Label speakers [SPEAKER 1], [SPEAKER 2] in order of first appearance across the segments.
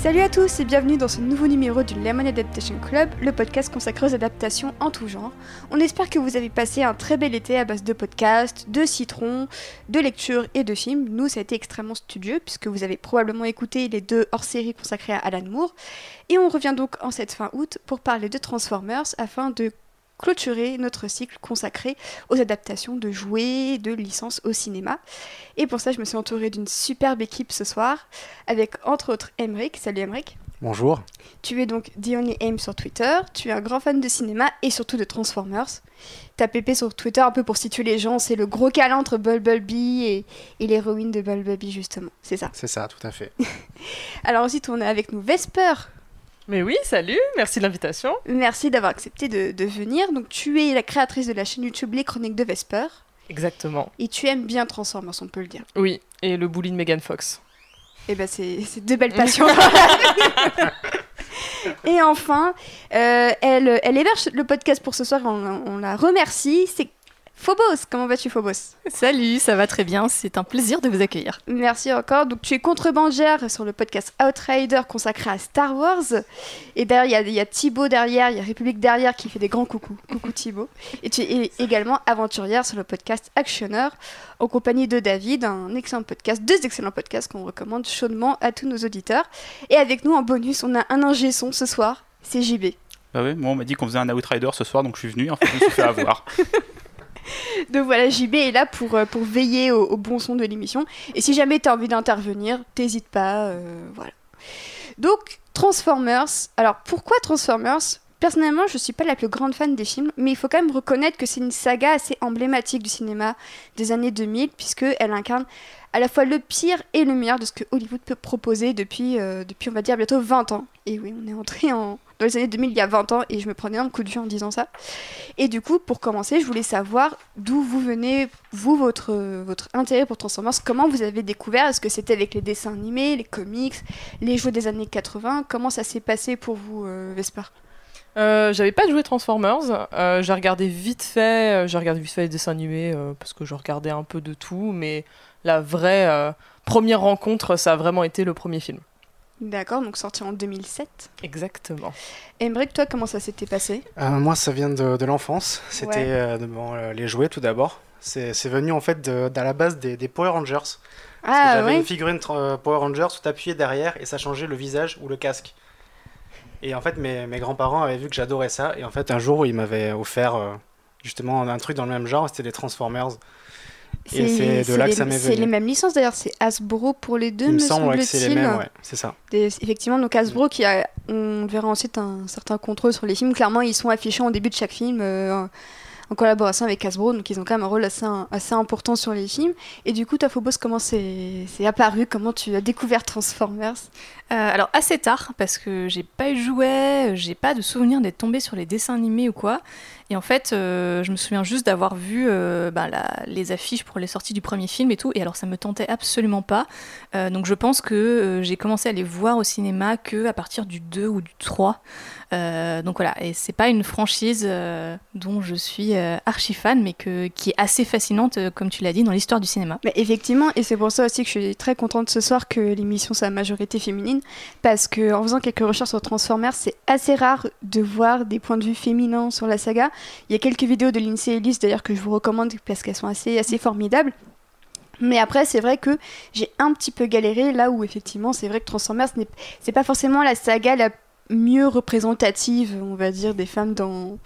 [SPEAKER 1] Salut à tous et bienvenue dans ce nouveau numéro du Lemon Adaptation Club, le podcast consacré aux adaptations en tout genre. On espère que vous avez passé un très bel été à base de podcasts, de citrons, de lectures et de films. Nous, ça a été extrêmement studieux puisque vous avez probablement écouté les deux hors-séries consacrées à Alan Moore. Et on revient donc en cette fin août pour parler de Transformers afin de clôturer notre cycle consacré aux adaptations de jouets, de licences au cinéma. Et pour ça, je me suis entourée d'une superbe équipe ce soir, avec entre autres Emric. Salut Emric.
[SPEAKER 2] Bonjour.
[SPEAKER 1] Tu es donc The Only Aim sur Twitter, tu es un grand fan de cinéma et surtout de Transformers. T'as pépé sur Twitter un peu pour situer les gens, c'est le gros câlin entre Bumblebee et, et l'héroïne de Bumblebee justement, c'est ça
[SPEAKER 2] C'est ça, tout à fait.
[SPEAKER 1] Alors ensuite on est avec nous Vesper,
[SPEAKER 3] mais oui, salut, merci de l'invitation.
[SPEAKER 1] Merci d'avoir accepté de, venir. Donc, tu es la créatrice de la chaîne YouTube Les Chroniques de Vesper.
[SPEAKER 3] Exactement.
[SPEAKER 1] Et tu aimes bien Transformers, on peut le dire.
[SPEAKER 3] Oui, et le bully de Megan Fox.
[SPEAKER 1] Eh ben, c'est deux belles passions. et enfin, euh, elle, elle héberge le podcast pour ce soir, on, on la remercie. C'est Phobos, comment vas-tu Phobos?
[SPEAKER 4] Salut, ça va très bien, c'est un plaisir de vous accueillir.
[SPEAKER 1] Merci encore. Donc tu es contrebandière sur le podcast Outrider consacré à Star Wars. Et derrière, il y, a Thibaut derrière, il y a République derrière qui fait des grands coucous. Coucou Thibaut. Et tu es également aventurière sur le podcast Actionneur en compagnie de David, un excellent podcast, deux excellents podcasts qu'on recommande chaudement à tous nos auditeurs. Et avec nous en bonus, on a un ingé son ce soir, c'est JB.
[SPEAKER 5] Bah oui, moi on m'a dit qu'on faisait un Outrider ce soir, donc je suis venu, en fait je me suis fait avoir.
[SPEAKER 1] Donc voilà, JB est là pour, euh, pour veiller au, bon son de l'émission. Et si jamais tu as envie d'intervenir, t'hésites pas. Euh, voilà. Donc, Transformers. Alors, pourquoi Transformers? Personnellement, je suis pas la plus grande fan des films, mais il faut quand même reconnaître que c'est une saga assez emblématique du cinéma des années 2000, puisqu'elle incarne à la fois le pire et le meilleur de ce que Hollywood peut proposer depuis, euh, depuis on va dire, bientôt 20 ans. Et oui, on est entré en, dans les années 2000, il y a 20 ans, et je me prenais un coup de vieux en disant ça. Et du coup, pour commencer, je voulais savoir d'où vous venez, vous, votre, intérêt pour Transformers, comment vous avez découvert, est-ce que c'était avec les dessins animés, les comics, les jeux des années 80, comment ça s'est passé pour vous, euh, Vesper?
[SPEAKER 3] Euh, j'avais pas joué Transformers, euh, j'ai regardé vite fait, j'ai regardé vite fait les dessins animés parce que je regardais un peu de tout, mais la vraie première rencontre, ça a vraiment été le premier film.
[SPEAKER 1] D'accord, donc sorti en 2007.
[SPEAKER 3] Exactement.
[SPEAKER 1] Emmerich, toi, comment ça s'était passé?
[SPEAKER 2] Euh, Moi, ça vient de, l'enfance. C'était euh, euh, les jouets tout d'abord. C'est venu en fait de, la base des, Power Rangers. Ah, J'avais une figurine Power Rangers où t'appuyais derrière et ça changeait le visage ou le casque. Et en fait, mes, mes grands-parents avaient vu que j'adorais ça. Et en fait, un jour, ils m'avaient offert justement un truc dans le même genre, c'était les Transformers.
[SPEAKER 1] Et c'est de là que ça m'est venu. C'est les mêmes licences d'ailleurs, c'est Hasbro pour les deux,
[SPEAKER 2] Il me semble que c'est les mêmes, ouais, c'est ça.
[SPEAKER 1] effectivement, donc Hasbro qui a, on verra ensuite un certain contrôle sur les films. Clairement, ils sont affichés en début de chaque film. Euh, en collaboration avec Hasbro, donc ils ont quand même un rôle assez, assez important sur les films. Et du coup, toi, Phobos, comment c'est apparu? Comment tu as découvert Transformers?
[SPEAKER 4] Euh, Alors, assez tard, parce que j'ai pas eu de jouets, j'ai pas de souvenir d'être tombé sur les dessins animés ou quoi. Et en fait, euh, je me souviens juste d'avoir vu euh, bah, les affiches pour les sorties du premier film et tout. Et alors, ça me tentait absolument pas. donc, je pense que j'ai commencé à les voir au cinéma que à partir du 2 ou du 3. donc voilà, et c'est pas une franchise dont je suis archi fan, mais que, qui est assez fascinante, comme tu l'as dit, dans l'histoire du cinéma.
[SPEAKER 1] Effectivement, et c'est pour ça aussi que je suis très contente ce soir que l'émission soit à majorité féminine, parce que en faisant quelques recherches sur Transformers, c'est assez rare de voir des points de vue féminins sur la saga. Il y a quelques vidéos de Lindsay Ellis d'ailleurs que je vous recommande parce qu'elles sont assez, assez formidables. Mais après, c'est vrai que j'ai un petit peu galéré là où effectivement, c'est vrai que Transformers, c'est pas forcément la saga la mieux représentative, on va dire, des femmes dans,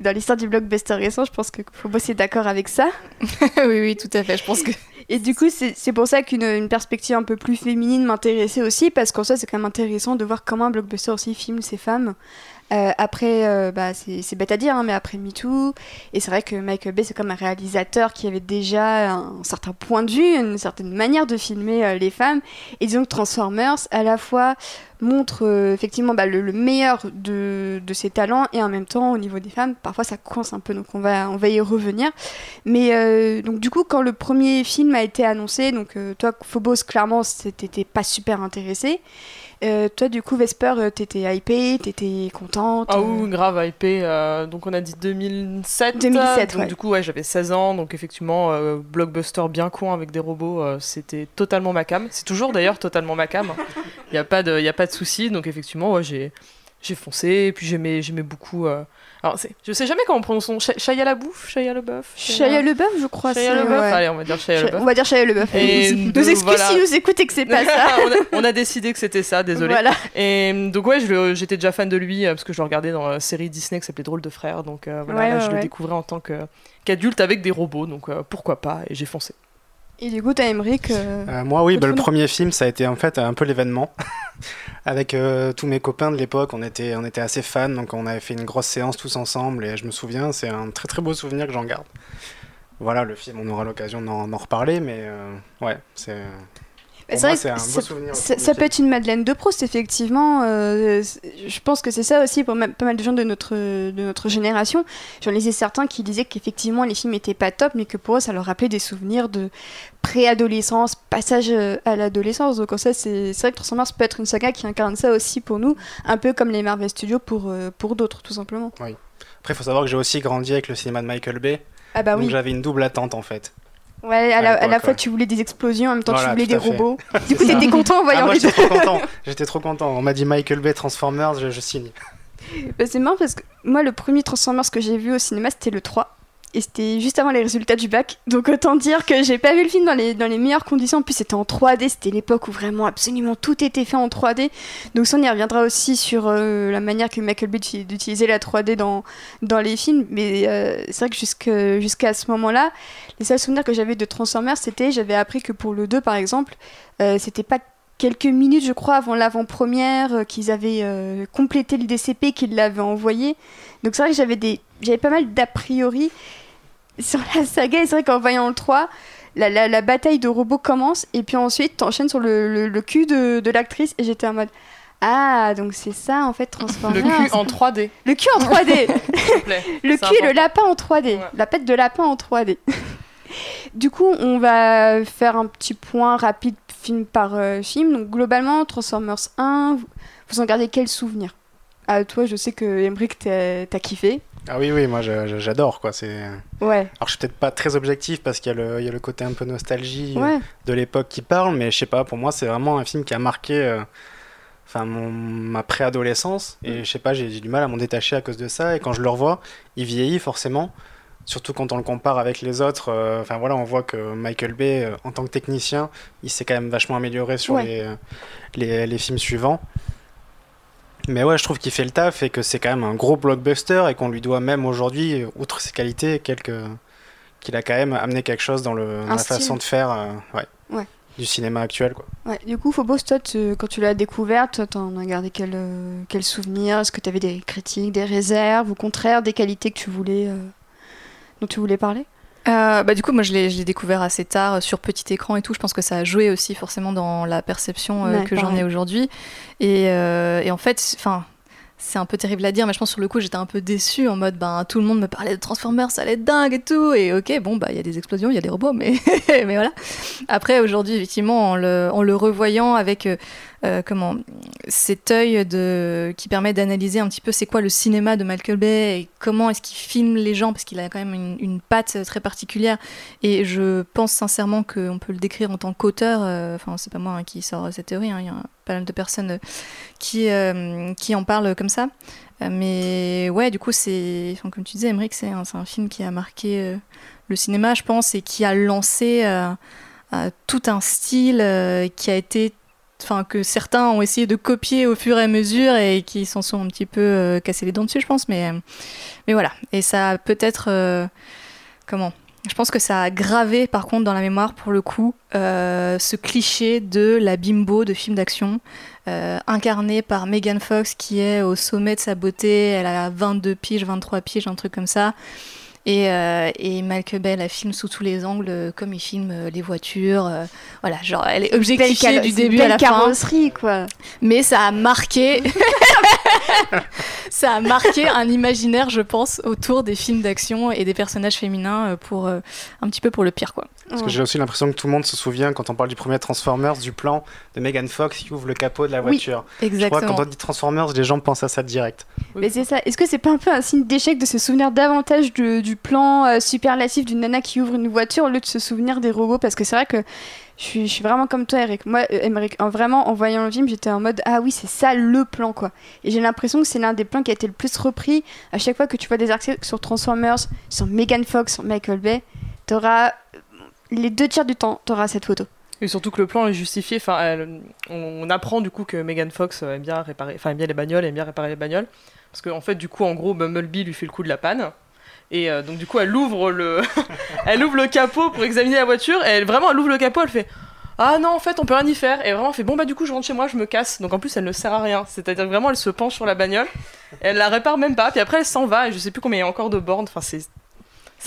[SPEAKER 1] dans l'histoire du blockbuster récent. Je pense que faut bosser d'accord avec ça.
[SPEAKER 4] oui, oui, tout à fait. Je pense que.
[SPEAKER 1] Et du coup, c'est pour ça qu'une perspective un peu plus féminine m'intéressait aussi, parce qu'en soi, c'est quand même intéressant de voir comment un blockbuster aussi filme ces femmes. Euh, après, euh, bah, c'est bête à dire, hein, mais après MeToo, et c'est vrai que Michael Bay, c'est comme un réalisateur qui avait déjà un certain point de vue, une certaine manière de filmer euh, les femmes. Et disons que Transformers, à la fois, montre effectivement bah, le, meilleur de, de, ses talents, et en même temps, au niveau des femmes, parfois ça coince un peu, donc on va, y revenir. Mais donc, du coup, quand le premier film a été annoncé, donc toi, Phobos, clairement, t'étais pas super intéressé. Euh, toi, du coup, Vesper, euh, t'étais hypée, t'étais contente
[SPEAKER 3] Ah oui, grave hypée. Euh, donc, on a dit 2007.
[SPEAKER 1] 2007,
[SPEAKER 3] donc, Du coup, ouais, j'avais 16 ans. Donc, effectivement, blockbuster bien con avec des robots, c'était totalement ma cam. C'est toujours d'ailleurs totalement ma cam. Il n'y a, pas de, y a pas de souci. Donc effectivement, ouais, j'ai foncé. Et puis j'aimais j'aimais beaucoup. Alors je sais jamais comment on prononce son Chaya la bouffe, Chaya le bœuf.
[SPEAKER 1] Chaya le bœuf, je crois.
[SPEAKER 3] Chaya le bœuf. Allez, on va dire Chaya le bœuf.
[SPEAKER 1] On va dire Chaya le bœuf. Et nous excuses si nous écoutez que c'est pas ça.
[SPEAKER 3] on, a, décidé que c'était ça, désolé. Voilà. Et donc ouais, j'étais déjà fan de lui euh, parce que je le regardais dans la série Disney qui s'appelait Drôle de frère. Donc euh, voilà, je le découvrais en tant qu'adulte avec des robots. Donc euh, pourquoi pas? Et j'ai foncé.
[SPEAKER 1] Et du coup, t'as Emmerich euh,
[SPEAKER 2] euh, Moi, oui, bah, le premier film, ça a été en fait un peu l'événement. Avec euh, tous mes copains de l'époque, on était, on était assez fans, donc on avait fait une grosse séance tous ensemble, et je me souviens, c'est un très très beau souvenir que j'en garde. Voilà, le film, on aura l'occasion d'en reparler, mais ouais, c'est c'est vrai
[SPEAKER 1] ça, ça, peut être une Madeleine de Proust, effectivement. Euh, je pense que c'est ça aussi pour pas mal de gens de notre, de notre génération. J'en lisais certains qui disaient qu'effectivement les films étaient pas top, mais que pour eux ça leur rappelait des souvenirs de préadolescence, passage euh, à l'adolescence. Donc ça, c'est vrai que Transformers peut être une saga qui incarne ça aussi pour nous, un peu comme les Marvel Studios pour, euh, pour d'autres, tout simplement.
[SPEAKER 2] Oui. Après, il faut savoir que j'ai aussi grandi avec le cinéma de Michael Bay.
[SPEAKER 1] Ah bah
[SPEAKER 2] donc j'avais une double attente en fait.
[SPEAKER 1] Ouais, à, la, fois tu voulais des explosions, en même temps tu voulais des robots. Du coup, t'étais content en voyant ah,
[SPEAKER 2] moi, J'étais trop content. J'étais trop content. On m'a dit Michael Bay Transformers, je, je signe.
[SPEAKER 1] Bah, c'est marrant parce que moi, le premier Transformers que j'ai vu au cinéma, c'était le 3 et c'était juste avant les résultats du bac. Donc autant dire que j'ai pas vu le film dans les, dans les meilleures conditions. En plus, c'était en 3D, c'était l'époque où vraiment absolument tout était fait en 3D. Donc ça, on y reviendra aussi sur euh, la manière que Michael Bay d'utiliser la 3D dans, dans les films. Mais euh, c'est vrai que jusqu'à ce moment-là, les seuls souvenirs que j'avais de Transformers, c'était, j'avais appris que pour le 2, par exemple, euh, c'était pas quelques minutes, je crois, avant l'avant-première, qu'ils avaient complété le DCP, qu'ils l'avaient envoyé. Donc c'est vrai que j'avais j'avais pas mal d'a priori sur la saga. Et c'est vrai qu'en voyant le 3, la, la, la, bataille de robots commence. Et puis ensuite, t'enchaînes sur le, le, cul de, de l'actrice. Et j'étais en mode. Ah, donc c'est ça en fait, Transformers.
[SPEAKER 3] Le cul en 3D.
[SPEAKER 1] Le cul en 3D. le cul et le lapin en 3D. La pète de lapin en 3D. du coup, on va faire un petit point rapide film par euh, film. Donc globalement, Transformers 1, vous en gardez quel souvenir? Ah, toi, je sais que Emmerich, t'as kiffé.
[SPEAKER 2] Ah oui, oui, moi j'adore quoi. C'est.
[SPEAKER 1] Ouais.
[SPEAKER 2] Alors je suis peut-être pas très objectif parce qu'il y, y, a le côté un peu nostalgie euh, de l'époque qui parle, mais je sais pas, pour moi c'est vraiment un film qui a marqué euh, enfin mon, ma préadolescence et mm. je sais pas, j'ai du mal à m'en détacher à cause de ça et quand je le revois, il vieillit forcément. Surtout quand on le compare avec les autres, euh, enfin voilà, on voit que Michael Bay, en tant que technicien, il s'est quand même vachement amélioré sur les, les, les films suivants. Mais ouais, je trouve qu'il fait le taf et que c'est quand même un gros blockbuster et qu'on lui doit même aujourd'hui, outre ses qualités, quelques... qu'il a quand même amené quelque chose dans, le, la façon de faire euh, ouais, du cinéma actuel. Quoi.
[SPEAKER 1] Ouais, du coup, Phobos, toi, quand tu l'as découverte, t'en as gardé quel, euh, quel souvenir? Est-ce que tu avais des critiques, des réserves, au contraire, des qualités que tu voulais, euh, dont tu voulais parler?
[SPEAKER 4] Euh, bah, du coup, moi, je l'ai découvert assez tard euh, sur petit écran et tout. Je pense que ça a joué aussi forcément dans la perception euh, que j'en ai aujourd'hui. Et, et, en fait, enfin, c'est un peu terrible à dire, mais je pense sur le coup j'étais un peu déçue en mode ben tout le monde me parlait de Transformers, ça allait être dingue et tout. Et ok, bon bah il y a des explosions, il y a des robots, mais mais voilà. Après aujourd'hui effectivement en le, en le revoyant avec euh, euh, comment cet œil qui permet d'analyser un petit peu c'est quoi le cinéma de Michael Bay et comment est-ce qu'il filme les gens parce qu'il a quand même une, patte très particulière. Et je pense sincèrement qu'on peut le décrire en tant qu'auteur. Euh, enfin c'est pas moi hein, qui sort cette théorie, hein, il y a pas mal de personnes qui qui en parlent comme ça. Euh, mais ouais, du coup, c'est, comme tu disais, Emmerich, c'est un, film qui a marqué euh, le cinéma, je pense, et qui a lancé euh, tout un style qui a été enfin que certains ont essayé de copier au fur et à mesure et qui s'en sont un petit peu cassés les dents dessus, je pense. Mais, mais voilà. Et ça peut-être. comment? Je pense que ça a gravé, par contre, dans la mémoire, pour le coup, ce cliché de la bimbo de film d'action. Euh, incarnée par Megan Fox qui est au sommet de sa beauté, elle a 22 piges, 23 piges, un truc comme ça. Et, euh, et Malcolm Bell la filme sous tous les angles, euh, comme il filme euh, les voitures. voilà, genre elle est objectifiée du début à la
[SPEAKER 1] carrosserie, quoi.
[SPEAKER 4] Mais ça a marqué, ça a marqué un imaginaire, je pense, autour des films d'action et des personnages féminins pour un petit peu pour le pire, quoi.
[SPEAKER 2] Parce que j'ai aussi l'impression que tout le monde se souvient quand on parle du premier Transformers du plan de Megan Fox qui ouvre le capot de la voiture.
[SPEAKER 4] Oui, exactement.
[SPEAKER 2] Je crois quand on dit Transformers, les gens pensent à ça direct.
[SPEAKER 1] Mais c'est ça. Est-ce que c'est pas un peu un signe d'échec de se souvenir davantage du plan euh, superlatif d'une nana qui ouvre une voiture au lieu de se souvenir des robots? Parce que c'est vrai que Je suis, je suis vraiment comme toi, Eric. Moi, euh, en, vraiment, en voyant le film, j'étais en mode Ah oui, c'est ça le plan, quoi. Et j'ai l'impression que c'est l'un des plans qui a été le plus repris. À chaque fois que tu vois des articles sur Transformers, sur Megan Fox, sur Michael Bay, t'auras les deux tiers du temps, t'auras cette photo.
[SPEAKER 3] Et surtout que le plan est justifié. Enfin, on, apprend du coup que Megan Fox aime bien réparer, enfin aime bien les bagnoles, aime bien réparer les bagnoles, parce qu'en en fait, du coup, en gros, Bumblebee lui fait le coup de la panne. Et euh, donc du coup, elle ouvre le, elle ouvre le capot pour examiner la voiture. Et elle, vraiment, elle ouvre le capot, elle fait. Ah non, en fait, on peut rien y faire. Et vraiment, fait bon, bah du coup, je rentre chez moi, je me casse. Donc en plus, elle ne sert à rien. C'est-à-dire vraiment, elle se penche sur la bagnole. Elle la répare même pas. Puis après, elle s'en va. Et je sais plus combien il y a encore de bornes. Enfin, c'est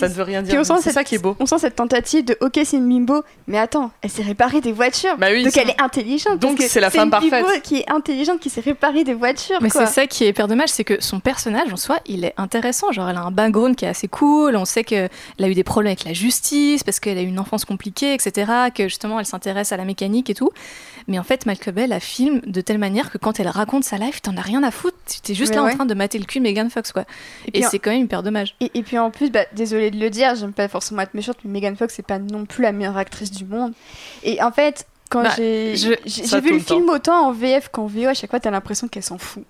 [SPEAKER 3] ça ne veut rien dire. C'est ça qui est beau.
[SPEAKER 1] On sent cette tentative de ok, c'est une bimbo, mais attends, elle s'est réparée des voitures.
[SPEAKER 3] Bah
[SPEAKER 1] donc elle est intelligente.
[SPEAKER 3] Donc c'est la femme parfaite.
[SPEAKER 1] qui est intelligente, qui s'est réparée des voitures.
[SPEAKER 4] Mais c'est ça qui est hyper dommage, c'est que son personnage en soi, il est intéressant. Genre, elle a un background qui est assez cool. On sait qu'elle a eu des problèmes avec la justice parce qu'elle a eu une enfance compliquée, etc. Que justement, elle s'intéresse à la mécanique et tout. Mais en fait, Malcolm Bell la filme de telle manière que quand elle raconte sa life, t'en as rien à foutre. Tu es juste là en train de mater le cul de Megan Fox, quoi. Et, c'est quand même hyper dommage.
[SPEAKER 1] Et, puis en plus, bah, désolé de le dire, j'aime pas forcément être méchante, mais Megan Fox, c'est pas non plus la meilleure actrice du monde. Et en fait, quand bah, j'ai vu le film autant en VF qu'en VO, à chaque fois, t'as l'impression qu'elle s'en fout.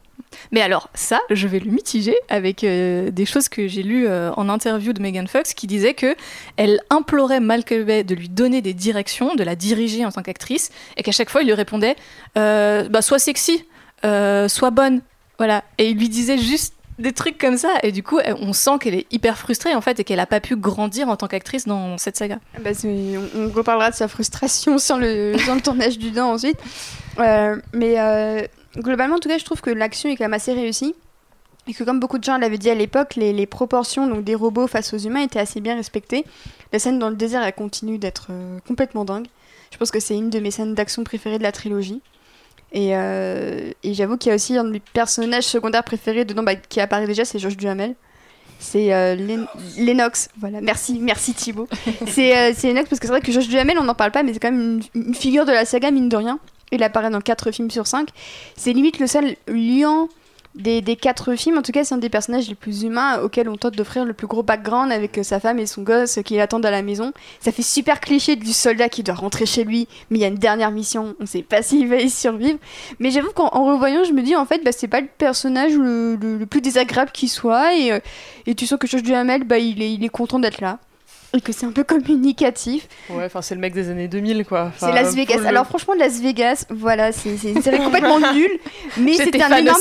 [SPEAKER 4] Mais alors, ça, je vais le mitiger avec euh, des choses que j'ai lues euh, en interview de Megan Fox qui disait que elle implorait Malcolm Bay de lui donner des directions, de la diriger en tant qu'actrice, et qu'à chaque fois, il lui répondait euh, bah, Sois sexy, sois bonne. Voilà. Et il lui disait juste des trucs comme ça et du coup on sent qu'elle est hyper frustrée en fait et qu'elle a pas pu grandir en tant qu'actrice dans cette saga.
[SPEAKER 1] Bah, on, reparlera de sa frustration sur le, tournage du dent ensuite. Euh, mais euh, globalement en tout cas je trouve que l'action est quand même assez réussie et que comme beaucoup de gens l'avaient dit à l'époque les, les, proportions donc des robots face aux humains étaient assez bien respectées. La scène dans le désert elle continue d'être euh, complètement dingue. Je pense que c'est une de mes scènes d'action préférées de la trilogie. Euh, et, j'avoue qu'il y a aussi un de mes personnages secondaires préférés dedans bah, qui apparaît déjà, c'est George Duhamel. C'est euh, Lennox. Voilà, merci, merci Thibaut. c'est euh, Lennox parce que c'est vrai que George Duhamel, on n'en parle pas, mais c'est quand même une, figure de la saga, mine de rien. Il apparaît dans 4 films sur 5. C'est limite le seul liant des, des, quatre films, en tout cas, c'est un des personnages les plus humains auxquels on tente d'offrir le plus gros background avec euh, sa femme et son gosse qui l'attendent à la maison. Ça fait super cliché du soldat qui doit rentrer chez lui, mais il y a une dernière mission, on sait pas s'il va y survivre. Mais j'avoue qu'en revoyant, je me dis en fait, bah, c'est pas le personnage le, le, plus désagréable qui soit, et, euh, et tu sens que Josh Duhamel, bah, il, est, il est content d'être là et que c'est un peu communicatif.
[SPEAKER 3] Ouais, enfin c'est le mec des années 2000 quoi.
[SPEAKER 1] c'est Las Vegas. Alors franchement Las Vegas, voilà, c'est une série complètement nulle, mais c'est un, énorme, un énorme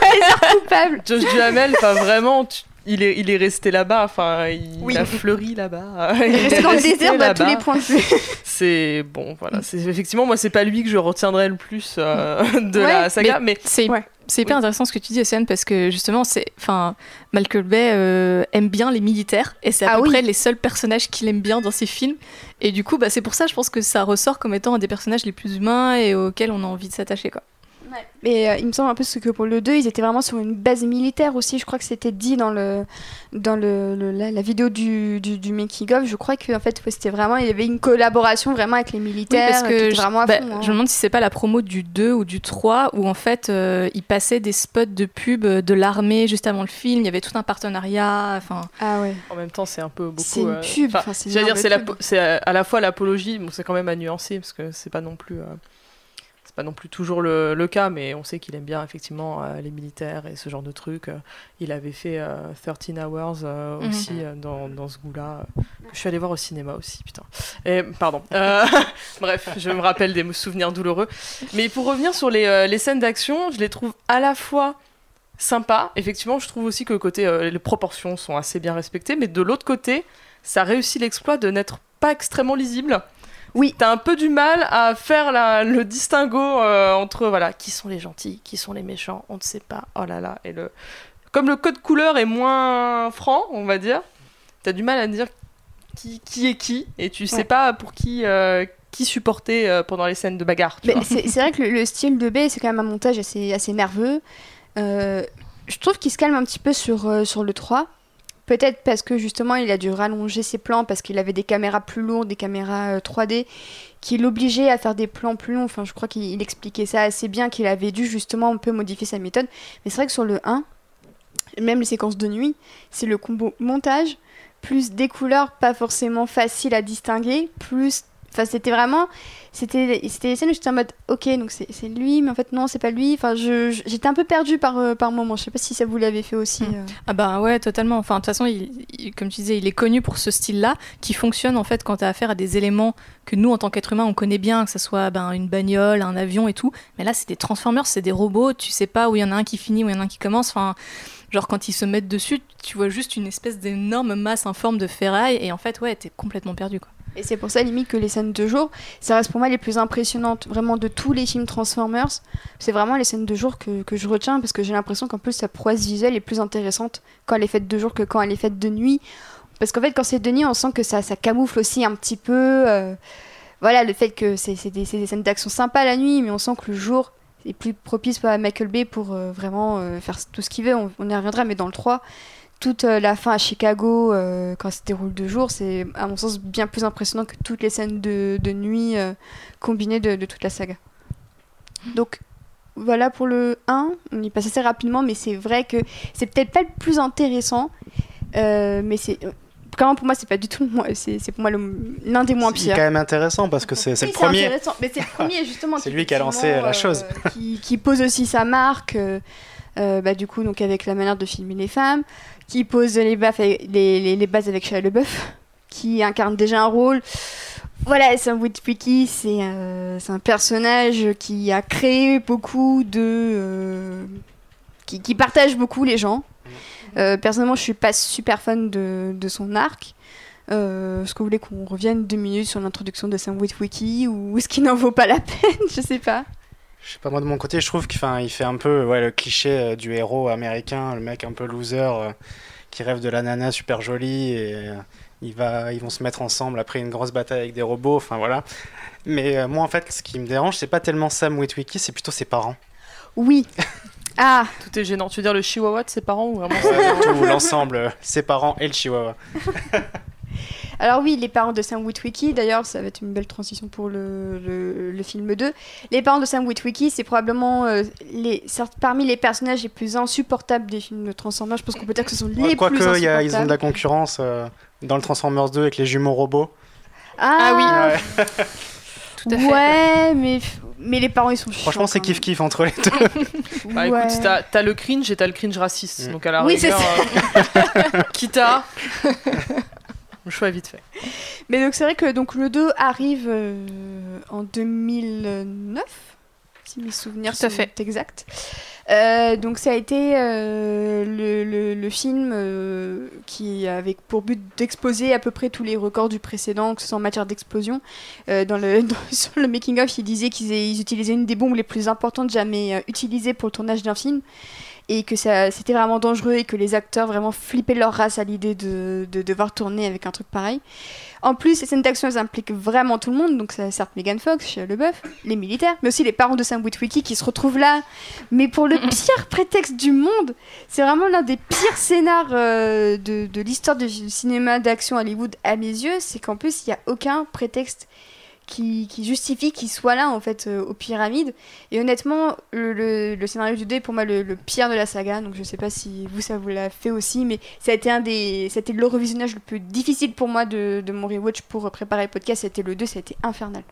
[SPEAKER 1] plaisir coupable.
[SPEAKER 3] Josh Duhamel, enfin vraiment, il est, il est resté là-bas, enfin, il a fleuri là-bas.
[SPEAKER 1] Il, est resté dans le désert à tous les points de vue.
[SPEAKER 3] C'est bon, voilà. C'est effectivement, moi, c'est pas lui que je retiendrai le plus euh, de la saga, mais,
[SPEAKER 4] c'est c'est hyper intéressant ce que tu dis, Océane, parce que justement, c'est, enfin, Malcolm Bay euh, aime bien les militaires, et c'est à ah peu près les seuls personnages qu'il aime bien dans ses films. Et du coup, bah, c'est pour ça, je pense que ça ressort comme étant un des personnages les plus humains et auxquels on a envie de s'attacher, quoi.
[SPEAKER 1] Mais euh, il me semble un peu que pour le 2, ils étaient vraiment sur une base militaire aussi. Je crois que c'était dit dans, le, dans le, la, vidéo du, du, du making of. Je crois que en fait, c'était vraiment, il y avait une collaboration vraiment avec les militaires. parce que je, vraiment
[SPEAKER 4] bah, hein. je me demande si c'est pas la promo du 2 ou du 3 où en fait, euh, ils passaient des spots de pub de l'armée juste avant le film. Il y avait tout un partenariat. Enfin.
[SPEAKER 1] Ah ouais.
[SPEAKER 3] En même temps, c'est un peu beaucoup.
[SPEAKER 1] C'est une euh, pub.
[SPEAKER 3] dire, c'est à la fois l'apologie, bon, c'est quand même à nuancer parce que c'est pas non plus pas non plus toujours le, cas, mais on sait qu'il aime bien effectivement euh, les militaires et ce genre de trucs. il avait fait 13 euh, Hours euh, mhm. aussi dans, dans, ce goût-là. je suis allé voir au cinéma aussi, putain. Et, pardon. bref, je me rappelle des souvenirs douloureux. Mais pour revenir sur les, les scènes d'action, je les trouve à la fois sympas. Effectivement, je trouve aussi que côté les proportions sont assez bien respectées, mais de l'autre côté, ça réussit l'exploit de n'être pas extrêmement lisible. Oui. T'as un peu du mal à faire le distinguo euh, entre voilà qui sont les gentils, qui sont les méchants, on ne sait pas. Oh là là. Et le comme le code couleur est moins franc, on va dire, t'as du mal à dire qui, qui est qui et tu sais pas pour qui. Euh, qui supporter euh, pendant les scènes de bagarre.
[SPEAKER 1] C'est vrai que le, style de B, c'est quand même un montage assez, assez nerveux. je trouve qu'il se calme un petit peu sur, sur le 3. Peut-être parce que justement il a dû rallonger ses plans parce qu'il avait des caméras plus lourdes, des caméras 3D euh, qui l'obligeaient à faire des plans plus longs. Enfin, je crois qu'il expliquait ça assez bien, qu'il avait dû justement un peu modifier sa méthode. Mais c'est vrai que sur le 1, même les séquences de nuit, c'est le combo montage plus des couleurs pas forcément faciles à distinguer, plus Enfin, c'était vraiment. C'était des scènes où j'étais en mode, ok, donc c'est lui, mais en fait, non, c'est pas lui. Enfin, j'étais un peu perdue par, euh, par moment. Je sais pas si ça vous l'avait fait aussi. Hmm.
[SPEAKER 4] Euh. Ah, bah ouais, totalement. Enfin, de toute façon, il, comme tu disais, il est connu pour ce style-là, qui fonctionne en fait quand tu as affaire à des éléments que nous, en tant qu'être humain, on connaît bien, que ce soit ben, une bagnole, un avion et tout. Mais là, c'est des Transformers, c'est des robots. Tu sais pas où il y en a un qui finit, où il y en a un qui commence. Enfin. Genre quand ils se mettent dessus, tu vois juste une espèce d'énorme masse en forme de ferraille et en fait ouais, t'es complètement perdu quoi.
[SPEAKER 1] Et c'est pour ça, limite, que les scènes de jour, ça reste pour moi les plus impressionnantes, vraiment, de tous les films Transformers. C'est vraiment les scènes de jour que, que je retiens, parce que j'ai l'impression qu'en plus, sa prouesse visuelle est plus intéressante quand elle est faite de jour que quand elle est faite de nuit. Parce qu'en fait, quand c'est de nuit, on sent que ça, ça camoufle aussi un petit peu. Euh, voilà, le fait que c'est des, des, scènes d'action sympas la nuit, mais on sent que le jour est plus propice à Michael Bay pour euh, vraiment euh, faire tout ce qu'il veut. On, on, y reviendra, mais dans le 3, toute euh, la fin à Chicago, euh, quand ça se déroule de jour, c'est à mon sens bien plus impressionnant que toutes les scènes de, nuit euh, combinées de, toute la saga. Donc voilà pour le 1, on y passe assez rapidement, mais c'est vrai que c'est peut-être pas le plus intéressant, mais c'est quand pour moi c'est pas du tout c'est pour moi l'un des moins pires.
[SPEAKER 2] C'est quand même intéressant parce que c'est le premier.
[SPEAKER 1] Mais c'est le premier justement.
[SPEAKER 2] c'est lui qui a lancé la chose.
[SPEAKER 1] qui, qui, pose aussi sa marque. Bah, du coup donc avec la manière de filmer les femmes qui pose les, les, les, bases avec Shia LeBeouf, qui incarne déjà un rôle. Voilà, Sam Witwicky, c'est euh, un personnage qui a créé beaucoup de. Euh, qui, qui, partage beaucoup les gens. Euh, personnellement, je suis pas super fan de, de son arc. est-ce que vous voulez qu'on revienne deux minutes sur l'introduction de Sam Witwicky ou est-ce qu'il n'en vaut pas la peine? Je sais pas.
[SPEAKER 2] Je sais pas, moi de mon côté, je trouve qu'il il fait un peu ouais, le cliché euh, du héros américain, le mec un peu loser euh, qui rêve de la nana super jolie et euh, il va, ils vont se mettre ensemble après une grosse bataille avec des robots, enfin voilà. Mais moi en fait, ce qui me dérange, c'est pas tellement Sam Witwicky, c'est plutôt ses parents.
[SPEAKER 1] Oui. Ah
[SPEAKER 3] Tout est gênant. Tu veux dire le chihuahua de ses parents ou vraiment
[SPEAKER 2] Tout l'ensemble, ses parents et le chihuahua.
[SPEAKER 1] Alors oui, les parents de Sam Witwicky, d'ailleurs, ça va être une belle transition pour le, le, film 2. Les parents de Sam Witwicky, c'est probablement euh, les, parmi les personnages les plus insupportables des films de Transformers. Je pense qu'on peut dire que ce sont les plus insupportables.
[SPEAKER 2] Quoique, ils ont de la concurrence euh, dans le Transformers 2 avec les jumeaux robots.
[SPEAKER 1] Ah, oui Tout à fait. Ouais, mais mais les parents ils sont
[SPEAKER 2] Franchement, c'est kiff kiff entre les deux.
[SPEAKER 3] bah écoute, t'as le cringe et t'as le cringe raciste. Mm. Donc à la oui, rigueur, euh, Kita. Le choix vite fait.
[SPEAKER 1] Mais donc c'est vrai que donc le 2 arrive euh, en 2009, si mes souvenirs sont exacts. Euh, donc ça a été euh, le, le, film qui avait pour but d'exposer à peu près tous les records du précédent, que ce soit en matière d'explosion. dans le, sur le making-of, ils disaient qu'ils utilisaient une des bombes les plus importantes jamais utilisées pour le tournage d'un film et que c'était vraiment dangereux et que les acteurs vraiment flippaient leur race à l'idée de, devoir tourner avec un truc pareil. En plus, ces scènes d'action, elles impliquent vraiment tout le monde, donc ça certes Megan Fox, Shia LeBeouf, les militaires, mais aussi les parents de Sam Witwicky qui se retrouvent là, mais pour le pire prétexte du monde. C'est vraiment l'un des pires scénars euh, de, de l'histoire du cinéma d'action Hollywood à mes yeux, c'est qu'en plus, il n'y a aucun prétexte qui, justifie qu'il soit là en fait euh, aux pyramides. Et honnêtement, le, scénario du 2 est pour moi le, pire de la saga. Donc je sais pas si vous ça vous l'a fait aussi, mais ça a été un des, c'était le revisionnage le plus difficile pour moi de, de mon rewatch pour préparer le podcast. C'était le 2, ça a été infernal.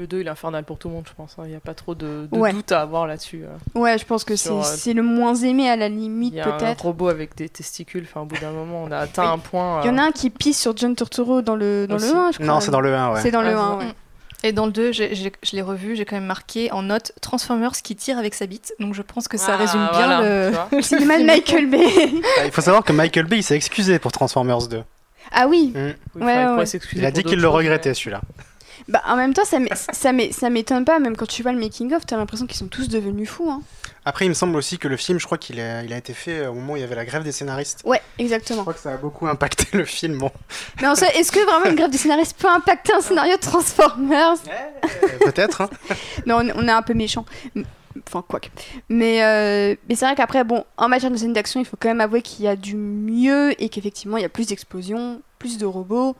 [SPEAKER 3] Le 2 il est infernal pour tout le monde, je pense. Hein. Il n'y a pas trop de, doute à avoir là-dessus.
[SPEAKER 1] Euh. Ouais, je pense que euh, c'est le moins aimé à la limite, peut-être. Il y a un
[SPEAKER 3] robot avec des testicules. Enfin, au bout d'un moment, on a atteint un point.
[SPEAKER 1] Il y en a un qui pisse sur John Turturro dans le, dans le 1, je crois.
[SPEAKER 2] Non, c'est dans le 1, ouais.
[SPEAKER 1] C'est dans le 1, ah, ouais.
[SPEAKER 4] Et dans le 2, je l'ai revu, j'ai quand même marqué en note Transformers qui tire avec sa bite. Donc je pense que ça ah, résume bien le...
[SPEAKER 1] cinéma de Michael Bay.
[SPEAKER 2] Ah, il faut savoir que Michael Bay s'est excusé pour Transformers 2.
[SPEAKER 1] Ah oui, mm. ouais,
[SPEAKER 2] Il a dit qu'il le regrettait celui-là.
[SPEAKER 1] Bah, en même temps, ça m'étonne pas, même quand tu vois le making-of, t'as l'impression qu'ils sont tous devenus fous. Hein.
[SPEAKER 2] Après, il me semble aussi que le film, je crois qu'il a, il a été fait au moment où il y avait la grève des scénaristes.
[SPEAKER 1] Ouais, exactement. Je
[SPEAKER 2] crois que ça a beaucoup impacté le film. Bon.
[SPEAKER 1] Mais en soi, est-ce que vraiment une grève des scénaristes peut impacter un scénario de Transformers?
[SPEAKER 2] Peut-être. Hein.
[SPEAKER 1] non, on, est un peu méchant. Enfin, quoi Mais, euh, mais c'est vrai qu'après, bon, en matière de scène d'action, il faut quand même avouer qu'il y a du mieux et qu'effectivement, il y a plus d'explosions, plus de robots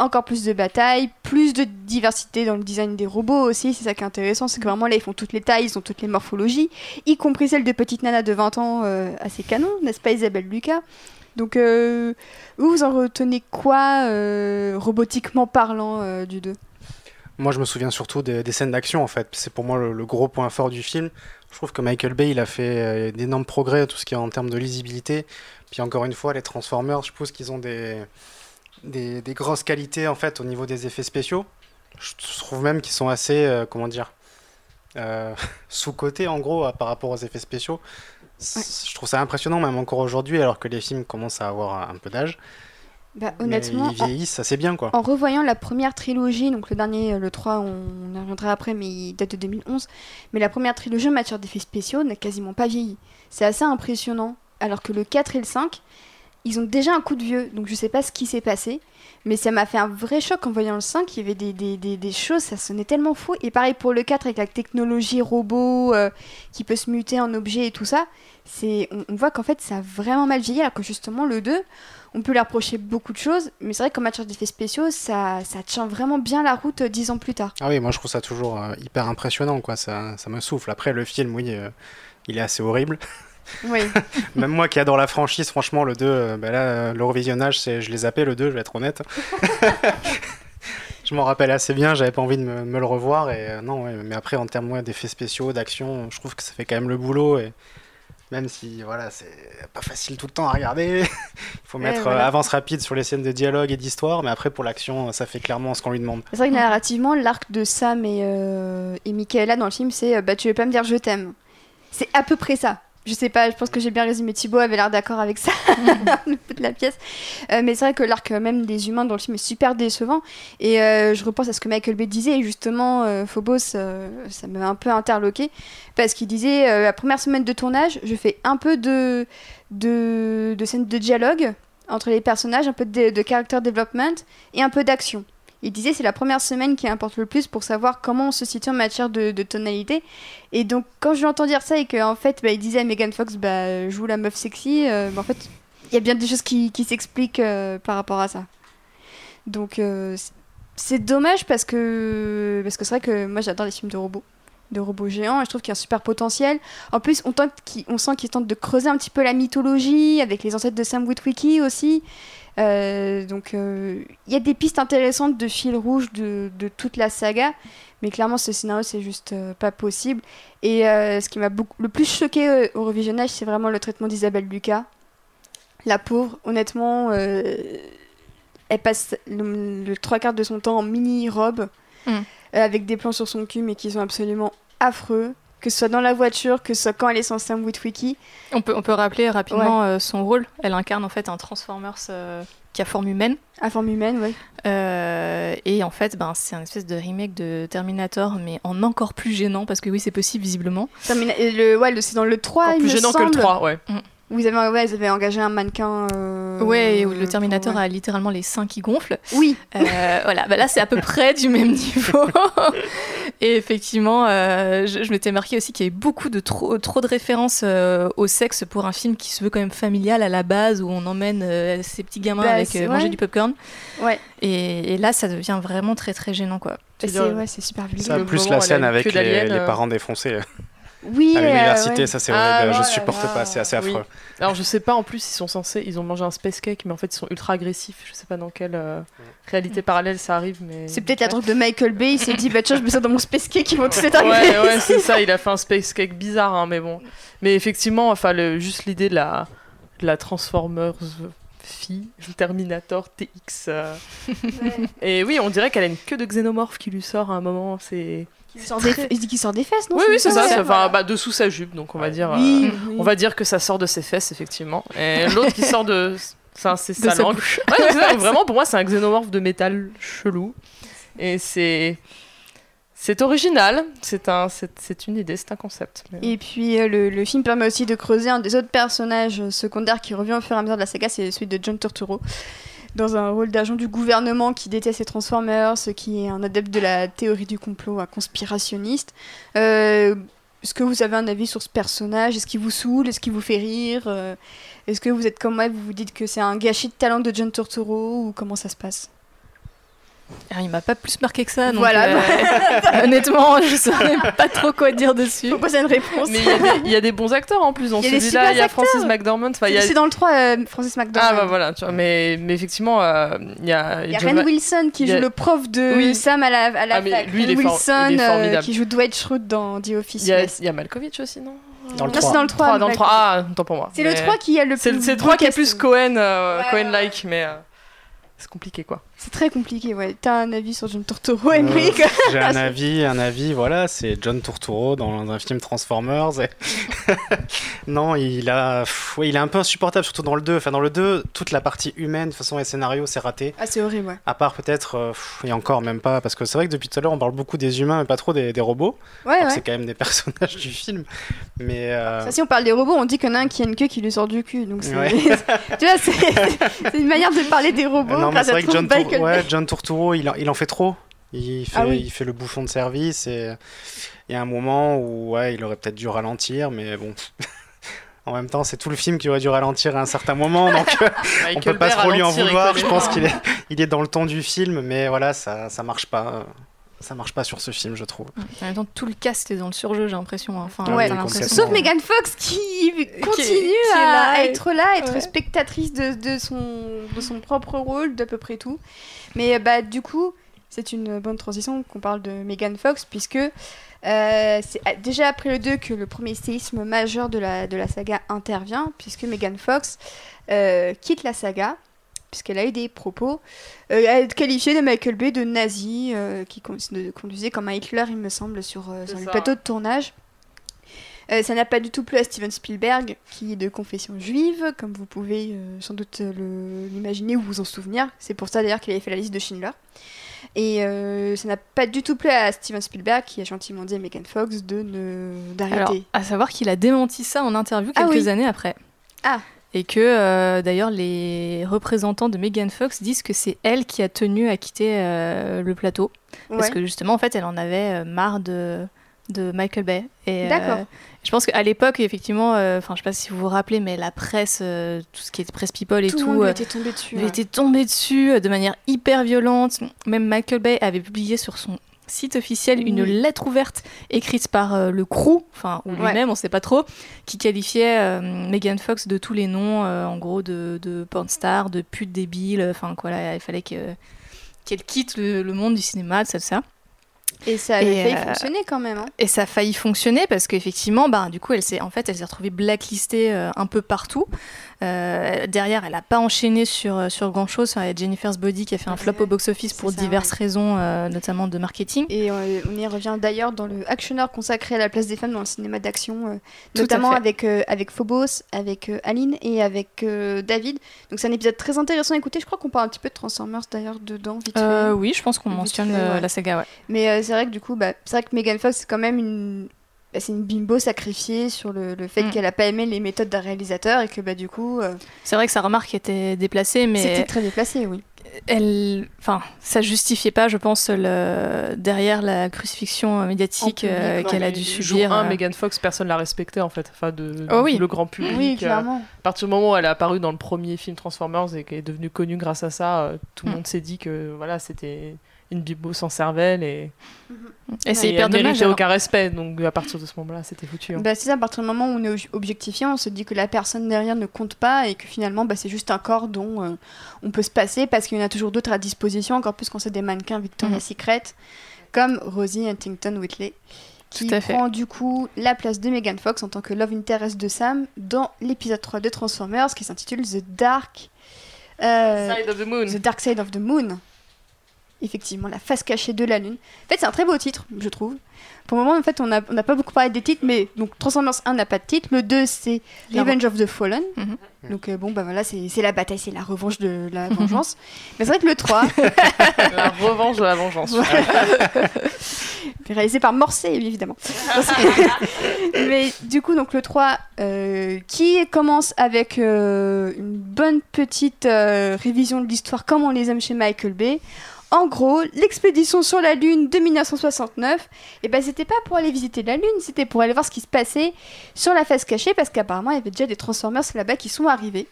[SPEAKER 1] encore plus de batailles, plus de diversité dans le design des robots aussi, c'est ça qui est intéressant, c'est que vraiment là ils font toutes les tailles, ils ont toutes les morphologies, y compris celle de petite nana de 20 ans euh, assez canon, n'est-ce pas Isabelle Lucas? Donc euh, vous, en retenez quoi euh, robotiquement parlant du 2
[SPEAKER 2] Moi, je me souviens surtout des, scènes d'action, en fait. C'est pour moi le, gros point fort du film. Je trouve que Michael Bay, il a fait euh, d'énormes progrès, tout ce qui est en termes de lisibilité. Puis encore une fois, les Transformers, je pense qu'ils ont des, des, grosses qualités, en fait, au niveau des effets spéciaux. Je trouve même qu'ils sont assez, euh, comment dire, euh, sous-cotés, en gros, par rapport aux effets spéciaux. Je trouve ça impressionnant, même encore aujourd'hui, alors que les films commencent à avoir un peu d'âge.
[SPEAKER 1] Bah, honnêtement,
[SPEAKER 2] ils vieillissent assez bien quoi.
[SPEAKER 1] En revoyant la première trilogie, donc le dernier, le 3, on, y reviendra après, mais il date de 2011. Mais la première trilogie en matière d'effets spéciaux n'a quasiment pas vieilli. C'est assez impressionnant. Alors que le 4 et le 5, ils ont déjà un coup de vieux, donc je sais pas ce qui s'est passé. Mais ça m'a fait un vrai choc en voyant le 5, il y avait des, des, des, choses, ça sonnait tellement fou. Et pareil pour le 4 avec la technologie robot euh, qui peut se muter en objet et tout ça. c'est on, voit qu'en fait ça a vraiment mal vieilli, alors que justement le 2 on peut lui reprocher beaucoup de choses, mais c'est vrai qu'en matière d'effets spéciaux, ça, ça tient vraiment bien la route euh, dix ans plus tard.
[SPEAKER 2] Ah oui, moi je trouve ça toujours euh, hyper impressionnant, quoi. Ça, ça me souffle. Après, le film, oui, il est assez horrible.
[SPEAKER 1] Oui.
[SPEAKER 2] Même moi qui adore la franchise, franchement, le 2, bah là, le revisionnage, je l'ai zappé, le 2, je vais être honnête. je m'en rappelle assez bien, j'avais pas envie de me, le revoir. Et non, mais après, en termes d'effets spéciaux, d'action, je trouve que ça fait quand même le boulot. Et même si voilà, c'est pas facile tout le temps à regarder. Il faut mettre euh, avance rapide sur les scènes de dialogue et d'histoire, mais après pour l'action, ça fait clairement ce qu'on lui demande.
[SPEAKER 1] C'est vrai que narrativement, l'arc de Sam et, euh, et Michaela dans le film, c'est euh, bah tu veux pas me dire je t'aime. C'est à peu près ça. Je sais pas, je pense que j'ai bien résumé. Thibaut avait l'air d'accord avec ça, le peu de la pièce. Euh, mais c'est vrai que l'arc même des humains dans le film est super décevant. Et euh, je repense à ce que Michael Bay disait, et justement, euh, Phobos, ça m'a un peu interloqué. Parce qu'il disait, la première semaine de tournage, je fais un peu de, de, de scènes de dialogue entre les personnages, un peu de, de character development et un peu d'action. Il disait c'est la première semaine qui importe le plus pour savoir comment on se situe en matière de, tonalité. Et donc quand je lui entends dire ça et qu'en fait bah, il disait à Megan Fox bah, joue la meuf sexy, euh, bah, en fait il y a bien des choses qui, qui s'expliquent euh, par rapport à ça. Donc euh, c'est dommage parce que parce que c'est vrai que moi j'adore les films de robots de robots géants et je trouve qu'il y a un super potentiel. En plus, on, tente on sent qu'ils tentent de creuser un petit peu la mythologie avec les ancêtres de Sam Witwicky aussi. Euh, donc euh, il y a des pistes intéressantes de fil rouge de, de toute la saga, mais clairement ce scénario c'est juste euh, pas possible. Et ce qui m'a le plus choqué au revisionnage, c'est vraiment le traitement d'Isabelle Lucas. La pauvre, honnêtement, elle passe le, trois quarts de son temps en mini-robe, mm. avec des plans sur son cul, mais qui sont absolument affreux que ce soit dans la voiture, que ce soit quand elle est Sam Witwicky.
[SPEAKER 4] On peut, on peut rappeler rapidement euh, son rôle. Elle incarne en fait un Transformers euh, qui a forme humaine.
[SPEAKER 1] À forme humaine, oui.
[SPEAKER 4] Euh, et en fait, ben, c'est un espèce de remake de Terminator, mais en encore plus gênant, parce que oui, c'est possible visiblement.
[SPEAKER 1] le, ouais, c'est dans le 3,
[SPEAKER 3] encore
[SPEAKER 1] il
[SPEAKER 3] plus gênant que le 3, ouais.
[SPEAKER 1] Mm. Vous avez, ouais, vous avez engagé un mannequin. Euh,
[SPEAKER 4] ouais, le Terminator a littéralement les seins qui gonflent.
[SPEAKER 1] Oui.
[SPEAKER 4] Euh, voilà, bah là c'est à peu près du même niveau. et effectivement, euh, je, m'étais marqué aussi qu'il y avait beaucoup de trop, trop de références au sexe pour un film qui se veut quand même familial à la base, où on emmène ces petits gamins bah, avec manger du popcorn.
[SPEAKER 1] Ouais.
[SPEAKER 4] Et, et, là, ça devient vraiment très très gênant quoi.
[SPEAKER 1] C'est ouais, super
[SPEAKER 2] Ça, plus la scène avec les, les parents défoncés.
[SPEAKER 1] Oui,
[SPEAKER 2] à l'université, ça c'est horrible, ah, je supporte pas, c'est assez affreux.
[SPEAKER 3] Alors je sais pas, en plus ils sont censés, ils ont mangé un space cake, mais en fait ils sont ultra agressifs. Je sais pas dans quelle euh, réalité parallèle ça arrive, mais.
[SPEAKER 1] C'est peut-être la drogue de Michael Bay, il s'est dit bah tiens je mets ça dans mon space cake, ils vont tous être
[SPEAKER 3] Ouais, ouais, c'est ça, il a fait un space cake bizarre, hein, mais bon. Mais effectivement, enfin le, juste l'idée de la, de la Transformers fille, Terminator TX. Euh. Et oui, on dirait qu'elle a une queue de xénomorphe qui lui sort à un moment, c'est.
[SPEAKER 1] Il dit qu'il sort des fesses, non?
[SPEAKER 3] Oui, oui, c'est ça. Enfin, bah, dessous sa jupe, donc on va dire. Euh, on va dire que ça sort de ses fesses, effectivement. Et l'autre qui sort de. C'est sa langue. vraiment, pour moi, c'est un xénomorphe de métal chelou. Et c'est. C'est original, c'est un, c'est une idée, c'est un concept.
[SPEAKER 1] Et puis euh, le, le, film permet aussi de creuser un des autres personnages secondaires qui revient au fur et à mesure de la saga, c'est celui de John Turturro, dans un rôle d'agent du gouvernement qui déteste les Transformers, qui est un adepte de la théorie du complot, un conspirationniste. Euh, est-ce que vous avez un avis sur ce personnage? Est-ce qu'il vous saoule? Est-ce qu'il vous fait rire? Euh, Est-ce que vous êtes comme moi Vous vous dites que c'est un gâchis de talent de John Turturro Ou comment ça se passe?
[SPEAKER 4] Ah, il m'a pas plus marqué que ça. Donc voilà. Euh, honnêtement, je saurais pas trop quoi dire dessus.
[SPEAKER 1] Faut poser une réponse.
[SPEAKER 3] Mais il y, a des bons acteurs en plus dans celui-là. Il y a Francis McDormand.
[SPEAKER 1] C'est dans le 3, euh, Francis McDormand.
[SPEAKER 3] Ah bah voilà. Tu vois, mais, mais effectivement, euh, il y a.
[SPEAKER 1] Il y a Ren Wilson qui joue le prof de Sam à la, à la ah, fac.
[SPEAKER 3] Lui, il est Wilson
[SPEAKER 1] qui joue Dwight Schrute dans The Office.
[SPEAKER 3] Il y, a Malkovich aussi, non?
[SPEAKER 2] Dans le 3. c'est
[SPEAKER 1] dans le 3.
[SPEAKER 3] dans le 3. Ah, tant pour moi.
[SPEAKER 1] C'est le 3 qui a le
[SPEAKER 3] plus. C'est le 3 qui est plus Cohen, Cohen-like, mais c'est compliqué quoi.
[SPEAKER 1] C'est très compliqué, ouais. T'as un avis sur John Turturro, Emmerich
[SPEAKER 2] J'ai un avis, un avis, voilà, c'est John Turturro dans un film Transformers. non, il a, il est un peu insupportable, surtout dans le 2. Enfin, dans le 2, toute la partie humaine, de façon, et scénario, c'est raté.
[SPEAKER 1] Ah, c'est horrible, ouais.
[SPEAKER 2] À part peut-être, euh, et encore même pas, parce que c'est vrai que depuis tout à l'heure, on parle beaucoup des humains, mais pas trop des, robots.
[SPEAKER 1] Ouais, ouais.
[SPEAKER 2] C'est quand même des personnages du film. Mais. Euh,
[SPEAKER 1] Ça, si on parle des robots, on dit qu'il y en a un qui a une queue qui lui sort du cul. Donc c'est. tu vois, c'est une manière de parler des robots.
[SPEAKER 2] Non, mais c'est vrai que John, ouais, John Turturro, il, il, en fait trop. Il fait, ah il fait le bouffon de service et il y a un moment où ouais, il aurait peut-être dû ralentir, mais bon. en même temps, c'est tout le film qui aurait dû ralentir à un certain moment, donc on peut pas trop lui en vouloir. Je pense qu'il est, il est dans le ton du film, mais voilà, ça, ça marche pas ça marche pas sur ce film, je trouve.
[SPEAKER 4] En même temps, tout le cast est dans le surjeu, j'ai l'impression. Hein. Enfin,
[SPEAKER 1] ouais, Sauf Megan Fox qui continue à, être là, à être spectatrice de, de, son, de son propre rôle, d'à peu près tout. Mais bah, du coup, c'est une bonne transition qu'on parle de Megan Fox, puisque euh, c'est déjà après le 2 que le premier séisme majeur de la, de la saga intervient, puisque Megan Fox euh, quitte la saga puisqu'elle a eu des propos euh, qualifiés de Michael Bay de nazi, euh, qui conduisait comme un Hitler, il me semble, sur, euh, le plateau de tournage. ça n'a pas du tout plu à Steven Spielberg, qui est de confession juive, comme vous pouvez sans doute l'imaginer ou vous en souvenir. C'est pour ça d'ailleurs qu'il avait fait la liste de Schindler. Et ça n'a pas du tout plu à Steven Spielberg, qui a gentiment dit à Megan Fox de ne d'arrêter.
[SPEAKER 4] À savoir qu'il a démenti ça en interview ah quelques années après.
[SPEAKER 1] Ah
[SPEAKER 4] et que euh, d'ailleurs les représentants de Megan Fox disent que c'est elle qui a tenu à quitter euh, le plateau parce que justement en fait elle en avait euh, marre de, de Michael Bay.
[SPEAKER 1] D'accord.
[SPEAKER 4] je pense qu'à l'époque effectivement, enfin je sais pas si vous vous rappelez, mais la presse, tout ce qui est presse people et tout,
[SPEAKER 1] tout était tombé dessus.
[SPEAKER 4] Il était tombé dessus de manière hyper violente. Même Michael Bay avait publié sur son site officiel une lettre ouverte écrite par euh, le crew, enfin ou lui-même, on sait pas trop, qui qualifiait euh, Megan Fox de tous les noms, euh, en gros de, de star, de pute débile, enfin voilà, il fallait qu'elle quitte le, monde du cinéma, tout ça. ça.
[SPEAKER 1] Et ça a failli fonctionner quand même. Hein.
[SPEAKER 4] Et ça a failli fonctionner parce qu'effectivement, bah, du coup, elle s'est en fait, elle s'est retrouvée blacklistée un peu partout. Euh, derrière, elle n'a pas enchaîné sur, euh, sur grand chose. il y a Jennifer's Body qui a fait un flop au box-office pour diverses raisons, euh, notamment de marketing.
[SPEAKER 1] Et on y revient d'ailleurs dans le actionneur consacré à la place des femmes dans le cinéma d'action, notamment avec, avec Phobos, avec Aline et avec David. Donc c'est un épisode très intéressant à écouter. Je crois qu'on parle un petit peu de Transformers d'ailleurs dedans, vite
[SPEAKER 4] Oui, je pense qu'on mentionne la saga, ouais.
[SPEAKER 1] Mais c'est vrai que du coup, bah, c'est vrai que Megan Fox, c'est quand même une bah, c'est une bimbo sacrifiée sur le, fait mm. qu'elle a pas aimé les méthodes d'un réalisateur et que bah du coup. Euh,
[SPEAKER 4] c'est vrai que sa remarque était déplacée, mais.
[SPEAKER 1] C'était très déplacé, oui.
[SPEAKER 4] Elle, enfin, ça justifiait pas, je pense, le... derrière la crucifixion médiatique euh, qu'elle a dû subir.
[SPEAKER 3] Un, euh. Megan Fox, personne l'a respectée en fait, enfin de,
[SPEAKER 4] oh oui.
[SPEAKER 3] le grand public.
[SPEAKER 1] Oui, clairement.
[SPEAKER 3] à partir du moment où elle est apparue dans le premier film Transformers et qu'elle est devenue connue grâce à ça, tout le mm. monde s'est dit que voilà, c'était une bibo sans cervelle et,
[SPEAKER 4] et c'est hyper dommage.
[SPEAKER 3] aucun respect, donc à partir de ce moment-là, c'était foutu. Hein.
[SPEAKER 1] Bah, c'est ça, à partir du moment où on est objectifié, on se dit que la personne derrière ne compte pas et que finalement, bah, c'est juste un corps dont euh, on peut se passer parce qu'il y en a toujours d'autres à disposition, encore plus quand c'est des mannequins Victoria's mhm. Secret, comme Rosie Huntington Whitley, qui prend du coup la place de Megan Fox en tant que love interest de Sam dans l'épisode 3 de Transformers qui s'intitule The Dark.
[SPEAKER 3] Euh, Side of the Moon.
[SPEAKER 1] The Dark Side of the Moon effectivement, la face cachée de la lune. En fait, c'est un très beau titre, je trouve. Pour le moment, en fait, on n'a on pas beaucoup parlé des titres, mais donc Transformers 1 n'a pas de titre. Le 2, c'est Revenge of the Fallen. Mhm. Donc, euh, bon, bah voilà, c'est la bataille, c'est la revanche de la vengeance. mais c'est vrai que le 3.
[SPEAKER 3] la revanche de la vengeance.
[SPEAKER 1] réalisé par Morcey, évidemment. mais du coup, donc le 3, euh, qui commence avec euh, une bonne petite révision de l'histoire, comme on les aime chez Michael Bay en gros, l'expédition sur la Lune de 1969, et eh ben c'était pas pour aller visiter la Lune, c'était pour aller voir ce qui se passait sur la face cachée, parce qu'apparemment il y avait déjà des Transformers là-bas qui sont arrivés.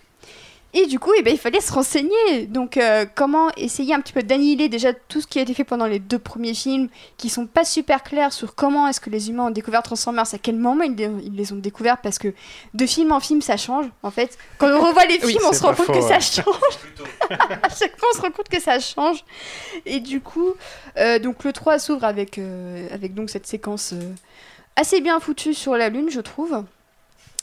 [SPEAKER 1] Et du coup, eh ben, il fallait se renseigner. Donc, euh, comment essayer un petit peu d'annihiler déjà tout ce qui a été fait pendant les deux premiers films, qui sont pas super clairs sur comment est-ce que les humains ont découvert Transformers, à quel moment ils, les ont découverts, parce que de film en film, ça change. En fait, quand on revoit les films, on se rend compte que ça change. à chaque fois, on se rend compte que ça change. Et du coup, euh, donc le 3 s'ouvre avec, euh, avec donc cette séquence assez bien foutue sur la Lune, je trouve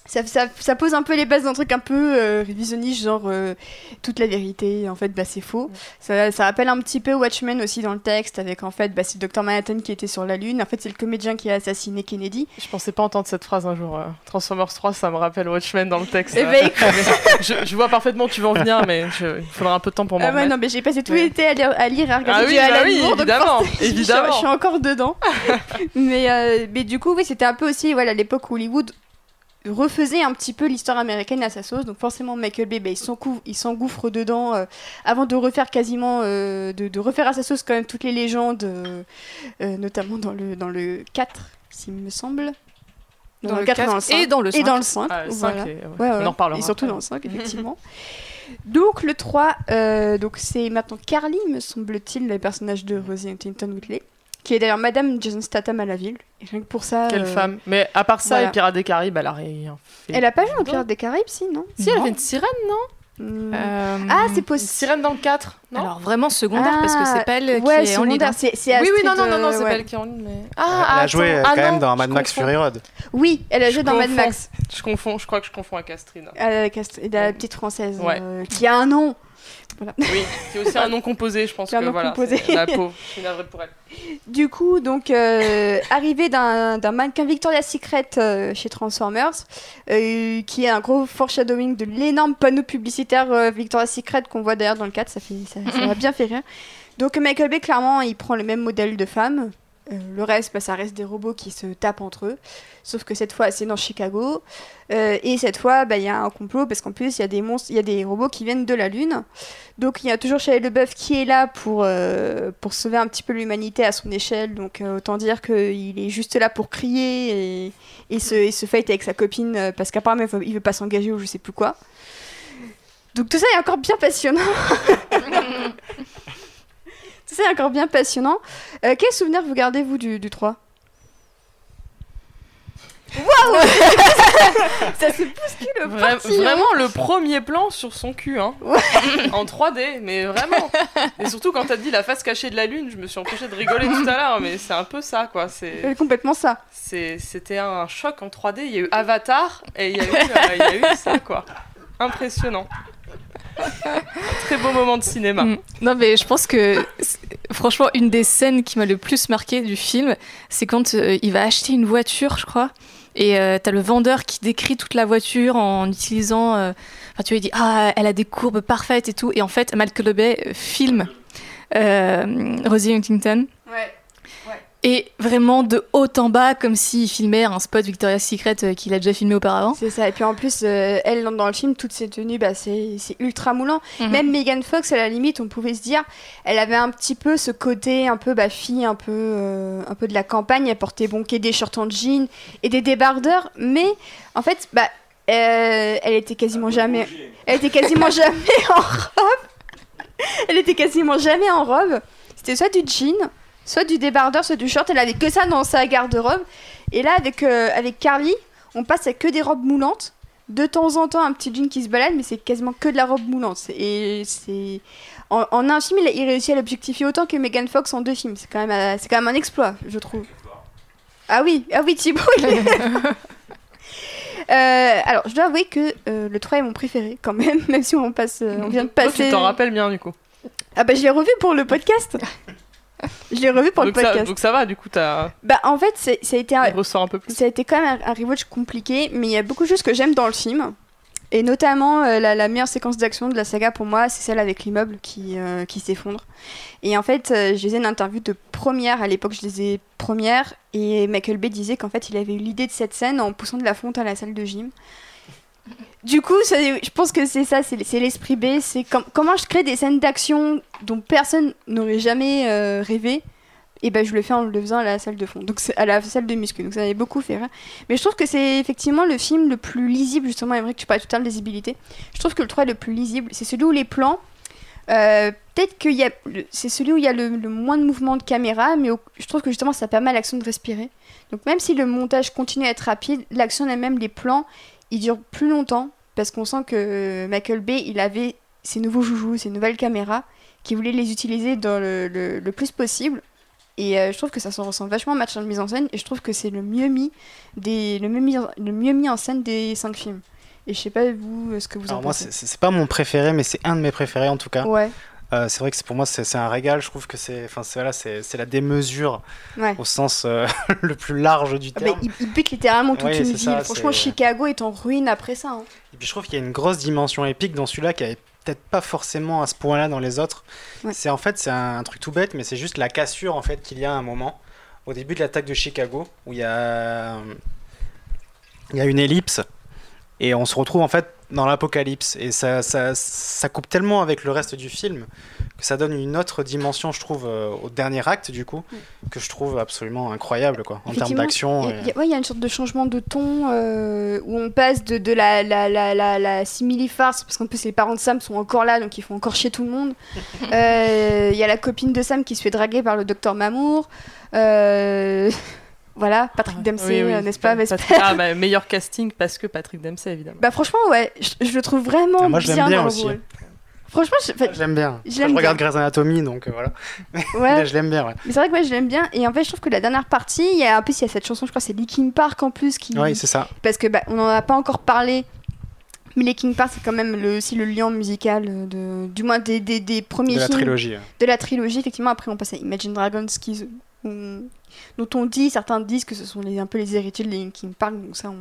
[SPEAKER 1] ça, ça, ça, pose un peu les bases d'un truc un peu euh, révisionniste, genre euh, toute la vérité, en fait, bah, c'est faux. Ça, ça, rappelle un petit peu Watchmen aussi dans le texte, avec en fait, bah, c'est Dr Manhattan qui était sur la Lune. En fait, c'est le comédien qui a assassiné Kennedy.
[SPEAKER 3] Je pensais pas entendre cette phrase un jour. Euh, Transformers 3, ça me rappelle Watchmen dans le texte.
[SPEAKER 1] Ben,
[SPEAKER 3] je, je, vois parfaitement où tu veux en venir, mais il faudra un peu de temps pour m'en
[SPEAKER 1] ah ouais, non, mais j'ai passé tout l'été à lire, à lire, à regarder
[SPEAKER 3] ah oui,
[SPEAKER 1] à
[SPEAKER 3] bah oui, évidemment, évidemment.
[SPEAKER 1] Je, je, suis encore dedans. mais, mais du coup, oui, c'était un peu aussi voilà, l'époque Hollywood refaisait un petit peu l'histoire américaine à sa sauce. Donc forcément, Michael Bay, bah, il s'engouffre dedans euh, avant de refaire quasiment, euh, de, refaire à sa sauce quand même toutes les légendes, euh, notamment dans le, dans le 4, s'il me semble.
[SPEAKER 4] Dans, le 4, et dans le 5.
[SPEAKER 1] Et dans le 5. Et dans le 5,
[SPEAKER 3] ah,
[SPEAKER 1] voilà.
[SPEAKER 3] et, On en reparlera.
[SPEAKER 1] Et surtout dans le 5, effectivement. donc le 3, donc c'est maintenant Carly, me semble-t-il, le personnage de Rosie Huntington Whitley qui est d'ailleurs Madame Jason Statham à la ville. Et rien que pour ça.
[SPEAKER 3] Quelle
[SPEAKER 1] euh,
[SPEAKER 3] femme. Mais à part ça, voilà. et Pirates des Caraïbes, elle a rien fait.
[SPEAKER 1] Elle a pas joué en Pirates des Caraïbes, si, non
[SPEAKER 3] Si, elle fait une sirène, non
[SPEAKER 1] Mmh. Euh, ah, c'est possible.
[SPEAKER 3] Sirène dans le 4, non
[SPEAKER 4] Alors vraiment secondaire ah, parce que c'est pas elle
[SPEAKER 1] ouais,
[SPEAKER 4] qui est en ligne.
[SPEAKER 1] C'est,
[SPEAKER 3] oui, oui, non, non, non, non c'est ouais. pas elle qui est en ligne. Mais...
[SPEAKER 2] Ah, elle a
[SPEAKER 3] attends.
[SPEAKER 2] joué euh,
[SPEAKER 3] ah,
[SPEAKER 2] quand
[SPEAKER 3] non,
[SPEAKER 2] même dans Mad Max
[SPEAKER 3] confonds.
[SPEAKER 2] Fury Road.
[SPEAKER 1] Oui, elle a joué
[SPEAKER 3] je
[SPEAKER 1] dans
[SPEAKER 3] confonds.
[SPEAKER 1] Mad Max.
[SPEAKER 3] Je confonds, je crois que je confonds avec Astrine.
[SPEAKER 1] Euh, Cast... la petite française
[SPEAKER 3] Ouais.
[SPEAKER 1] euh, qui a un nom. Voilà.
[SPEAKER 3] Oui, qui est aussi un nom composé, je pense que
[SPEAKER 1] nom
[SPEAKER 3] voilà.
[SPEAKER 1] composé.
[SPEAKER 3] c'est La pauvre, je suis navrée pour elle.
[SPEAKER 1] Du coup, donc, euh, arrivée d'un, mannequin Victoria's Secret euh, chez Transformers, euh, qui est un gros foreshadowing de l'énorme panneau publicitaire euh, Victoria's Secret qu'on voit d'ailleurs dans le 4, ça, fait, ça, ça m'a bien fait rire. Donc Michael Bay, clairement, il prend le même modèle de femme. Euh, le reste, bah, ça reste des robots qui se tapent entre eux. Sauf que cette fois, c'est dans Chicago. Euh, et cette fois, bah, il y a un complot parce qu'en plus, il y a des monstres, il y a des robots qui viennent de la Lune. Donc, il y a toujours Shia LeBeouf qui est là pour, euh, pour sauver un petit peu l'humanité à son échelle. Donc, autant dire qu'il est juste là pour crier et, et, se, et fight avec sa copine parce qu'apparemment, il veut pas s'engager ou je sais plus quoi. Donc, tout ça est encore bien passionnant. tout ça est encore bien passionnant. Euh, quel souvenir vous gardez, vous, du, du 3 Waouh Ça se bouscule
[SPEAKER 3] Vra-
[SPEAKER 1] parti, hein.
[SPEAKER 3] vraiment le premier plan sur son cul, hein. en 3D, mais vraiment. Et surtout quand t'as dit la face cachée de la lune, je me suis empêchée de rigoler tout à l'heure, mais c'est un peu ça, quoi. C'est,
[SPEAKER 1] C'est complètement ça.
[SPEAKER 3] c'est, c'était un choc en 3D. Il y a eu Avatar et il y a eu, euh, il y a eu ça, quoi. Impressionnant. Très beau moment de cinéma.
[SPEAKER 4] Mm. Non, mais je pense que, franchement, une des scènes qui m'a le plus marqué du film, c'est quand euh, il va acheter une voiture, je crois. Et euh, t'as le vendeur qui décrit toute la voiture en utilisant. euh, Enfin, tu vois, il dit Ah, elle a des courbes parfaites et tout. Et en fait, Malcolm Bay euh, filme euh, Rosie Huntington.
[SPEAKER 1] Ouais.
[SPEAKER 4] Et vraiment de haut en bas, comme s'il filmait un spot Victoria's Secret euh, qu'il a déjà filmé auparavant.
[SPEAKER 1] C'est ça. Et puis en plus, euh, elle, dans- dans le film, toutes ses tenues, bah, c'est ultra moulant.
[SPEAKER 4] Mhm.
[SPEAKER 1] Même Megan Fox, à la limite, on pouvait se dire, elle avait un petit peu ce côté un peu bah, fille, un peu, euh, un peu de la campagne. Elle portait bon des shorts en jean et des débardeurs. Mais en fait, bah, euh, elle était quasiment jamais, elle était quasiment jamais en robe. Elle était quasiment jamais en robe. C'était soit du jean, soit du débardeur, soit du short. Elle avait que ça dans sa garde-robe. Et là, avec, euh, avec Carly, on passe à que des robes moulantes. De temps en temps, un petit jean qui se balade, mais c'est quasiment que de la robe moulante. Et c'est. En, en un film, il, réussit à l'objectifier autant que Megan Fox en deux films. C'est quand, même, euh, c'est quand même un exploit, je trouve. Ah oui, ah oui, Thibaut. il est- Euh, alors, je dois avouer que euh, le 3 est mon préféré, quand même, même si on, passe, euh, on vient de passer.
[SPEAKER 3] tu t'en rappelles bien, du coup.
[SPEAKER 1] Ah bah, je l'ai revu pour le podcast. Je l'ai revu pour
[SPEAKER 3] Donc
[SPEAKER 1] le
[SPEAKER 3] ça,
[SPEAKER 1] podcast.
[SPEAKER 3] donc ça va, du coup, t'as...
[SPEAKER 1] Bah, en fait, ça a été un,
[SPEAKER 3] ressort un peu plus.
[SPEAKER 1] ça a été quand même un, un rewatch compliqué, mais il y a beaucoup de choses que j'aime dans le film. Et notamment, euh, la, la meilleure séquence d'action de la saga pour moi, c'est celle avec l'immeuble qui, euh, qui s'effondre. Et en fait, euh, je lisais une interview de première, à l'époque je lisais première, et Michael Bay disait qu'en fait il avait eu l'idée de cette scène en poussant de la fonte à la salle de gym. Du coup, je pense que c'est ça, c'est l'esprit B, c'est com- comment je crée des scènes d'action dont personne n'aurait jamais euh, rêvé et ben je le fais en le faisant à la salle de fond, donc à la salle de muscu. Donc ça m'avait beaucoup fait rire. Mais je trouve que c'est effectivement le film le plus lisible, justement, vrai que tu parlais tout à l'heure de lisibilité. Je trouve que le 3 est le plus lisible. C'est celui où les plans. Euh, peut-être que c'est celui où il y a le, moins de mouvement de caméra, mais je trouve que justement ça permet à l'action de respirer. Donc même si le montage continue à être rapide, l'action elle-même, les plans, ils durent plus longtemps parce qu'on sent que Michael Bay, il avait ses nouveaux joujoux, ses nouvelles caméras, qui voulait les utiliser dans le, le plus possible. Et euh, je trouve que ça s'en ressent vachement match de mise en scène. Et je trouve que c'est le mieux mis des, le mieux mis, en, le mieux mis en scène des cinq films. Et je sais pas vous euh, ce que vous
[SPEAKER 2] Alors
[SPEAKER 1] en
[SPEAKER 2] moi,
[SPEAKER 1] pensez.
[SPEAKER 2] c'est pas mon préféré, mais c'est un de mes préférés en tout cas.
[SPEAKER 1] Ouais.
[SPEAKER 2] Euh, c'est vrai que pour moi c'est un régal. Je trouve que c'est voilà, la démesure au sens le plus large du
[SPEAKER 1] ah
[SPEAKER 2] terme.
[SPEAKER 1] bah, il, bute littéralement toute une ville. Franchement, Chicago est en ruine après ça. Hein.
[SPEAKER 2] Et puis je trouve qu'il y a une grosse dimension épique dans celui-là qui avait peut-être pas forcément à ce point-là dans les autres. C'est en fait c'est un, truc tout bête, mais c'est juste la cassure en fait qu'il y a à un moment au début de l'attaque de Chicago où il y a il y a une ellipse et on se retrouve en fait dans l'apocalypse. Et ça, ça, ça, coupe tellement avec le reste du film que ça donne une autre dimension je trouve euh, au dernier acte du coup mm. que je trouve absolument incroyable quoi en termes d'action
[SPEAKER 1] il y, a une sorte de changement de ton euh, où on passe de, de la, la, la, la, la simili-farce parce qu'en plus les parents de Sam sont encore là donc ils font encore chier tout le monde. Euh, il y a la copine de Sam qui se fait draguer par le docteur Mamour Voilà, Patrick Dempsey, euh, n'est-ce pas
[SPEAKER 3] Ah, bah, meilleur casting parce que Patrick Dempsey, évidemment.
[SPEAKER 1] Bah, franchement, ouais, je, le trouve vraiment ah, moi, je bien, bien dans aussi. Franchement,
[SPEAKER 2] j'aime bien. Je, regarde Grey's Anatomy, donc euh, voilà. Ouais. je l'aime bien, ouais.
[SPEAKER 1] Mais c'est vrai que ouais, je l'aime bien. Et en fait, je trouve que la dernière partie, il y a un peu, il y a cette chanson, je crois, c'est Linkin Park en plus qui.
[SPEAKER 2] Oui, c'est ça.
[SPEAKER 1] Parce que bah, on n'en a pas encore parlé. Mais Linkin Park, c'est quand même le, aussi le lien musical de, du moins des, des, des premiers
[SPEAKER 2] de
[SPEAKER 1] films.
[SPEAKER 2] De la trilogie.
[SPEAKER 1] De la trilogie, effectivement. Après, on passe à Imagine Dragons, qui, dont on dit, certains disent que ce sont les, un peu les héritiers de Linkin Park, donc ça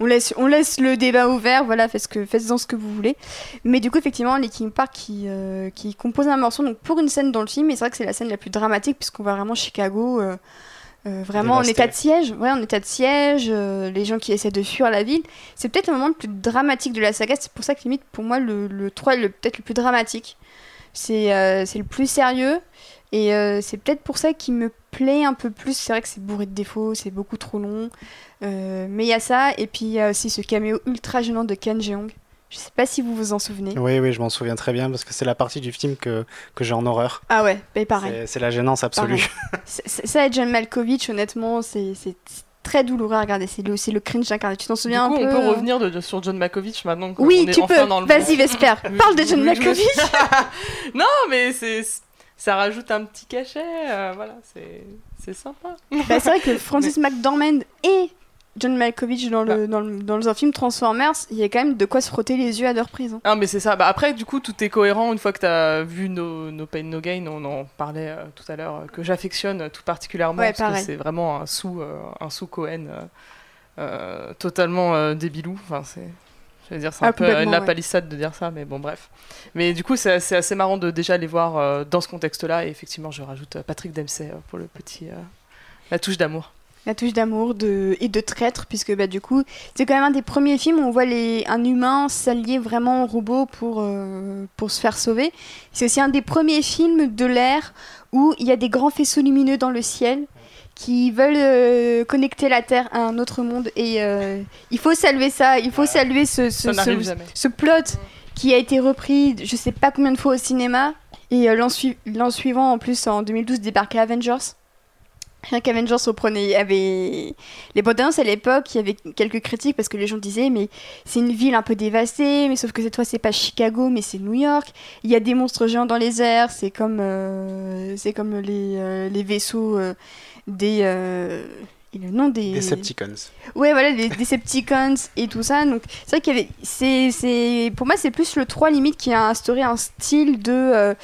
[SPEAKER 1] on, laisse, on laisse le débat ouvert, voilà, faites, ce que, faites-en ce que vous voulez. Mais du coup, effectivement, Linkin Park qui, euh, qui compose un morceau donc pour une scène dans le film, et c'est vrai que c'est la scène la plus dramatique puisqu'on voit vraiment Chicago. Euh, euh, vraiment en état de siège, ouais, en état de siège, les gens qui essaient de fuir la ville. C'est peut-être le moment le plus dramatique de la saga, c'est pour ça que limite pour moi le, le 3 est peut-être le plus dramatique. C'est c'est le plus sérieux, et euh, c'est peut-être pour ça qu'il me plaît un peu plus. C'est vrai que c'est bourré de défauts, c'est beaucoup trop long. Euh, mais il y a ça, et puis il y a aussi ce caméo ultra gênant de Ken Jeong. Je sais pas si vous vous en souvenez.
[SPEAKER 2] Oui, oui, je m'en souviens très bien parce que c'est la partie du film que, que j'ai en horreur.
[SPEAKER 1] Ah ouais, bah pareil.
[SPEAKER 2] C'est la gênance absolue.
[SPEAKER 1] ça et John Malkovich, honnêtement, c'est très douloureux à regarder. C'est le, le cringe incarné. Tu t'en souviens
[SPEAKER 3] du coup,
[SPEAKER 1] un
[SPEAKER 3] peu
[SPEAKER 1] On
[SPEAKER 3] peut revenir de, sur John Malkovich maintenant.
[SPEAKER 1] Oui,
[SPEAKER 3] on
[SPEAKER 1] tu
[SPEAKER 3] peux.
[SPEAKER 1] Vas-y, Vesper. Parle de John Malkovich.
[SPEAKER 3] non, mais c'est ça rajoute un petit cachet, euh, voilà, c'est sympa.
[SPEAKER 1] Bah, c'est vrai que Francis McDormand et John Malkovich dans le, bah. dans le, dans le film Transformers, il y a quand même de quoi se frotter les yeux à deux reprises. Hein.
[SPEAKER 3] Ah, mais c'est ça. Bah, après, du coup, tout est cohérent une fois que tu as vu No, no Pain No Gain. On en parlait euh, tout à l'heure, euh, que j'affectionne tout particulièrement parce que c'est vraiment un sous, un sous Cohen totalement débilou. Enfin, c'est je veux dire, c'est un ah, peu la palissade de dire ça, mais bon, bref. Mais du coup, c'est assez, marrant de déjà les voir euh, dans ce contexte-là. Et effectivement, je rajoute euh, Patrick Dempsey euh, pour le petit. la touche d'amour.
[SPEAKER 1] La touche d'amour de... et de traître, puisque bah, du coup, c'est quand même un des premiers films où on voit les... un humain s'allier vraiment au robot pour, pour se faire sauver. C'est aussi un des premiers films de l'ère où il y a des grands faisceaux lumineux dans le ciel qui veulent euh, connecter la Terre à un autre monde. Et euh, il faut saluer ça, il faut saluer ce, ce, ce, plot qui a été repris je sais pas combien de fois au cinéma. Et euh, l'an suivant, en plus, en 2012, débarquait Avengers. Rien qu'Avengers, on prenait. Il y avait les bandes à l'époque, il y avait quelques critiques parce que les gens disaient, mais c'est une ville un peu dévastée, mais sauf que cette fois, c'est pas Chicago, mais c'est New York. Il y a des monstres géants dans les airs, c'est comme, c'est comme les, les vaisseaux des euh, le nom des
[SPEAKER 2] Decepticons.
[SPEAKER 1] Ouais, voilà, des Decepticons et tout ça. Donc, c'est vrai qu'il y avait. C'est, c'est, pour moi, c'est plus le 3 limite qui a instauré un style de, euh,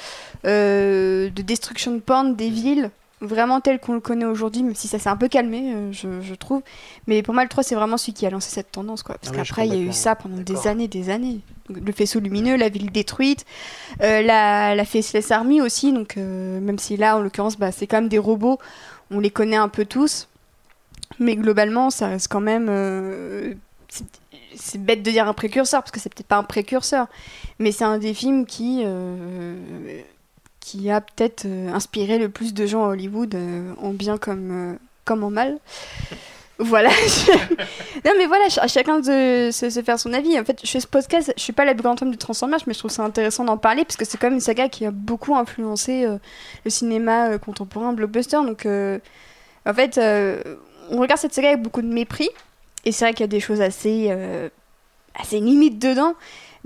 [SPEAKER 1] euh, de destruction porn des villes, vraiment tel qu'on le connaît aujourd'hui, même si ça s'est un peu calmé, je, je, trouve. Mais pour moi, le 3, c'est vraiment celui qui a lancé cette tendance, quoi. Parce ah qu'après, il y a eu ça pendant des années, des années. le faisceau lumineux, la ville détruite, la, la Faceless Army aussi, donc même si là, en l'occurrence, bah, c'est quand même des robots on les connaît un peu tous, mais globalement, ça reste quand même. Euh, c'est bête de dire un précurseur, parce que c'est peut-être pas un précurseur, mais c'est un des films qui, euh, a peut-être inspiré le plus de gens à Hollywood, en bien comme, comme en mal. Voilà. non, mais voilà, à chacun de se, faire son avis. En fait, je fais ce podcast, je suis pas la femme de Transformers, mais je trouve ça intéressant d'en parler parce que c'est quand même une saga qui a beaucoup influencé euh, le cinéma euh, contemporain, blockbuster. Donc, euh, en fait, on regarde cette saga avec beaucoup de mépris. Et c'est vrai qu'il y a des choses assez, assez limites dedans.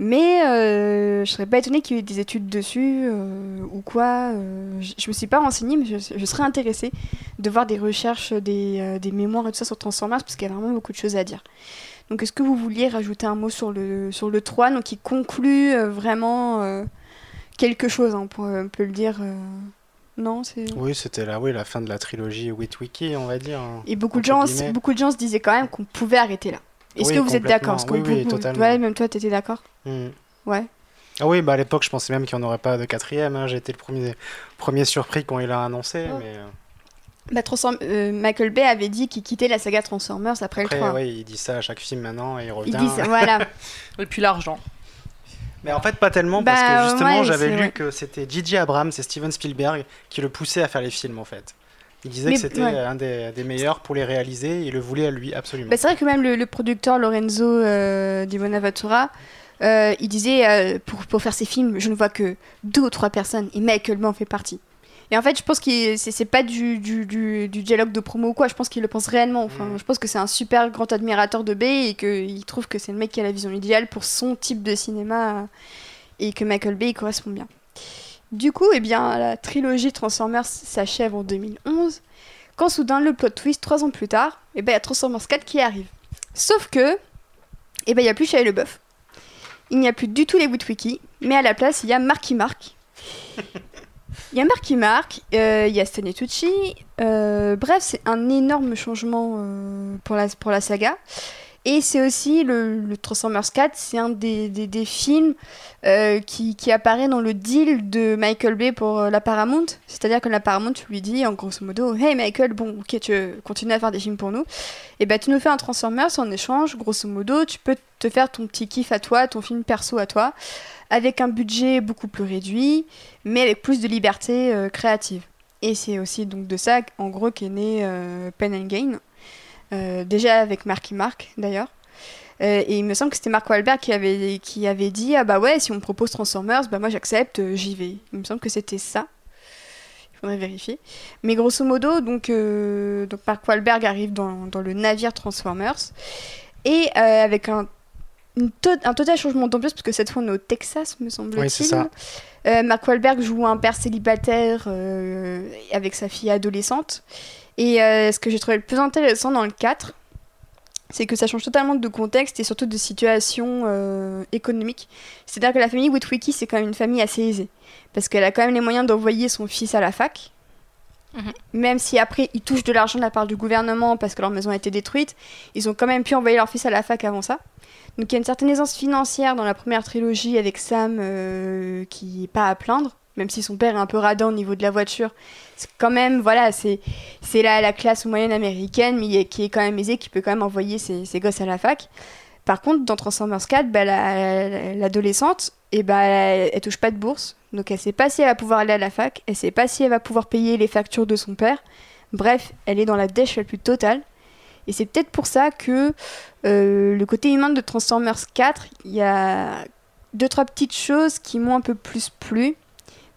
[SPEAKER 1] Mais euh, je serais pas étonnée qu'il y ait des études dessus euh, ou quoi. Euh, je, me suis pas renseignée, mais je, serais intéressée de voir des recherches, des, des, mémoires et tout ça sur Transformers, parce qu'il y a vraiment beaucoup de choses à dire. Donc est-ce que vous vouliez rajouter un mot sur le, sur le 3, donc qui conclut vraiment quelque chose, hein, on, peut, le dire non,
[SPEAKER 2] oui, c'était là, oui, la fin de la trilogie Witwiki, on va dire. Hein,
[SPEAKER 1] et beaucoup de, gens, beaucoup de gens se disaient quand même qu'on pouvait arrêter là. Est-ce que vous êtes d'accord
[SPEAKER 2] Oui, oui, totalement.
[SPEAKER 1] Ouais, même toi, t'étais d'accord
[SPEAKER 2] hmm.
[SPEAKER 1] Ouais.
[SPEAKER 2] Ah oui, bah à l'époque, je pensais même qu'il n'y en aurait pas de quatrième. Hein. J'ai été le premier, premier surpris quand il a annoncé. Mais... Euh.
[SPEAKER 1] Bah, euh, Michael Bay avait dit qu'il quittait la saga Transformers après, le 3.
[SPEAKER 2] Oui, il dit ça à chaque film maintenant et il revient.
[SPEAKER 1] Il dit ça, voilà.
[SPEAKER 3] et puis l'argent.
[SPEAKER 2] Mais en fait, pas tellement, parce que bah, justement, j'avais lu que c'était J.J. Abrams et Steven Spielberg qui le poussaient à faire les films, en fait. Il disait que c'était un des, meilleurs pour les réaliser, il le voulait à lui absolument.
[SPEAKER 1] Bah, c'est vrai que même le, producteur Lorenzo euh, Di Bonaventura, euh, il disait euh, pour, pour, faire ses films, je ne vois que deux ou trois personnes et Michael Bay en fait partie. Et en fait, je pense que c'est pas du, du, du, dialogue de promo ou quoi, je pense qu'il le pense réellement. Enfin, mm. Je pense que c'est un super grand admirateur de Bay et qu'il trouve que c'est le mec qui a la vision idéale pour son type de cinéma et que Michael Bay correspond bien. Du coup, eh bien, la trilogie Transformers s'achève en 2011, quand soudain le plot twist, trois ans plus tard, eh ben, il y a Transformers 4 qui arrive. Sauf que, eh ben, il n'y a plus Shia LeBeouf. Il n'y a plus du tout les Witwiki, mais à la place, il y a Marky Mark. Il y a Marky Mark, euh, il y a Stanley Tucci. Euh, bref, c'est un énorme changement euh, pour, pour la saga. Et c'est aussi le, Transformers 4, c'est un des, des, films euh, qui, qui, apparaît dans le deal de Michael Bay pour euh, la Paramount. C'est-à-dire que la Paramount lui dit en grosso modo Hey Michael, bon, ok, tu continues à faire des films pour nous. Et ben tu nous fais un Transformers en échange, grosso modo, tu peux te faire ton petit kiff à toi, ton film perso à toi, avec un budget beaucoup plus réduit, mais avec plus de liberté euh, créative. Et c'est aussi donc de ça, en gros, qu'est né Pen and Gain. Euh, déjà avec Marky Mark d'ailleurs. Euh, et il me semble que c'était Mark Wahlberg qui avait, qui avait dit Ah bah ouais, si on me propose Transformers, bah moi j'accepte, euh, j'y vais. Il me semble que c'était ça. Il faudrait vérifier. Mais grosso modo, donc, donc Mark Wahlberg arrive dans, dans, le navire Transformers. Et avec un, un total changement d'ambiance, parce que cette fois on est au Texas, me semble-t-il. Oui, c'est ça. Mark Wahlberg joue un père célibataire avec sa fille adolescente. Et euh, ce que j'ai trouvé le plus intéressant dans le 4, c'est que ça change totalement de contexte et surtout de situation euh, économique. C'est-à-dire que la famille Witwicky, c'est quand même une famille assez aisée. Parce qu'elle a quand même les moyens d'envoyer son fils à la fac. Mhm. Même si après ils touchent de l'argent de la part du gouvernement parce que leur maison a été détruite, ils ont quand même pu envoyer leur fils à la fac avant ça. Donc il y a une certaine aisance financière dans la première trilogie avec Sam euh, qui n'est pas à plaindre même si son père est un peu radin au niveau de la voiture, c'est quand même, voilà, c'est, la, la classe moyenne américaine, mais qui est quand même aisée, qui peut quand même envoyer ses, ses gosses à la fac. Par contre, dans Transformers 4, bah, l'adolescente, et eh bah, elle, touche pas de bourse, donc elle sait pas si elle va pouvoir aller à la fac, elle sait pas si elle va pouvoir payer les factures de son père. Bref, elle est dans la dèche la plus totale. Et c'est peut-être pour ça que euh, le côté humain de Transformers 4, il y a deux, trois petites choses qui m'ont un peu plus plu.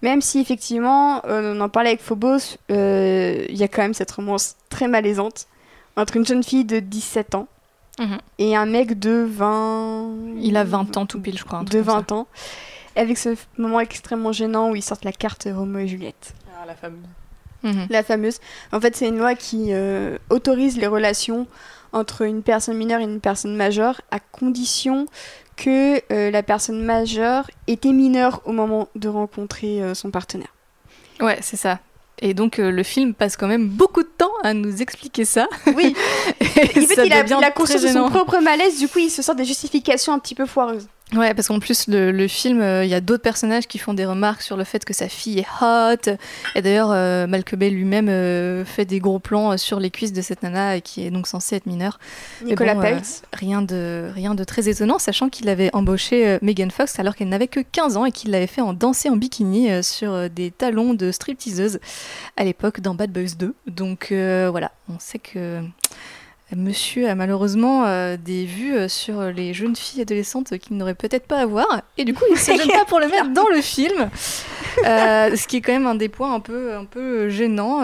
[SPEAKER 1] Même si effectivement, euh, on en parlait avec Phobos, euh, il y a quand même cette romance très malaisante entre une jeune fille de 17 ans mhm. et un mec de 20...
[SPEAKER 4] Il a 20 ans tout pile, je crois.
[SPEAKER 1] De 20 ans. Avec ce moment extrêmement gênant où ils sortent la carte Roméo et Juliette.
[SPEAKER 3] Ah, la fameuse.
[SPEAKER 1] Mhm. La fameuse. En fait, c'est une loi qui euh, autorise les relations entre une personne mineure et une personne majeure à condition que euh, la personne majeure était mineure au moment de rencontrer euh, son partenaire.
[SPEAKER 4] Ouais, c'est ça. Et donc euh, le film passe quand même beaucoup de temps à nous expliquer ça.
[SPEAKER 1] Oui. en fait, il a, il a conscience de son propre malaise, du coup il se sort des justifications un petit peu foireuses.
[SPEAKER 4] Ouais, parce qu'en plus, le, le film, euh, il y a d'autres personnages qui font des remarques sur le fait que sa fille est hot. Et d'ailleurs, euh, Malcolm Bay lui-même euh, fait des gros plans sur les cuisses de cette nana qui est donc censée être mineure.
[SPEAKER 1] Nicolas Peltz.
[SPEAKER 4] rien, de, rien de très étonnant, sachant qu'il avait embauché Megan Fox alors qu'elle n'avait que 15 ans et qu'il l'avait fait en danser en bikini sur des talons de stripteaseuse à l'époque dans Bad Boys 2. Donc voilà, on sait que Monsieur a malheureusement euh, des vues euh, sur les jeunes filles adolescentes qu'il n'aurait peut-être pas à voir. Et du coup, il ne se gêne pas pour le mettre dans le film. Euh, ce qui est quand même un des points un peu, un peu gênants.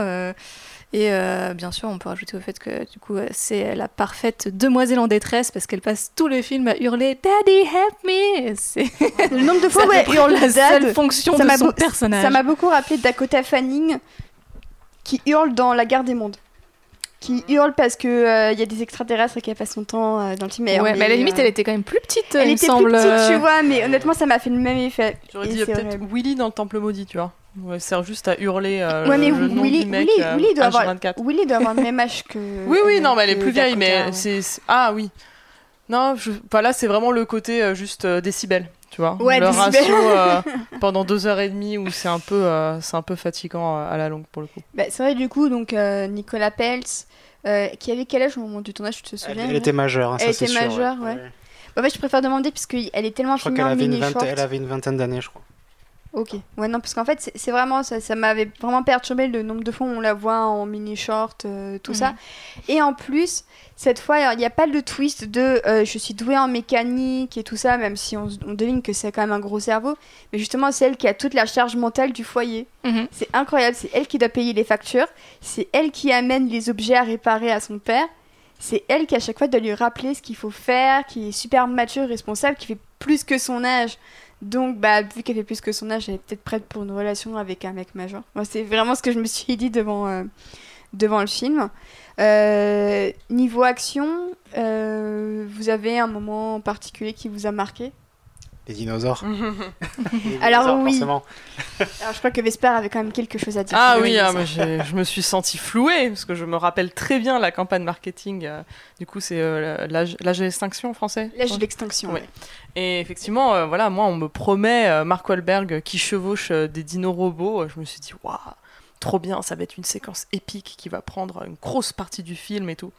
[SPEAKER 4] et bien sûr, on peut rajouter au fait que du coup, c'est la parfaite demoiselle en détresse parce qu'elle passe tout le film à hurler Daddy, help me C'est
[SPEAKER 1] le nombre de fois où elle hurle
[SPEAKER 4] la seule fonction de son personnage.
[SPEAKER 1] Ça m'a beaucoup rappelé Dakota Fanning qui hurle dans La Guerre des Mondes qui hurle parce que il euh, y a des extraterrestres qui passent son temps euh, dans le film.
[SPEAKER 4] Mais, ouais, mais à la limite, elle était quand même plus petite.
[SPEAKER 1] Elle
[SPEAKER 4] il
[SPEAKER 1] était
[SPEAKER 4] semble.
[SPEAKER 1] plus petite, tu vois, mais honnêtement, ça m'a fait le même effet.
[SPEAKER 3] J'aurais dit peut-être Willy dans le temple maudit, tu vois. Ouais, sert juste à hurler euh,
[SPEAKER 1] ouais, mais
[SPEAKER 3] le, nom
[SPEAKER 1] Willy,
[SPEAKER 3] du mec,
[SPEAKER 1] Willy,
[SPEAKER 3] euh,
[SPEAKER 1] Willy, doit avoir,
[SPEAKER 3] H24.
[SPEAKER 1] Willy doit avoir le même âge que.
[SPEAKER 3] Oui, oui, non, mais elle est plus vieille, mais
[SPEAKER 1] ouais.
[SPEAKER 3] c'est... Ah oui. Non, je... là, c'est vraiment le côté euh, juste euh, décibels, tu vois.
[SPEAKER 1] Ouais,
[SPEAKER 3] le
[SPEAKER 1] décibels.
[SPEAKER 3] ratio euh, pendant deux heures et demie où c'est un peu, euh, c'est un peu fatigant euh, à la longue, pour le coup.
[SPEAKER 1] Bah, c'est vrai, du coup, donc euh, Nicolas Peltz, euh, qui avait quel âge au moment du tournage, tu te souviens
[SPEAKER 2] elle était majeure, hein,
[SPEAKER 1] Elle
[SPEAKER 2] ça c'est
[SPEAKER 1] était
[SPEAKER 2] sûr.
[SPEAKER 1] majeure, ouais. En fait, je préfère demander puisqu'elle est tellement
[SPEAKER 2] Je crois avait, une
[SPEAKER 1] mini
[SPEAKER 2] vingtaine- elle avait une vingtaine d'années, je crois.
[SPEAKER 1] Ok. Ouais, non, parce qu'en fait, c'est- vraiment ça. Ça m'avait vraiment perturbé le nombre de fois où on la voit en mini short, euh, tout ça. Et en plus, cette fois, il n'y a pas le twist de euh, je suis douée en mécanique et tout ça, même si on, on devine que c'est quand même un gros cerveau. Mais justement, c'est elle qui a toute la charge mentale du foyer.
[SPEAKER 4] Mhm.
[SPEAKER 1] C'est incroyable. C'est elle qui doit payer les factures. C'est elle qui amène les objets à réparer à son père. C'est elle qui, à chaque fois, doit lui rappeler ce qu'il faut faire, qui est super mature, responsable, qui fait plus que son âge. Donc, bah, vu qu'elle fait plus que son âge, elle est peut-être prête pour une relation avec un mec majeur. Moi, c'est vraiment ce que je me suis dit devant, euh, devant le film. Euh, niveau action, euh, vous avez un moment en particulier qui vous a marqué?
[SPEAKER 2] Les dinosaures. Les
[SPEAKER 1] Alors,
[SPEAKER 2] dinosaures,
[SPEAKER 1] oui.
[SPEAKER 2] forcément.
[SPEAKER 1] Alors, je crois que Vesper avait quand même quelque chose à dire.
[SPEAKER 3] Ah oui, ah, mais j'ai- je me suis sentie flouée, parce que je me rappelle très bien la campagne marketing. euh, du coup, c'est euh, l'âge l'âge de l'extinction en français
[SPEAKER 1] L'âge de l'extinction.
[SPEAKER 3] Ouais.
[SPEAKER 1] ouais.
[SPEAKER 3] Et effectivement, euh, voilà, moi, on me promet euh, Mark Wahlberg qui chevauche euh, des dinos robots. Je me suis dit, waouh, trop bien, ça va être une séquence épique qui va prendre une grosse partie du film et tout.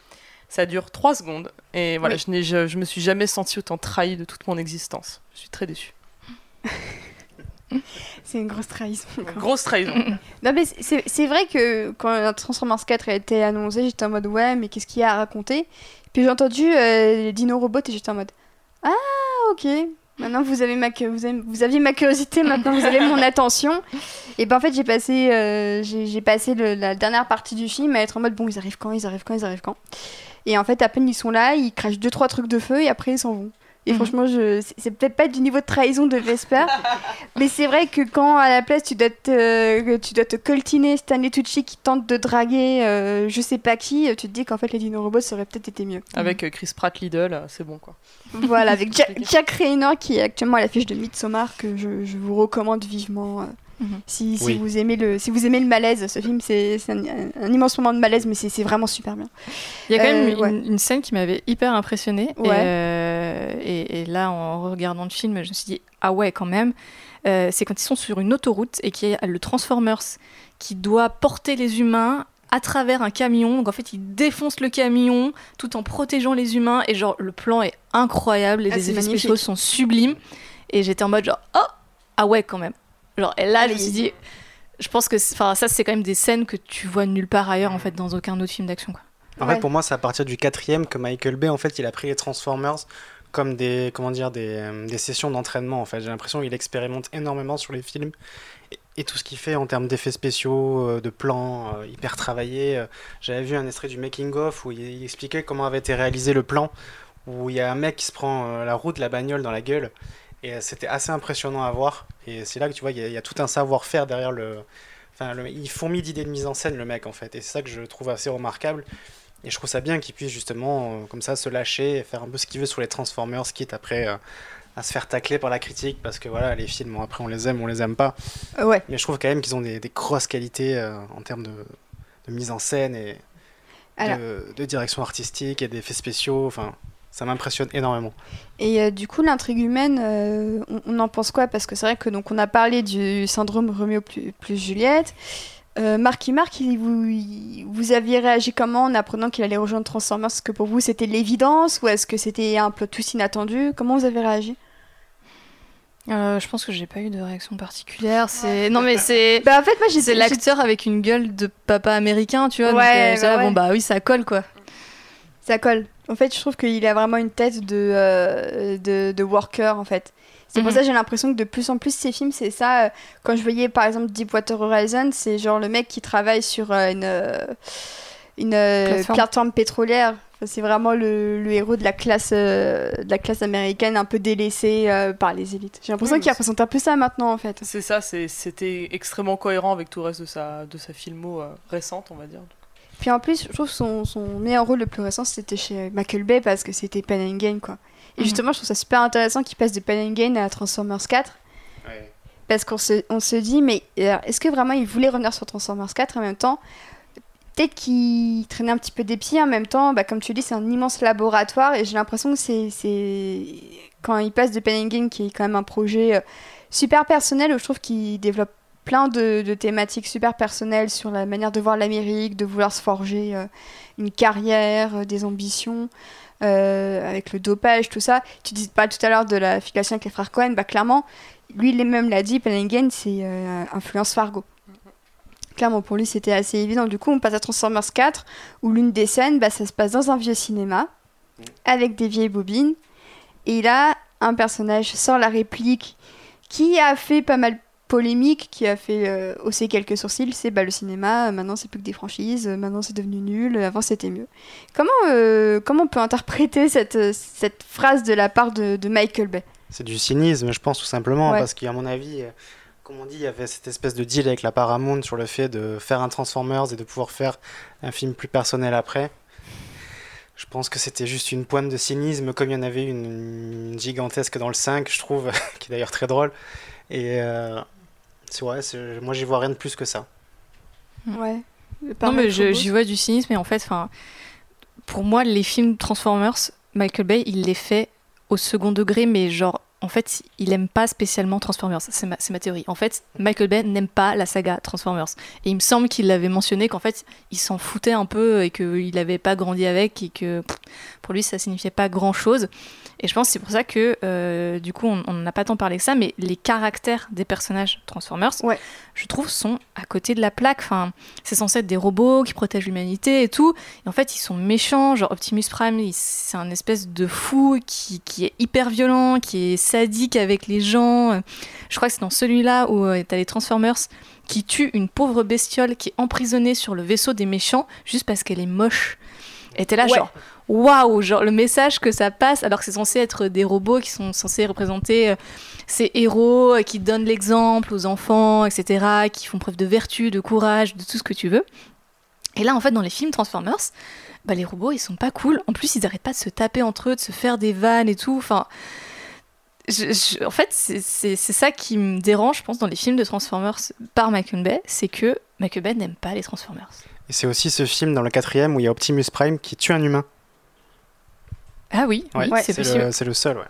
[SPEAKER 3] Ça dure trois secondes. Et voilà,
[SPEAKER 1] Oui.
[SPEAKER 3] je, n'ai- je, je me suis jamais sentie autant trahie de toute mon existence. Je suis très déçue.
[SPEAKER 1] C'est une grosse trahison.
[SPEAKER 3] Grosse trahison.
[SPEAKER 1] Non mais c'est c'est vrai que quand Transformers 4 a été annoncé, j'étais en mode ouais mais qu'est-ce qu'il y a à raconter? Puis j'ai entendu euh, les Dino Robots et j'étais en mode ah ok. Maintenant vous avez ma vous, avez- vous aviez ma curiosité, maintenant vous avez mon attention. Et ben en fait j'ai passé euh, j'ai j'ai passé le- la dernière partie du film à être en mode bon ils arrivent quand ils arrivent quand ils arrivent quand? Et en fait à peine ils sont là, ils crachent deux trois trucs de feu et après ils s'en vont. Et
[SPEAKER 4] Mhm.
[SPEAKER 1] franchement, je... c'est- peut-être pas du niveau de trahison de Vesper, mais c'est vrai que quand à la place tu dois te, que tu dois te coltiner Stanley Tucci qui tente de draguer euh, je sais pas qui, tu te dis qu'en fait les Dino Robots ça aurait peut-être été mieux.
[SPEAKER 3] Avec euh, Chris Pratt Lidl, euh, c'est bon quoi.
[SPEAKER 1] voilà, avec. Jack Raynor qui est actuellement à l'affiche de Midsommar que je, je vous recommande vivement.
[SPEAKER 4] Mhm.
[SPEAKER 1] Si, si
[SPEAKER 2] Oui.
[SPEAKER 1] vous aimez le, si vous aimez le malaise, ce film c'est c'est un, un immense moment de malaise, mais c'est c'est vraiment super bien.
[SPEAKER 4] Il y a quand même
[SPEAKER 1] Euh,
[SPEAKER 4] une,
[SPEAKER 1] ouais.
[SPEAKER 4] une scène qui m'avait hyper impressionnée.
[SPEAKER 1] Ouais.
[SPEAKER 4] Et, euh, et, et là, en regardant le film, je me suis dit, ah ouais, quand même. Euh, c'est quand ils sont sur une autoroute et qu'il y a le Transformers qui doit porter les humains à travers un camion. Donc en fait, il défonce le camion tout en protégeant les humains. Et genre, le plan est incroyable. Et
[SPEAKER 1] Ah,
[SPEAKER 4] les effets spéciaux sont sublimes. Et j'étais en mode genre, oh, ah ouais, quand même. Genre, et là, je me suis dit, je pense que ça, c'est quand même des scènes que tu vois nulle part ailleurs, en fait, dans aucun autre film d'action. quoi.
[SPEAKER 2] En
[SPEAKER 1] Ouais.
[SPEAKER 2] fait, pour moi, c'est à partir du quatrième que Michael Bay, en fait, il a pris les Transformers comme des, comment dire, des, des sessions d'entraînement. En fait, j'ai l'impression qu'il expérimente énormément sur les films et, et tout ce qu'il fait en termes d'effets spéciaux, euh, de plans euh, hyper travaillés. Euh, J'avais vu un extrait du making of où il, il expliquait comment avait été réalisé le plan, où il y a un mec qui se prend la roue de la bagnole dans la gueule. Et euh, c'était assez impressionnant à voir. Et c'est là que tu vois, il y, a- il y a tout un savoir-faire derrière le. Enfin, le- il fourmille d'idées de mise en scène, le mec, en fait. Et c'est ça que je trouve assez remarquable. Et je trouve ça bien qu'il puisse justement, euh, comme ça, se lâcher et faire un peu ce qu'il veut sur les Transformers, quitte après euh, à se faire tacler par la critique, parce que voilà, les films, bon, après on les aime, on les aime pas.
[SPEAKER 1] Ouais.
[SPEAKER 2] Mais je trouve quand même qu'ils ont des, des grosses qualités euh, en termes de, de mise en scène et
[SPEAKER 1] Alors.
[SPEAKER 2] de, de direction artistique et d'effets spéciaux. Enfin, ça m'impressionne énormément.
[SPEAKER 1] Et euh, du coup, l'intrigue humaine, euh, on, en pense quoi? Parce que c'est vrai que donc on a parlé du syndrome Romeo plus, Juliette. Euh, Marky Mark, vous, vous aviez réagi comment en apprenant qu'il allait rejoindre Transformers? Est-ce que pour vous c'était l'évidence ou est-ce que c'était un plot twist inattendu? Comment vous avez réagi?
[SPEAKER 4] Euh, je pense que j'ai pas eu de réaction particulière. C'est non mais c'est. Bah en fait moi j'ai l'acteur avec une gueule de papa américain, tu vois. Ouais. Donc, bah bon bah oui ça colle quoi.
[SPEAKER 1] Ça colle. En fait, je trouve qu'il a vraiment une tête de, euh, de, de, worker, en fait. C'est pour mhm. ça que j'ai l'impression que de plus en plus ces films, c'est ça. Euh, quand je voyais par exemple Deepwater Horizon, c'est genre le mec qui travaille sur euh, une, une plateforme. pétrolière. c'est vraiment le, le, héros de la classe, de la classe américaine un peu délaissée par les élites. J'ai l'impression qu'il représente un peu ça maintenant en fait.
[SPEAKER 3] C'est ça, c'était extrêmement cohérent avec tout le reste de sa, de sa filmo récente, on va dire.
[SPEAKER 1] Puis en plus, je trouve son, son meilleur rôle le plus récent, c'était chez Michael Bay parce que c'était Pen and Gain, quoi. Et mhm. justement, je trouve ça super intéressant qu'il passe de Pen and Gain à Transformers 4. Parce qu'on se, on se dit, mais est-ce que vraiment il voulait revenir sur Transformers 4 en même temps? Peut-être qu'il traînait un petit peu des pieds en même temps. Bah, comme tu dis, c'est un immense laboratoire et j'ai l'impression que c'est quand il passe de Pen and Gain, qui est quand même un projet euh, super personnel, où je trouve qu'il développe plein de, thématiques super personnelles sur la manière de voir l'Amérique, de vouloir se forger euh, une carrière, euh, des ambitions, euh, avec le dopage, tout ça. Tu disais pas tout à l'heure de la filiation avec les frères Cohen, bah clairement, lui lui-même l'a dit, Penningen, c'est influence Fargo. Clairement, pour lui, c'était assez évident. Du coup, on passe à Transformers 4, où l'une des scènes, bah, ça se passe dans un vieux cinéma, avec des vieilles bobines. Et là, un personnage sort la réplique qui a fait pas mal polémique qui a fait euh, hausser quelques sourcils, c'est bah, le cinéma, euh, maintenant c'est plus que des franchises, euh, maintenant c'est devenu nul, avant c'était mieux. Comment, comment on peut interpréter cette, cette phrase de la part de, Michael Bay?
[SPEAKER 2] C'est du cynisme, je pense, tout simplement, parce qu'à mon avis, comme on dit, il y avait cette espèce de deal avec la Paramount sur le fait de faire un Transformers et de pouvoir faire un film plus personnel après. Je pense que c'était juste une pointe de cynisme, comme il y en avait une, gigantesque dans le 5, je trouve, qui est d'ailleurs très drôle. Et, vrai, moi j'y vois rien de plus que ça.
[SPEAKER 1] Ouais.
[SPEAKER 4] Non, mais j'y vois du cynisme, mais en fait, pour moi, les films Transformers, Michael Bay, il les fait au second degré, mais genre en fait, il aime pas spécialement Transformers. C'est ma, ma, théorie. En fait, Michael Bay n'aime pas la saga Transformers. Et il me semble qu'il l'avait mentionné qu'en fait, il s'en foutait un peu et qu'il n'avait pas grandi avec et que pour lui, ça signifiait pas grand chose. Et je pense que c'est pour ça que, euh, du coup, on n'a pas tant parlé que ça, mais les caractères des personnages Transformers, je trouve, sont à côté de la plaque. Enfin, c'est censé être des robots qui protègent l'humanité et tout. Et en fait, ils sont méchants. Genre, Optimus Prime, c'est un espèce de fou qui, qui, est hyper violent, qui est sadique avec les gens. Je crois que c'est dans celui-là où euh, tu as les Transformers qui tuent une pauvre bestiole qui est emprisonnée sur le vaisseau des méchants juste parce qu'elle est moche. Et t'es là, genre, waouh, genre le message que ça passe, alors que c'est censé être des robots qui sont censés représenter euh, ces héros euh, qui donnent l'exemple aux enfants, etc., qui font preuve de vertu, de courage, de tout ce que tu veux. Et là, en fait, dans les films Transformers, bah, les robots, ils sont pas cool. En plus, ils arrêtent pas de se taper entre eux, de se faire des vannes et tout. Enfin, en fait, c'est ça qui me dérange, je pense, dans les films de Transformers par Michael Bay, c'est que Michael Bay n'aime pas les Transformers.
[SPEAKER 2] Et c'est aussi ce film dans le quatrième où il y a Optimus Prime qui tue un humain.
[SPEAKER 4] Ah oui, c'est
[SPEAKER 2] Le, c'est le seul, ouais.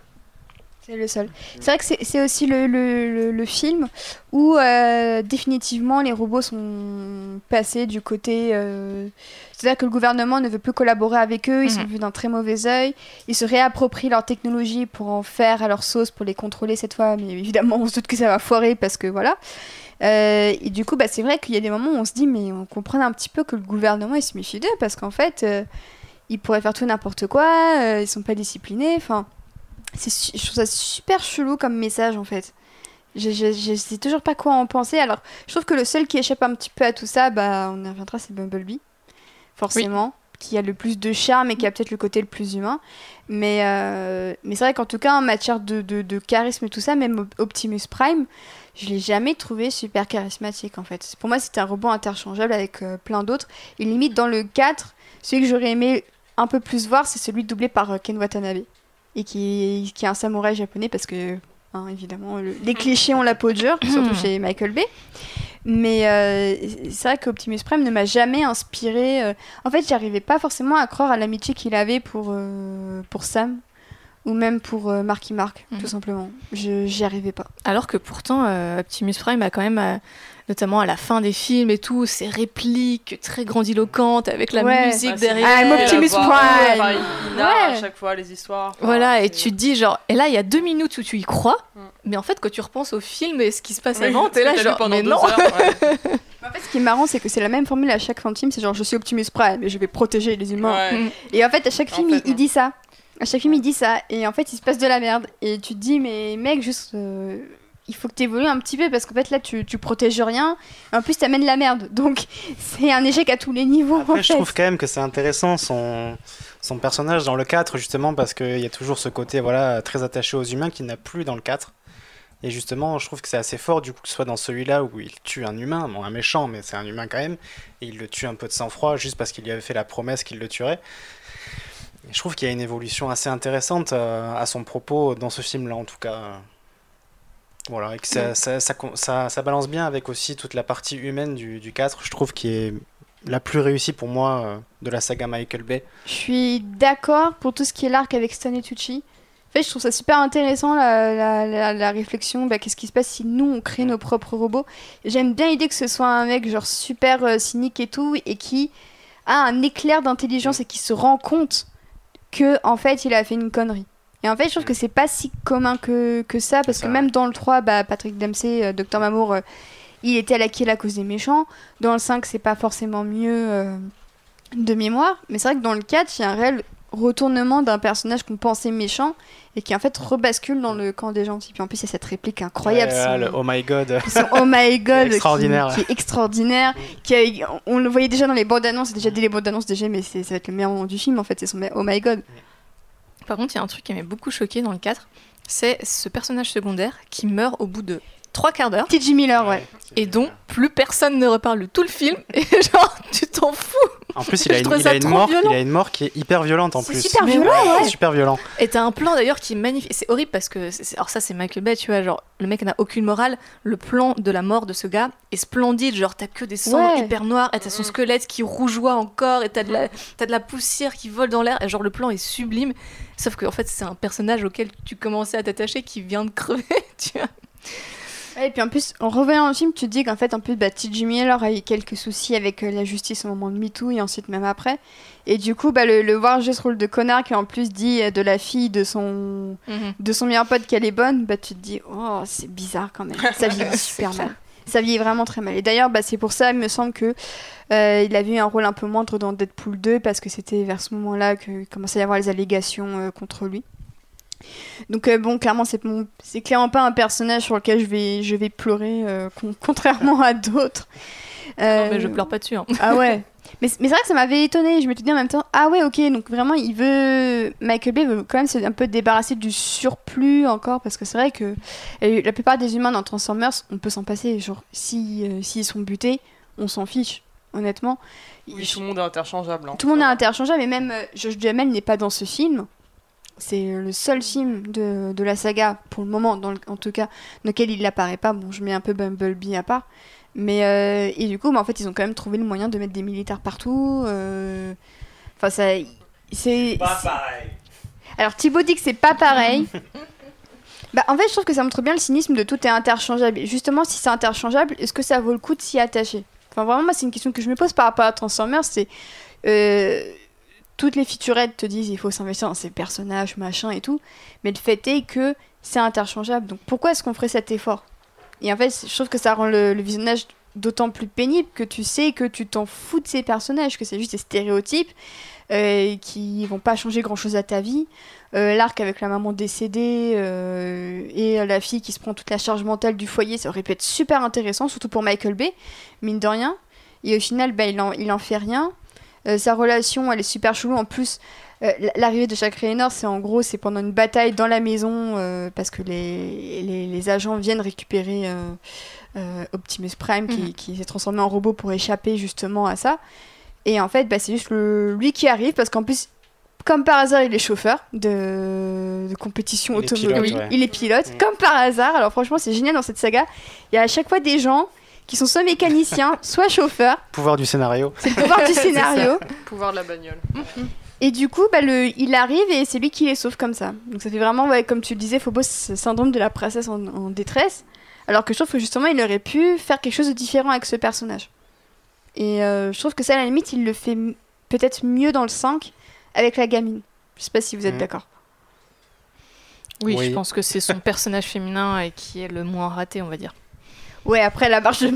[SPEAKER 1] C'est le seul. C'est vrai que c'est aussi le, le, le, film où euh, définitivement les robots sont passés du côté. Euh, c'est-à-dire que le gouvernement ne veut plus collaborer avec eux, ils sont mhm. vus d'un très mauvais œil, ils se réapproprient leur technologie pour en faire à leur sauce, pour les contrôler cette fois, mais évidemment on se doute que ça va foirer parce que voilà. Euh, et du coup, bah, c'est vrai qu'il y a des moments où on se dit, mais on comprend un petit peu que le gouvernement il se méfie d'eux parce qu'en fait ils pourraient faire tout n'importe quoi, euh, ils sont pas disciplinés. Enfin, je trouve ça super chelou comme message en fait. Je, je, sais toujours pas quoi en penser. Alors, je trouve que le seul qui échappe un petit peu à tout ça, bah, on y reviendra, c'est Bumblebee, forcément, qui a le plus de charme et qui a peut-être le côté le plus humain. Mais, euh, mais c'est vrai qu'en tout cas, en matière de, de, charisme et tout ça, même Optimus Prime, je l'ai jamais trouvé super charismatique en fait. Pour moi, c'était un robot interchangeable avec euh, plein d'autres. Et limite, dans le 4, celui que j'aurais aimé un peu plus voir, c'est celui doublé par euh, Ken Watanabe. Et qui, qui est un samouraï japonais parce que, hein, évidemment, les clichés ont la peau dure, surtout chez Michael Bay. Mais euh, c'est vrai qu'Optimus Prime ne m'a jamais inspiré. Euh, en fait, j'arrivais pas forcément à croire à l'amitié qu'il avait pour, euh, pour Sam ou même pour Marky Mark, tout mhm. simplement. Je j'y arrivais pas.
[SPEAKER 4] Alors que pourtant, Optimus Prime a quand même notamment à la fin des films et tout, ces répliques très grandiloquentes avec la musique derrière.
[SPEAKER 1] Ah, Optimus Prime
[SPEAKER 3] il à chaque fois les histoires.
[SPEAKER 4] Voilà, et tu te dis genre, et là il y a deux minutes où tu y crois, mm. mais en fait quand tu repenses au film et ce qui se passe avant, t'es là genre, pendant mais non heures,
[SPEAKER 1] En fait, ce qui est marrant, c'est que c'est la même formule à chaque fin de film. C'est genre, je suis Optimus Prime et je vais protéger les humains. Mm. Et en fait, à chaque film, il, dit ça. À chaque film, il dit ça. Et en fait, il se passe de la merde. Et tu te dis, mais mec, juste. Euh, il faut que tu évolues un petit peu parce qu'en fait là tu, tu protèges rien. En plus tu amènes la merde. Donc c'est un échec à tous les niveaux
[SPEAKER 2] Après, je trouve quand même que c'est intéressant son, son personnage dans le 4 justement parce qu'il y a toujours ce côté voilà très attaché aux humains qui n'a plus dans le 4 et justement je trouve que c'est assez fort du coup que ce soit dans celui-là où il tue un humain. Bon un méchant mais c'est un humain quand même. Et il le tue un peu de sang-froid juste parce qu'il lui avait fait la promesse qu'il le tuerait. Je trouve qu'il y a une évolution assez intéressante euh, à son propos dans ce film là en tout cas voilà, et que ça, ça, ça, ça, balance bien avec aussi toute la partie humaine du, du 4, je trouve, qui est la plus réussie pour moi euh, de la saga Michael Bay.
[SPEAKER 1] Je suis d'accord pour tout ce qui est l'arc avec Stan et Tucci. En fait, je trouve ça super intéressant la, la, la, réflexion. Bah, Qu'est-ce qui se passe si nous on crée nos propres robots J'aime bien l'idée que ce soit un mec genre super euh, cynique et tout et qui a un éclair d'intelligence et qui se rend compte que en fait il a fait une connerie. Et en fait, je trouve que c'est pas si commun que, que ça, parce que même dans le 3, bah, Patrick Dempsey, euh, Docteur Mamour, euh, il était à la à cause des méchants. Dans le 5, c'est pas forcément mieux euh, de mémoire. Mais c'est vrai que dans le 4, il y a un réel retournement d'un personnage qu'on pensait méchant et qui en fait rebascule dans le camp des gentils. Puis en plus, il y a cette réplique incroyable.
[SPEAKER 2] oh my god.
[SPEAKER 1] oh my god.
[SPEAKER 2] extraordinaire.
[SPEAKER 1] Qui, est extraordinaire. Qui on le voyait déjà dans les bandes annonces. Déjà dès les bandes annonces, déjà, mais ça va être le meilleur moment du film en fait. C'est son oh my god.
[SPEAKER 4] Par contre, il y a un truc qui m'a beaucoup choqué dans le 4, c'est ce personnage secondaire qui meurt au bout de trois quarts d'heure.
[SPEAKER 1] T.J. Miller, ouais.
[SPEAKER 4] Et dont plus personne ne reparle tout le film. Et genre, tu t'en fous.
[SPEAKER 2] En plus, il a, une, mort, il a une mort qui est hyper violente en plus.
[SPEAKER 1] C'est super violent, ouais.
[SPEAKER 2] super violent.
[SPEAKER 4] Et t'as un plan d'ailleurs qui est magnifique. C'est horrible parce que, alors ça, c'est Michael Bay, tu vois, genre, le mec n'a aucune morale. Le plan de la mort de ce gars est splendide. Genre, t'as que des sangs hyper noirs, et t'as son squelette qui rougeoie encore, et t'as de, la, as de la poussière qui vole dans l'air. Et genre, le plan est sublime. Sauf que, en fait, c'est un personnage auquel tu commençais à t'attacher qui vient de crever, tu vois
[SPEAKER 1] et puis en plus, en revoyant le film, tu te dis qu'en fait, en plus, bah, T.J. Miller a eu quelques soucis avec euh, la justice au moment de MeToo et ensuite même après. Et du coup, bah, le, voir jouer ce rôle de connard qui en plus dit euh, de la fille de son, mhm. de son meilleur pote qu'elle est bonne, bah, tu te dis, oh, c'est bizarre quand même. Ça vieillit super mal. Ça vieillit vraiment très mal. Et d'ailleurs, bah, c'est pour ça, il me semble que euh, il avait eu un rôle un peu moindre dans Deadpool 2 parce que c'était vers ce moment-là qu'il commençait à y avoir les allégations contre lui. Donc euh, bon, clairement, c'est c'est clairement pas un personnage sur lequel je vais, je vais pleurer, euh, contrairement à d'autres.
[SPEAKER 4] non, mais je pleure pas dessus. Hein.
[SPEAKER 1] Ah ouais. Mais, mais c'est vrai que ça m'avait étonné. Je me suis dit en même temps, ah ouais, ok, donc vraiment, il veut. Michael Bay veut quand même se un peu débarrasser du surplus encore, parce que c'est vrai que euh, la plupart des humains dans Transformers, on peut s'en passer. Genre, si, s'ils sont butés, on s'en fiche, honnêtement.
[SPEAKER 3] Oui, tout le monde est interchangeable. Hein.
[SPEAKER 1] tout le monde est interchangeable, et même Josh Duhamel n'est pas dans ce film c'est le seul film de, de, la saga, pour le moment, dans en tout cas, dans lequel il n'apparaît pas. Bon, je mets un peu Bumblebee à part. Mais, euh, et du coup, mais en fait, ils ont quand même trouvé le moyen de mettre des militaires partout. Euh, enfin, ça. C'est.
[SPEAKER 6] Pas pareil.
[SPEAKER 1] Alors, Thibaut dit que c'est pas pareil. bah, en fait, je trouve que ça montre bien le cynisme de tout est interchangeable. justement, si c'est interchangeable, est-ce que ça vaut le coup de s'y attacher? Enfin, vraiment, moi, c'est une question que je me pose par rapport à Transformers. C'est. Euh, toutes les featurettes te disent il faut s'investir dans ces personnages, machin et tout, mais le fait est que c'est interchangeable. Donc pourquoi est-ce qu'on ferait cet effort? Et en fait, je trouve que ça rend le, visionnage d'autant plus pénible que tu sais que tu t'en fous de ces personnages, que c'est juste des stéréotypes euh, qui vont pas changer grand chose à ta vie. Euh, l'arc avec la maman décédée euh, et la fille qui se prend toute la charge mentale du foyer, ça aurait pu être super intéressant, surtout pour Michael Bay, mine de rien. Et au final, bah, il, en, il en fait rien. Euh, sa relation, elle est super chelou. En plus, euh, l'arrivée de Jack Raynor, c'est en gros, c'est pendant une bataille dans la maison euh, parce que les, les, agents viennent récupérer Optimus Prime qui, qui s'est transformé en robot pour échapper justement à ça. Et en fait, bah, c'est juste lui qui arrive parce qu'en plus, comme par hasard, il est chauffeur de, de compétition automobile. Il est pilote, comme par hasard. Alors franchement, c'est génial dans cette saga. Il y a à chaque fois des gens qui sont soit mécaniciens, soit chauffeurs.
[SPEAKER 2] Pouvoir du scénario.
[SPEAKER 1] C'est le pouvoir du scénario.
[SPEAKER 3] pouvoir de la bagnole.
[SPEAKER 1] Et du coup, bah, le, il arrive et c'est lui qui les sauve comme ça. Donc ça fait vraiment, ouais, comme tu le disais, Phobos, ce syndrome de la princesse en, en détresse. Alors que je trouve que justement, il aurait pu faire quelque chose de différent avec ce personnage. Et euh, je trouve que ça, à la limite, il le fait peut-être mieux dans le 5 avec la gamine. Je sais pas si vous êtes
[SPEAKER 2] Mhm.
[SPEAKER 1] d'accord.
[SPEAKER 4] Oui,
[SPEAKER 2] Oui.
[SPEAKER 4] je pense que c'est son personnage féminin et qui est le moins raté, on va dire.
[SPEAKER 1] Ouais, après la marche de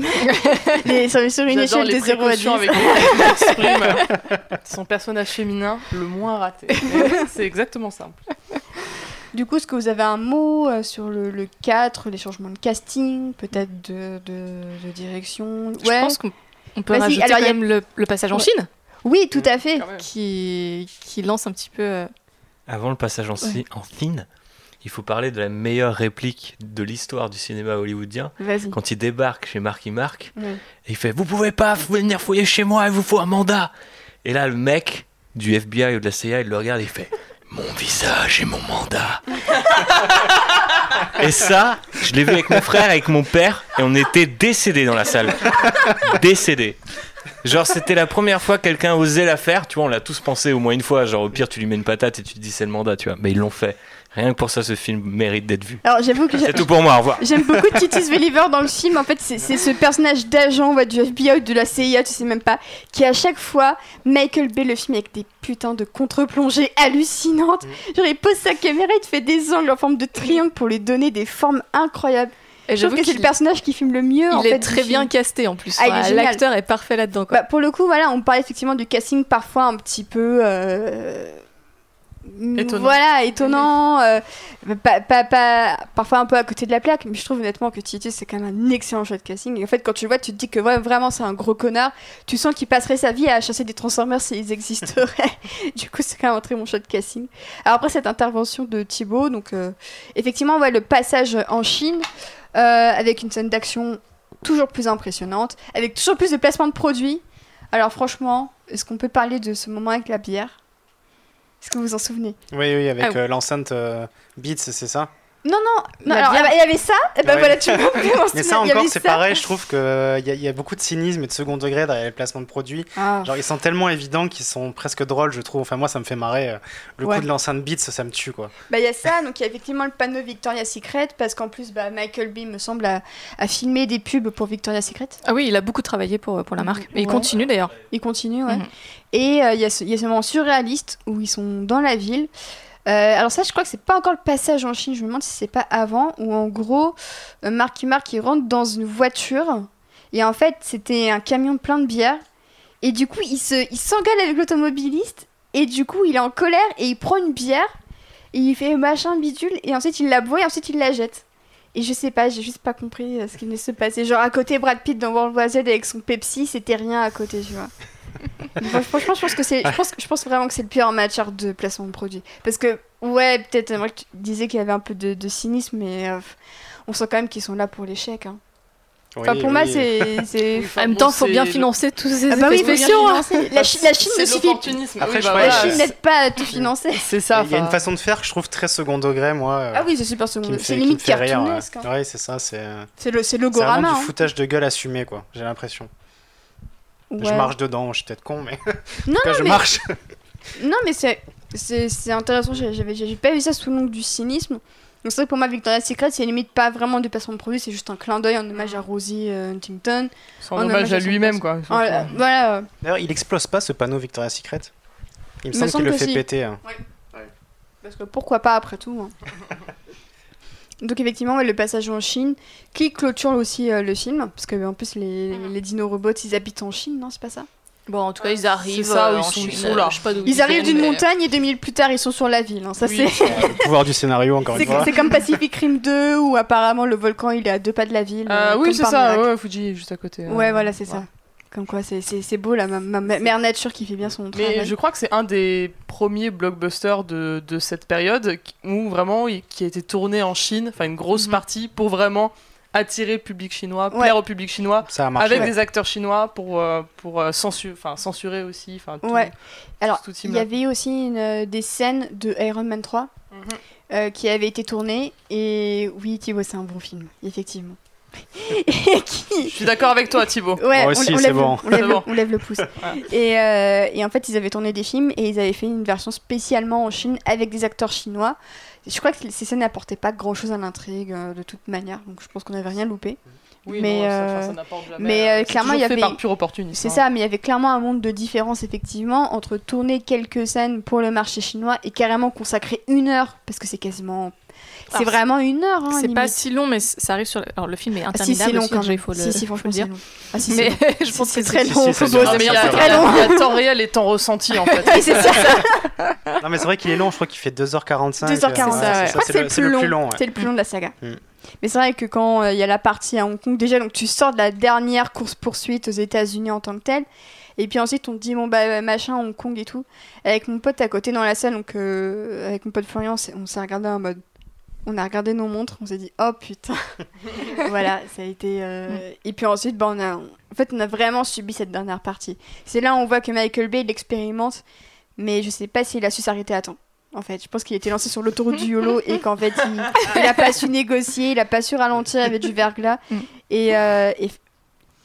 [SPEAKER 1] les, sur, sur une échelle
[SPEAKER 3] les
[SPEAKER 1] de 0 à 10.
[SPEAKER 3] précautions avec son personnage féminin le moins raté. C'est exactement ça.
[SPEAKER 1] Du coup, est-ce que vous avez un mot euh, sur le, le 4, les changements de casting, peut-être de, de, de direction?
[SPEAKER 4] Je pense qu'on on peut
[SPEAKER 1] Vas-y,
[SPEAKER 4] rajouter
[SPEAKER 1] alors,
[SPEAKER 4] quand
[SPEAKER 1] il y a-
[SPEAKER 4] même le, le passage en
[SPEAKER 1] Ouais.
[SPEAKER 4] Chine,
[SPEAKER 1] Oui, tout à fait.
[SPEAKER 4] Qui, qui lance un petit peu... euh,
[SPEAKER 6] Avant le passage en, en thin, il faut parler de la meilleure réplique de l'histoire du cinéma hollywoodien. Quand il débarque chez Marky Mark,
[SPEAKER 1] Ouais.
[SPEAKER 6] et il fait Vous pouvez pas venir fouiller chez moi, il vous faut un mandat. Et là, le mec du FBI ou de la CIA, il le regarde et il fait Mon visage et mon mandat. et ça, je l'ai vu avec mon frère, avec mon père, et on était décédés dans la salle. Décédés. Genre, c'était la première fois que quelqu'un osait la faire. Tu vois, on l'a tous pensé au moins une fois. Genre, au pire, tu lui mets une patate et tu te dis c'est le mandat, tu vois. Mais ils l'ont fait. Rien que pour ça, ce film mérite d'être vu.
[SPEAKER 1] Alors j'avoue que
[SPEAKER 6] C'est tout pour moi, au revoir.
[SPEAKER 1] J'aime beaucoup Titus Believer dans le film. En fait, c'est ce personnage d'agent ouais, du FBI ou de la CIA, tu sais même pas, qui à chaque fois Michael Bay le film avec des putains de contre-plongées hallucinantes. Genre, il pose sa caméra, il te fait des angles en forme de triangle pour lui donner des formes incroyables.
[SPEAKER 4] Et
[SPEAKER 1] Je trouve que c'est le personnage qui filme le mieux. en
[SPEAKER 4] il est
[SPEAKER 1] fait,
[SPEAKER 4] très bien
[SPEAKER 1] film.
[SPEAKER 4] casté en plus.
[SPEAKER 1] Ah, est.
[SPEAKER 4] L'acteur est parfait là-dedans.
[SPEAKER 1] Bah, pour le coup, voilà, on parle effectivement du casting parfois un petit peu. euh,
[SPEAKER 3] Étonnant.
[SPEAKER 1] Voilà, étonnant. euh, pas, pas- parfois un peu à côté de la plaque, mais je trouve honnêtement que Titus c'est quand même un excellent choix de casting. Et en fait, quand tu le vois, tu te dis que ouais, vraiment c'est un gros connard. Tu sens qu'il passerait sa vie à chasser des Transformers s'ils existeraient. du coup, c'est quand même un très bon choix de casting. Alors après cette intervention de Thibaut, donc euh, effectivement, ouais, le passage en Chine euh, avec une scène d'action toujours plus impressionnante, avec toujours plus de placement de produits. Alors franchement, est-ce qu'on peut parler de ce moment avec la bière? Est-ce que vous vous en souvenez?
[SPEAKER 2] Oui, oui, avec
[SPEAKER 4] Ah oui.
[SPEAKER 2] euh, l'enceinte euh, Beats, c'est ça?
[SPEAKER 1] Non, non, alors il y avait ça, et ben
[SPEAKER 2] Ouais.
[SPEAKER 1] voilà, tu
[SPEAKER 2] Mais ça encore, c'est pareil, je trouve qu'il y, a- y a beaucoup de cynisme et de second degré derrière les placements de produits.
[SPEAKER 1] Ah.
[SPEAKER 2] Genre, ils sont tellement évidents qu'ils sont presque drôles, je trouve. Enfin, moi, ça me fait marrer. euh, Le
[SPEAKER 1] Ouais.
[SPEAKER 2] coup de l'enceinte Beats, ça me tue, quoi.
[SPEAKER 1] Bah il y a ça, donc il y a effectivement le panneau Victoria's Secret, parce qu'en plus bah, Michael B me semble a, a filmé des pubs pour Victoria's Secret.
[SPEAKER 4] Ah oui, il a beaucoup travaillé pour, pour la marque. Et il
[SPEAKER 1] Ouais.
[SPEAKER 4] continue d'ailleurs.
[SPEAKER 1] Il continue, ouais.
[SPEAKER 4] Mhm.
[SPEAKER 1] Et euh, il y, y a ce moment surréaliste où ils sont dans la ville. Euh, alors ça, je crois que c'est pas encore le passage en Chine. Je me demande si c'est pas avant. Où en gros, euh, Marky Mark il rentre dans une voiture et en fait c'était un camion plein de bière. Et du coup, il se, il s'engueule avec l'automobiliste et du coup, il est en colère et il prend une bière et il fait machin bidule et ensuite il la boit et ensuite il la jette. Et je sais pas, j'ai juste pas compris euh, ce qui venait se passer. Genre à côté Brad Pitt dans World War Z avec son Pepsi, c'était rien à côté, tu vois. Franchement, je pense que c'est, je pense, je pense vraiment que c'est le pire en matière de placement de produits. Parce que ouais, peut-être moi que tu disais qu'il y avait un peu de, de cynisme, mais euh, on sent quand même qu'ils sont là pour l'échec. Hein. Enfin,
[SPEAKER 2] Oui,
[SPEAKER 1] pour moi,
[SPEAKER 2] oui.
[SPEAKER 1] c'est, c'est...
[SPEAKER 3] Enfin,
[SPEAKER 4] en même temps, il faut bien
[SPEAKER 3] le-
[SPEAKER 4] financer tous ces
[SPEAKER 1] Ah bah oui,
[SPEAKER 4] spéciaux. hein.
[SPEAKER 1] financer. La, Chi- la Chine
[SPEAKER 3] C'est
[SPEAKER 1] ne suffit.
[SPEAKER 2] Après,
[SPEAKER 3] Oui, bah
[SPEAKER 1] La Chine n'aide pas à tout financer.
[SPEAKER 3] C'est ça.
[SPEAKER 2] Il y a une façon de faire que je trouve très second degré, moi. euh,
[SPEAKER 1] Ah oui, c'est super second.
[SPEAKER 2] me
[SPEAKER 1] C'est limite cartoonesque. hein.
[SPEAKER 2] Ouais, c'est ça, c'est euh,
[SPEAKER 1] C'est le, c'est
[SPEAKER 2] c'est vraiment du
[SPEAKER 1] hein.
[SPEAKER 2] foutage de gueule assumé, quoi. J'ai l'impression. Je
[SPEAKER 1] Ouais.
[SPEAKER 2] marche dedans, je suis peut-être con, mais.
[SPEAKER 1] Non,
[SPEAKER 2] En tout cas, je
[SPEAKER 1] mais-
[SPEAKER 2] marche.
[SPEAKER 1] Non, mais c'est, c'est, c'est intéressant. J'ai, j'avais, j'ai pas vu ça sous l'angle du cynisme. Donc c'est vrai que pour moi, Victoria's Secret, c'est limite pas vraiment du placement de produit, c'est juste un clin d'œil en hommage à Rosie euh, Huntington.
[SPEAKER 3] C'est en
[SPEAKER 1] en
[SPEAKER 3] hommage
[SPEAKER 1] hommage
[SPEAKER 3] à
[SPEAKER 1] à son
[SPEAKER 3] lui-même, quoi.
[SPEAKER 1] Voilà, voilà,
[SPEAKER 2] D'ailleurs, il explose pas ce panneau Victoria's Secret? Il me
[SPEAKER 1] me
[SPEAKER 2] semble qu'il
[SPEAKER 1] semble
[SPEAKER 2] le fait
[SPEAKER 1] si.
[SPEAKER 2] péter. hein.
[SPEAKER 1] parce que pourquoi pas après tout. hein. Donc effectivement, le passage en Chine, qui clôture aussi euh, le film, parce que en plus les, les dino-robots, ils habitent en Chine, non C'est pas ça?
[SPEAKER 4] Bon, en tout cas, ils arrivent.
[SPEAKER 3] C'est ça,
[SPEAKER 4] euh,
[SPEAKER 3] ils sont- ils
[SPEAKER 4] Chine,
[SPEAKER 3] sont là.
[SPEAKER 4] je sais pas d'où
[SPEAKER 1] Ils arrivent d'une
[SPEAKER 4] mais-
[SPEAKER 1] montagne et deux minutes plus tard, ils sont sur la ville. hein. Ça,
[SPEAKER 3] Oui.
[SPEAKER 1] c'est...
[SPEAKER 2] Le pouvoir du scénario, encore une fois.
[SPEAKER 1] c'est comme Pacific Rim 2 où apparemment le volcan il est à deux pas de la ville.
[SPEAKER 3] Euh, oui, c'est ça, ouais, Fuji, juste à côté.
[SPEAKER 1] Ouais,
[SPEAKER 3] euh,
[SPEAKER 1] voilà, c'est ça. Comme quoi, c'est, c'est, c'est beau là, ma, ma- mère nature qui fait bien son travail.
[SPEAKER 3] Mais je crois que c'est un des premiers blockbusters de, de cette période qui- où vraiment qui a été tourné en Chine, enfin une grosse
[SPEAKER 4] Mhm.
[SPEAKER 3] partie pour vraiment attirer le public chinois,
[SPEAKER 1] Ouais.
[SPEAKER 3] plaire au public chinois,
[SPEAKER 2] Ça a marché.
[SPEAKER 3] avec
[SPEAKER 2] ouais.
[SPEAKER 3] des acteurs chinois pour, euh, pour euh, censu- enfin, censurer aussi. enfin, tout-
[SPEAKER 1] Ouais. Alors, Il y avait aussi une, euh, des scènes de Iron Man 3
[SPEAKER 3] Mhm.
[SPEAKER 1] euh, qui avaient été tournées. Et oui, Thibaut, c'est un bon film, effectivement.
[SPEAKER 3] Je suis d'accord avec toi, Thibaut.
[SPEAKER 1] Ouais,
[SPEAKER 2] Moi aussi,
[SPEAKER 1] on, on
[SPEAKER 2] c'est
[SPEAKER 1] lève,
[SPEAKER 2] bon.
[SPEAKER 1] le, on, lève le-
[SPEAKER 3] bon.
[SPEAKER 1] on lève le pouce. et, euh, et en fait, ils avaient tourné des films et ils avaient fait une version spécialement en Chine avec des acteurs chinois. Je crois que ces scènes n'apportaient pas grand chose à l'intrigue euh, de toute manière, donc je pense qu'on n'avait rien loupé.
[SPEAKER 3] Oui,
[SPEAKER 1] Mais,
[SPEAKER 3] non,
[SPEAKER 1] euh,
[SPEAKER 3] enfin, ça n'apporte jamais,
[SPEAKER 1] mais, euh, clairement, il y avait-
[SPEAKER 3] par pur opportunisme.
[SPEAKER 1] C'est
[SPEAKER 3] hein.
[SPEAKER 1] ça, mais il y avait clairement un monde de différence effectivement entre tourner quelques scènes pour le marché chinois et carrément consacrer une heure, parce que c'est quasiment. C'est vraiment une heure. Hein,
[SPEAKER 4] C'est pas si long, mais ça arrive sur. Le... Alors le film est
[SPEAKER 1] Ah, si, c'est
[SPEAKER 4] interminable
[SPEAKER 1] long même.
[SPEAKER 4] il faut le,
[SPEAKER 1] si, si,
[SPEAKER 4] faut
[SPEAKER 1] franchement,
[SPEAKER 4] le dire.
[SPEAKER 1] long. Ah, si,
[SPEAKER 4] Mais je pense
[SPEAKER 1] c'est
[SPEAKER 4] que
[SPEAKER 1] très long.
[SPEAKER 2] c'est long.
[SPEAKER 3] Ah,
[SPEAKER 1] très long.
[SPEAKER 3] il y a temps réel et temps ressenti en fait.
[SPEAKER 1] C'est ça.
[SPEAKER 2] Non, mais c'est vrai qu'il est long, je crois qu'il fait 2h45.
[SPEAKER 1] 2h45.
[SPEAKER 2] euh,
[SPEAKER 1] que c'est le plus long. C'est le plus long de la saga. Mais c'est vrai que quand euh, il y a la partie à Hong Kong, déjà, donc tu sors de la dernière course-poursuite aux États-Unis en tant que telle. Et puis ensuite, on te dit, bon, bah, machin, Hong Kong et tout. Avec mon pote à côté dans la salle, donc euh, avec mon pote Florian, on s'est- on s'est regardé en mode. On a regardé nos montres, on s'est dit, oh putain. voilà, ça a été. euh, Et puis ensuite, bah, on a. En fait, on a vraiment subi cette dernière partie. C'est là où on voit que Michael Bay, il expérimente, mais je sais pas s'il a su s'arrêter à temps. En fait, je pense qu'il était lancé sur l'autoroute du YOLO et qu'en fait, il, il a pas su négocier, il a pas su ralentir avec du verglas.
[SPEAKER 4] Mm.
[SPEAKER 1] Et, euh, et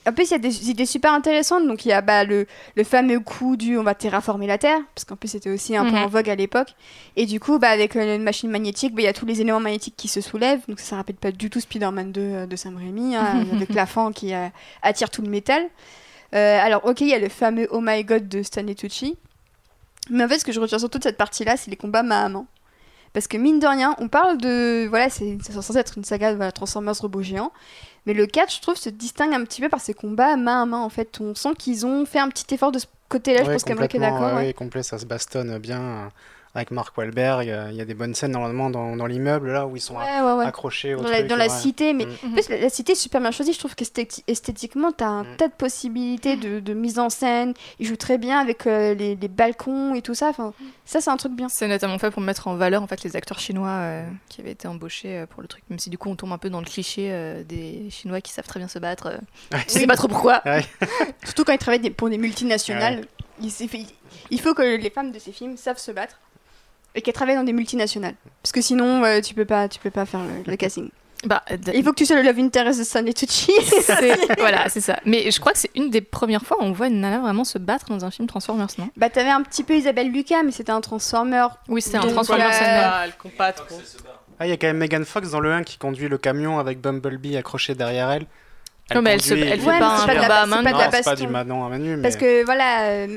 [SPEAKER 1] en plus, il y a des idées super intéressantes. Donc, il y a bah, le, le fameux coup du on va terraformer la Terre, parce qu'en plus, c'était aussi un peu en vogue à l'époque. Et du coup, bah, avec euh, une machine magnétique, bah, il y a tous les éléments magnétiques qui se soulèvent. Donc, ça, ça rappelle pas du tout Spider-Man 2 euh, de Sam Raimi, hein, avec la fan qui euh, attire tout le métal. Alors, ok, il y a le fameux Oh my god de Stanley Tucci. Mais en fait, ce que je retiens surtout de cette partie-là, c'est les combats main à main. Parce que mine de rien, on parle de. Voilà, c'est censé être une saga de voilà, Transformers robot géant. Mais le 4, je trouve, se distingue un petit peu par ses combats main à main. En fait, on sent qu'ils ont fait un petit effort de ce côté-là. je pense qu'Emeric est d'accord.
[SPEAKER 2] ouais,
[SPEAKER 1] ouais.
[SPEAKER 2] complet, ça se bastonne bien avec Mark Wahlberg. euh, Il y a des bonnes scènes normalement dans, dans l'immeuble là où ils sont
[SPEAKER 1] Ouais, ouais, ouais.
[SPEAKER 2] accrochés au
[SPEAKER 1] Dans la,
[SPEAKER 2] truc,
[SPEAKER 1] dans la
[SPEAKER 2] ouais.
[SPEAKER 1] cité, mais
[SPEAKER 2] Mm.
[SPEAKER 1] en plus, la, la cité est super bien choisie. Je trouve qu'esthétiquement, tu as un
[SPEAKER 2] Mm.
[SPEAKER 1] tas de possibilités de, de mise en scène. Ils jouent très bien avec euh, les, les balcons et tout ça. Enfin, ça, c'est un truc bien.
[SPEAKER 4] C'est notamment fait pour mettre en valeur en fait les acteurs chinois euh, qui avaient été embauchés euh, pour le truc. Même si du coup on tombe un peu dans le cliché euh, des Chinois qui savent très bien se battre. euh.
[SPEAKER 2] Ouais.
[SPEAKER 4] Je sais pas trop pourquoi.
[SPEAKER 1] Surtout quand ils travaillent pour des multinationales. Il, s'est fait- il faut que les femmes de ces films savent se battre et qu'elles travaillent dans des multinationales. Parce que sinon, euh, tu peux pas, tu peux pas faire le, le casting.
[SPEAKER 4] Bah,
[SPEAKER 1] Il faut que tu sois le love interest de Stanley Tucci.
[SPEAKER 4] c'est- voilà, c'est ça. Mais je crois que c'est une des premières fois où on voit une nana vraiment se battre dans un film Transformers, non?
[SPEAKER 1] Bah, t'avais un petit peu Isabelle Lucas, mais c'était un Transformer.
[SPEAKER 4] Oui, c'était un
[SPEAKER 1] Donc,
[SPEAKER 4] Transformers
[SPEAKER 1] euh.
[SPEAKER 3] Ah, elle combat trop.
[SPEAKER 2] Ah, il y a quand même Megan Fox dans le 1 qui conduit le camion avec Bumblebee accroché derrière elle.
[SPEAKER 4] Non, mais elle se- elle fait
[SPEAKER 1] Ouais,
[SPEAKER 4] pas un
[SPEAKER 1] c'est de
[SPEAKER 4] combat à
[SPEAKER 1] c'est
[SPEAKER 4] main
[SPEAKER 1] pas de la
[SPEAKER 2] c'est pas
[SPEAKER 1] baston.
[SPEAKER 2] du Manon à main nue, mais
[SPEAKER 1] Parce que voilà, euh,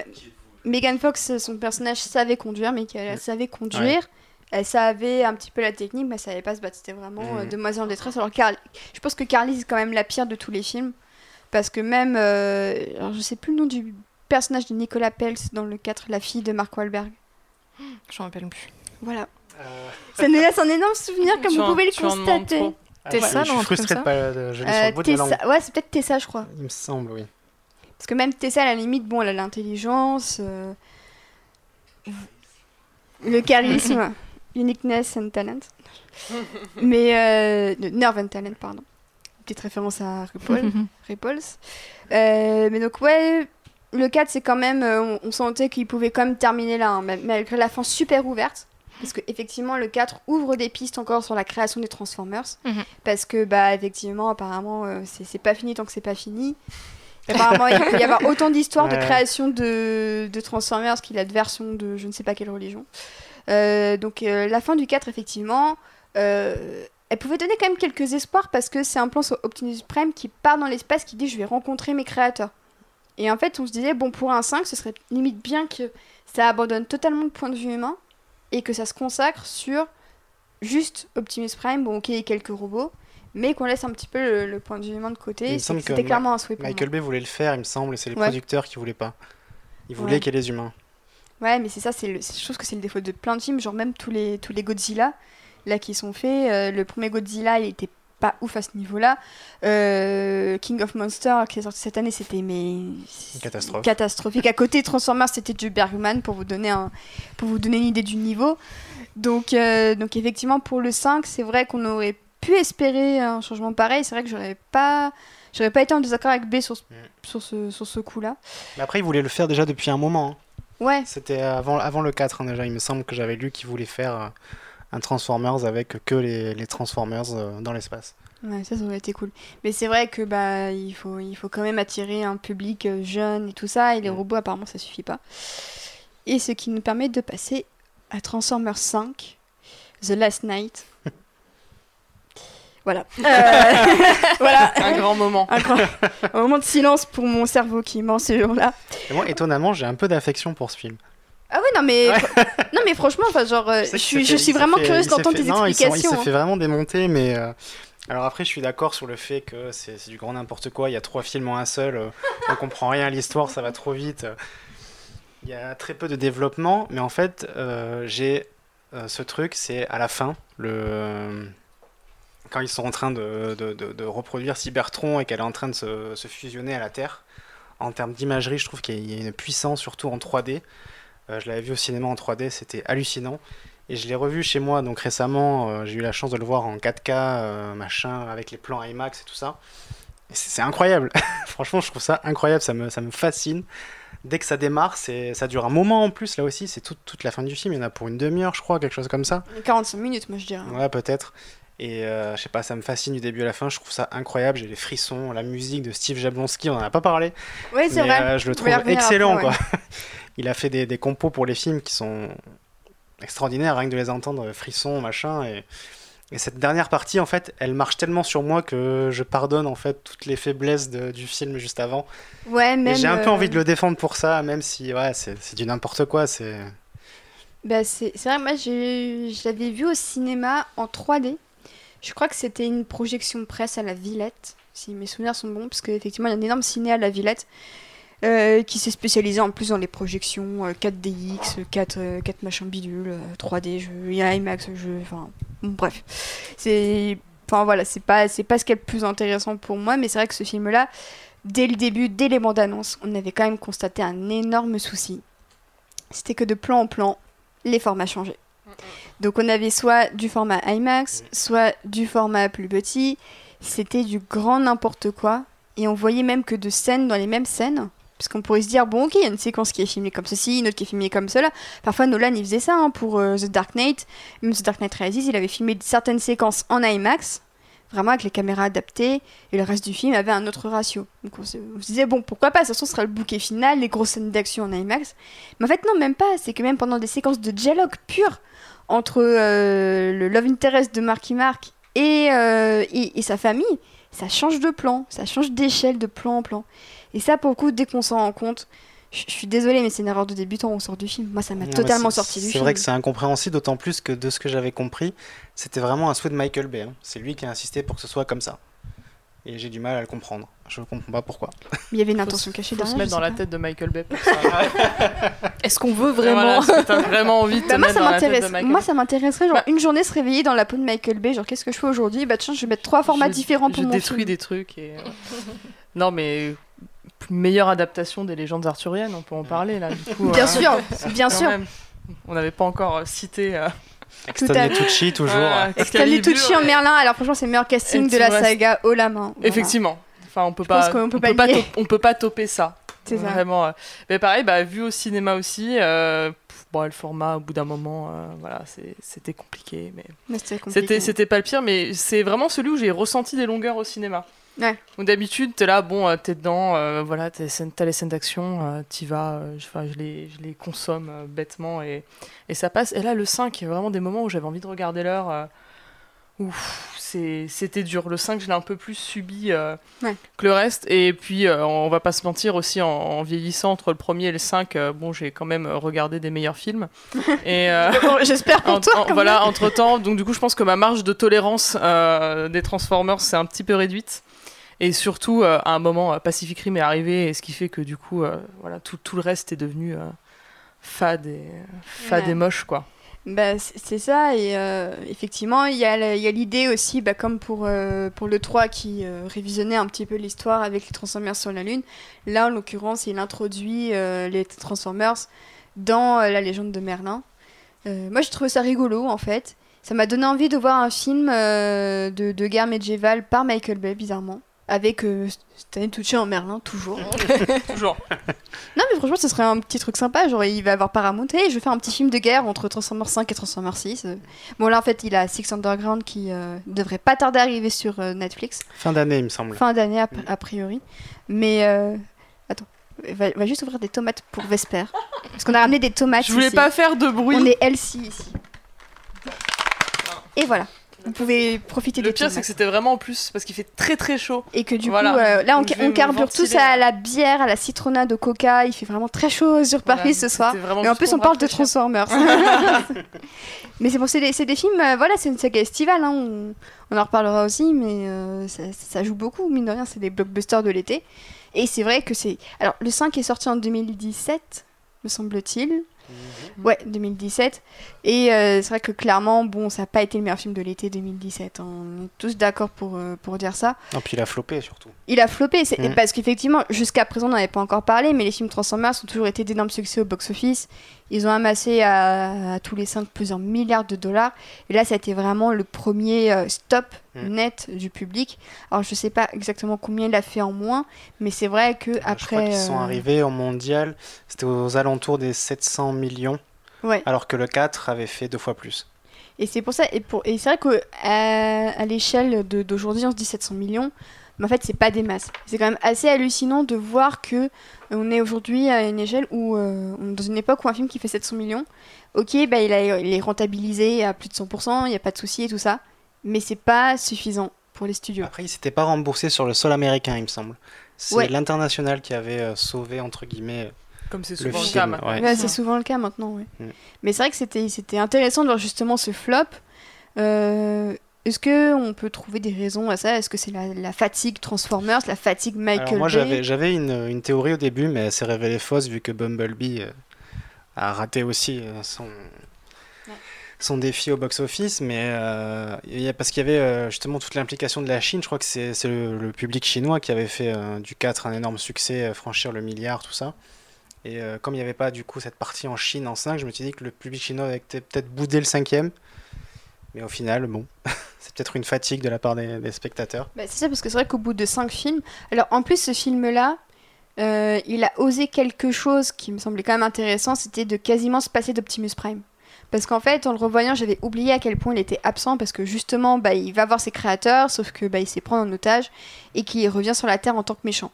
[SPEAKER 1] Megan Fox, son personnage savait conduire, mais qu'elle savait conduire. Elle savait un petit peu la technique, mais elle savait pas se battre. C'était vraiment
[SPEAKER 2] Mhm.
[SPEAKER 1] euh, demoiselle en détresse. Alors, Carl- je pense que Carly, c'est quand même la pire de tous les films. Parce que même. euh, alors, je sais plus le nom du personnage de Nicolas Pels dans le 4, la fille de Mark Wahlberg.
[SPEAKER 4] Je m'en rappelle plus.
[SPEAKER 1] Voilà.
[SPEAKER 2] Euh,
[SPEAKER 1] Ça nous laisse un énorme souvenir, comme
[SPEAKER 3] Tu
[SPEAKER 1] vous
[SPEAKER 3] en-
[SPEAKER 1] pouvez le constater.
[SPEAKER 2] ah,
[SPEAKER 4] Tessa,
[SPEAKER 2] je, je
[SPEAKER 4] non, un
[SPEAKER 2] suis
[SPEAKER 4] truc
[SPEAKER 2] frustré de pas je sur le bout de la langue.
[SPEAKER 1] Tessa- Ouais, c'est peut-être Tessa, je crois.
[SPEAKER 2] Il me semble, oui.
[SPEAKER 1] Parce que même Tessa, à la limite, bon, elle a l'intelligence, euh, le charisme, uniqueness and talent. Mais euh, nerve and talent, pardon. Petite référence à RuPaul, Repulse. Euh, mais donc, ouais, le 4, c'est quand même. on, on sentait qu'il pouvait quand même terminer là, hein, malgré la fin super ouverte. Parce que effectivement, le 4 ouvre des pistes encore sur la création des Transformers.
[SPEAKER 4] Mhm.
[SPEAKER 1] Parce que, bah, effectivement, apparemment, euh, c'est pas fini tant que c'est pas fini. Apparemment, il peut y avoir autant d'histoires de création de, de Transformers qu'il y a de versions de je ne sais pas quelle religion. Euh, donc, euh, la fin du 4, effectivement, euh, elle pouvait donner quand même quelques espoirs parce que c'est un plan sur Optimus Prime qui part dans l'espace qui dit je vais rencontrer mes créateurs. Et en fait, on se disait, bon, pour un 5, ce serait limite bien que ça abandonne totalement le point de vue humain et que ça se consacre sur juste Optimus Prime, bon, ok, quelques robots, mais qu'on laisse un petit peu le, le point de vue humain de côté. C'était clairement un souhait pour
[SPEAKER 2] Michael Bay voulait le faire, il me semble, et c'est les
[SPEAKER 1] Ouais.
[SPEAKER 2] producteurs qui voulaient pas. Ils voulaient
[SPEAKER 1] Ouais.
[SPEAKER 2] qu'il y ait les humains.
[SPEAKER 1] Ouais, mais c'est ça, c'est je trouve que c'est le défaut de plein de films, genre même tous les, tous les Godzilla, là, qui sont faits. euh, le premier Godzilla, il était pas ouf à ce niveau-là. Euh, King of Monsters, qui est sorti cette année, c'était mais...
[SPEAKER 2] Catastrophe.
[SPEAKER 1] catastrophique. À côté Transformers, c'était du Bergman pour vous donner un, pour vous donner une idée du niveau. Donc, euh, donc effectivement, pour le 5, c'est vrai qu'on aurait pu espérer un changement pareil. C'est vrai que j'aurais pas, j'aurais pas été en désaccord avec B sur, ce-
[SPEAKER 2] Mm.
[SPEAKER 1] sur ce, sur ce coup-là.
[SPEAKER 2] Mais après, ils voulaient le faire déjà depuis un moment. hein.
[SPEAKER 1] Ouais,
[SPEAKER 2] C'était avant, avant le 4 hein, déjà. Il me semble que j'avais lu qu'ils voulaient faire euh, un Transformers avec que les, les Transformers euh, dans l'espace.
[SPEAKER 1] Ouais, ça, ça aurait été cool. Mais c'est vrai que bah il faut, il faut quand même attirer un public euh, jeune et tout ça, et les robots apparemment ça suffit pas. Et ce qui nous permet de passer à Transformers 5, The Last Night. Voilà. Euh, voilà.
[SPEAKER 3] Un grand moment.
[SPEAKER 1] Un, grand... un, moment de silence pour mon cerveau qui ment ce jour-là.
[SPEAKER 2] moi, étonnamment, j'ai un peu d'affection pour ce film.
[SPEAKER 1] Ah ouais, non mais, non, mais franchement, enfin, genre, euh, je, suis, je suis vraiment curieuse d'entendre tes non, explications.
[SPEAKER 2] Il s'est fait vraiment démonter, mais alors après, je suis d'accord sur le fait que c'est du grand n'importe quoi. Il y a trois films en un seul. Euh, on comprend rien à l'histoire, ça va trop vite. Il y a très peu de développement, mais en fait, euh, j'ai euh, ce truc, c'est à la fin, le quand ils sont en train de, de, de, reproduire Cybertron et qu'elle est en train de se, se, fusionner à la Terre. En termes d'imagerie, je trouve qu'il y a une puissance, surtout en 3D. je l'avais vu au cinéma en 3D, c'était hallucinant. Et je l'ai revu chez moi, donc récemment, euh, j'ai eu la chance de le voir en 4K, euh, machin, avec les plans IMAX et tout ça. C'est incroyable. Franchement, je trouve ça incroyable, ça me, ça me fascine. Dès que ça démarre, ça dure un moment en plus, là aussi, c'est toute la fin du film. Il y en a pour une demi-heure, je crois, quelque chose comme ça.
[SPEAKER 1] 45 minutes, moi je dirais.
[SPEAKER 2] Ouais, peut-être. Et euh, je sais pas, ça me fascine du début à la fin, je trouve ça incroyable, j'ai les frissons, la musique de Steve Jablonski, on en a pas parlé.
[SPEAKER 1] Oui, c'est vrai.
[SPEAKER 2] je le trouve excellent, quoi. Il a fait des, des, compos pour les films qui sont extraordinaire, rien que de les entendre, frissons, machin. Et, et, cette dernière partie, en fait, elle marche tellement sur moi que je pardonne en fait toutes les faiblesses du film juste avant.
[SPEAKER 1] Ouais, même.
[SPEAKER 2] J'ai un peu envie de le défendre pour ça, même si ouais, c'est du n'importe quoi. C'est.
[SPEAKER 1] Bah, c'est vrai, moi je l'avais vu au cinéma en 3D. Je crois que c'était une projection presse à la Villette, si mes souvenirs sont bons, parce qu'effectivement il y a un énorme ciné à la Villette. Euh, qui s'est spécialisé en plus dans les projections 4DX, 4, 4 machins bidules, 3D, jeux, IMAX, jeux, enfin bref. C'est enfin voilà, c'est pas c'est pas ce qui est le plus intéressant pour moi, mais c'est vrai que ce film là dès le début, dès les bandes annonces, on avait quand même constaté un énorme souci. C'était que de plan en plan, les formats changeaient. Donc on avait soit du format IMAX, soit du format plus petit. C'était du grand n'importe quoi. Et on voyait même que de scènes dans les mêmes scènes, parce qu'on pourrait se dire, bon, ok, il y a une séquence qui est filmée comme ceci, une autre qui est filmée comme cela. Parfois, Nolan, il faisait ça hein, pour euh, The Dark Knight. Même The Dark Knight Rises, il avait filmé certaines séquences en IMAX, vraiment avec les caméras adaptées, et le reste du film avait un autre ratio. Donc on se, disait, bon, pourquoi pas, ça ce sera le bouquet final, les grosses scènes d'action en IMAX. Mais en fait, non, même pas. C'est que même pendant des séquences de dialogue pur entre euh, le love interest de Marky Mark et, euh, et, et sa famille, ça change de plan, ça change d'échelle de plan en plan. Et ça, pour le coup, dès qu'on s'en rend compte, je suis désolée, mais c'est une erreur de débutant, on sort du film. Moi, ça m'a totalement sorti du film.
[SPEAKER 2] C'est vrai que c'est incompréhensible, d'autant plus que de ce que j'avais compris, c'était vraiment un souhait de Michael Bay. Hein. C'est lui qui a insisté pour que ce soit comme ça. Et j'ai du mal à le comprendre. Je ne comprends pas pourquoi.
[SPEAKER 1] Il y avait une intention cachée
[SPEAKER 3] derrière.
[SPEAKER 1] Faut
[SPEAKER 3] se mettre dans la tête de Michael Bay pour ça. Est-ce qu'on veut vraiment voilà, vraiment envie de te bah,
[SPEAKER 1] moi, ça
[SPEAKER 3] dans la tête de
[SPEAKER 1] Michael Moi, ça m'intéresserait, genre, bah une journée se réveiller dans la peau de Michael Bay. Genre, qu'est-ce que je fais aujourd'hui? Bah, tiens, je vais mettre trois formats différents pour
[SPEAKER 3] je
[SPEAKER 1] mon
[SPEAKER 3] détruis des trucs. Et... non, mais meilleure adaptation des légendes arthuriennes, on peut en parler là.
[SPEAKER 1] bien euh, sûr, bien sûr.
[SPEAKER 3] on n'avait pas encore cité. Euh...
[SPEAKER 2] Stanley Tucci toujours.
[SPEAKER 1] Stanley Tucci en Merlin. Alors franchement, c'est le meilleur casting de la saga haut la main.
[SPEAKER 3] Effectivement. Enfin, on peut pas, on peut, pas, on peut pas toper ça. C'est ça. Vraiment. Euh. Mais pareil, bah, vu au cinéma aussi. Euh, bon, le format, au bout d'un moment, voilà, c'était compliqué, mais c'était c'était pas le pire, mais c'est vraiment celui où j'ai ressenti des longueurs au cinéma.
[SPEAKER 1] Ouais.
[SPEAKER 3] D'habitude, t'es là, bon, euh, t'es dedans, euh, voilà, t'as les scènes d'action, euh, t'y vas, je, je, les, je les consomme bêtement et, et ça passe. Et là, le 5, il y a vraiment des moments où j'avais envie de regarder l'heure. c'était dur. Le 5, je l'ai un peu plus subi que le reste. Et puis, on va pas se mentir aussi, en, vieillissant entre le premier et le 5, bon, j'ai quand même regardé des meilleurs films.
[SPEAKER 1] et J'espère pour toi.
[SPEAKER 3] voilà, entre temps, donc du coup, je pense que ma marge de tolérance des Transformers s'est un petit peu réduite. Et surtout, euh, à un moment, euh, Pacific Rim est arrivé, et ce qui fait que du coup, euh, voilà, tout, tout, le reste est devenu fade, et, fade et moche, quoi.
[SPEAKER 1] Bah, c'est ça, et effectivement, il y a l'idée aussi, bah, comme pour, pour le 3 qui révisionnait un petit peu l'histoire avec les Transformers sur la Lune. Là, en l'occurrence, il introduit les Transformers dans la légende de Merlin. moi, je trouve ça rigolo, en fait. Ça m'a donné envie de voir un film de, de guerre médiévale par Michael Bay, bizarrement. Avec euh, Stanley Tucci en Merlin, toujours.
[SPEAKER 3] toujours.
[SPEAKER 1] Non, mais franchement, ce serait un petit truc sympa. Genre, il va avoir Paramount et je vais faire un petit film de guerre entre Transformers 5 et Transformers 6. Euh. Bon, là, en fait, il a Six Underground qui euh, devrait pas tarder à arriver sur euh, Netflix.
[SPEAKER 2] Fin d'année, il me semble.
[SPEAKER 1] Fin d'année, a, a priori. Mais. Attends. Va, va juste ouvrir des tomates pour Vesper. Parce qu'on a ramené des tomates.
[SPEAKER 3] Je voulais
[SPEAKER 1] ici.
[SPEAKER 3] pas faire de bruit.
[SPEAKER 1] On est Elsie ici. Et voilà. Vous pouvez profiter
[SPEAKER 3] Le
[SPEAKER 1] des
[SPEAKER 3] pire, c'est que c'était vraiment en plus parce qu'il fait très très chaud.
[SPEAKER 1] Et que du
[SPEAKER 3] Voilà.
[SPEAKER 1] coup, euh, là, on, on carbure tous à la bière, à la citronnade, au coca. Il fait vraiment très chaud sur Paris
[SPEAKER 3] Voilà,
[SPEAKER 1] ce soir. Et en plus,
[SPEAKER 3] pour
[SPEAKER 1] on parle de. Transformers. mais c'est bon, c'est des, films, euh, voilà, c'est une saga estivale. hein, on, on en reparlera aussi, mais euh, ça, ça joue beaucoup, mine de rien, c'est des blockbusters de l'été. Et c'est vrai que c'est. Alors, le 5 est sorti en 2017, me semble-t-il. Ouais, 2017. Et euh, c'est vrai que clairement, bon, ça n'a pas été le meilleur film de l'été 2017. hein. On est tous d'accord pour, euh, pour dire ça.
[SPEAKER 2] Non, puis il a floppé surtout.
[SPEAKER 1] Il a floppé, c'est
[SPEAKER 2] Mhm.
[SPEAKER 1] parce qu'effectivement, jusqu'à présent, on n'en avait pas encore parlé, mais les films Transformers ont toujours été d'énormes succès au box-office. Ils ont amassé à, à tous les 5 plusieurs milliards de dollars. Et là, ça a été vraiment le premier euh, stop
[SPEAKER 2] Mhm.
[SPEAKER 1] net du public. Alors, je sais pas exactement combien il a fait en moins, mais c'est vrai que
[SPEAKER 2] je crois
[SPEAKER 1] après.
[SPEAKER 2] qu'ils sont
[SPEAKER 1] euh,
[SPEAKER 2] arrivés en mondial, c'était aux alentours des 700 millions,
[SPEAKER 1] Ouais.
[SPEAKER 2] alors que le 4 avait fait deux fois plus.
[SPEAKER 1] Et c'est pour ça, et, pour, et c'est vrai qu'à à, l'échelle d'aujourd'hui, on se dit 700 millions, mais en fait, c'est pas des masses. C'est quand même assez hallucinant de voir que euh, on est aujourd'hui à une échelle où, euh, on est dans une époque où un film qui fait 700 millions, ok, bah, il, a, il est rentabilisé à plus de 100%, il n'y a pas de souci et tout ça, mais c'est pas suffisant pour les studios.
[SPEAKER 2] Après, il s'était pas remboursé sur le sol américain, il me semble. C'est
[SPEAKER 1] Ouais.
[SPEAKER 2] l'international qui avait euh, sauvé, entre guillemets,
[SPEAKER 3] Comme c'est
[SPEAKER 2] le
[SPEAKER 3] souvent le,
[SPEAKER 2] film.
[SPEAKER 3] cas maintenant.
[SPEAKER 2] ouais.
[SPEAKER 1] Ouais, c'est souvent le cas maintenant.
[SPEAKER 2] Mm.
[SPEAKER 1] Mais c'est vrai que c'était c'était intéressant de voir justement ce flop. Euh, Est-ce que on peut trouver des raisons à ça? Est-ce que c'est la, la fatigue Transformers, la fatigue Michael
[SPEAKER 2] Alors moi j'avais une, une théorie au début, mais elle s'est révélée fausse vu que Bumblebee euh, a raté aussi euh, son, son défi au box-office. Mais euh, il y a, parce qu'il y avait justement toute l'implication de la Chine, je crois que c'est le, le public chinois qui avait fait du 4 un énorme succès, franchir le milliard, tout ça. Et comme il n'y avait pas du coup cette partie en Chine en 5, je me suis dit que le public chinois avait peut- peut-être boudé le cinquième. Mais au final, bon, c'est peut-être une fatigue de la part des, spectateurs.
[SPEAKER 1] Bah, c'est ça, parce que c'est vrai qu'au bout de cinq films. Alors, en plus, ce film-là, euh, il a osé quelque chose qui me semblait quand même intéressant c'était de quasiment se passer d'Optimus Prime. Parce qu'en fait, en le revoyant, j'avais oublié à quel point il était absent, parce que justement, bah, il va voir ses créateurs, sauf que bah, il s'est pris en otage, et qu'il revient sur la Terre en tant que méchant.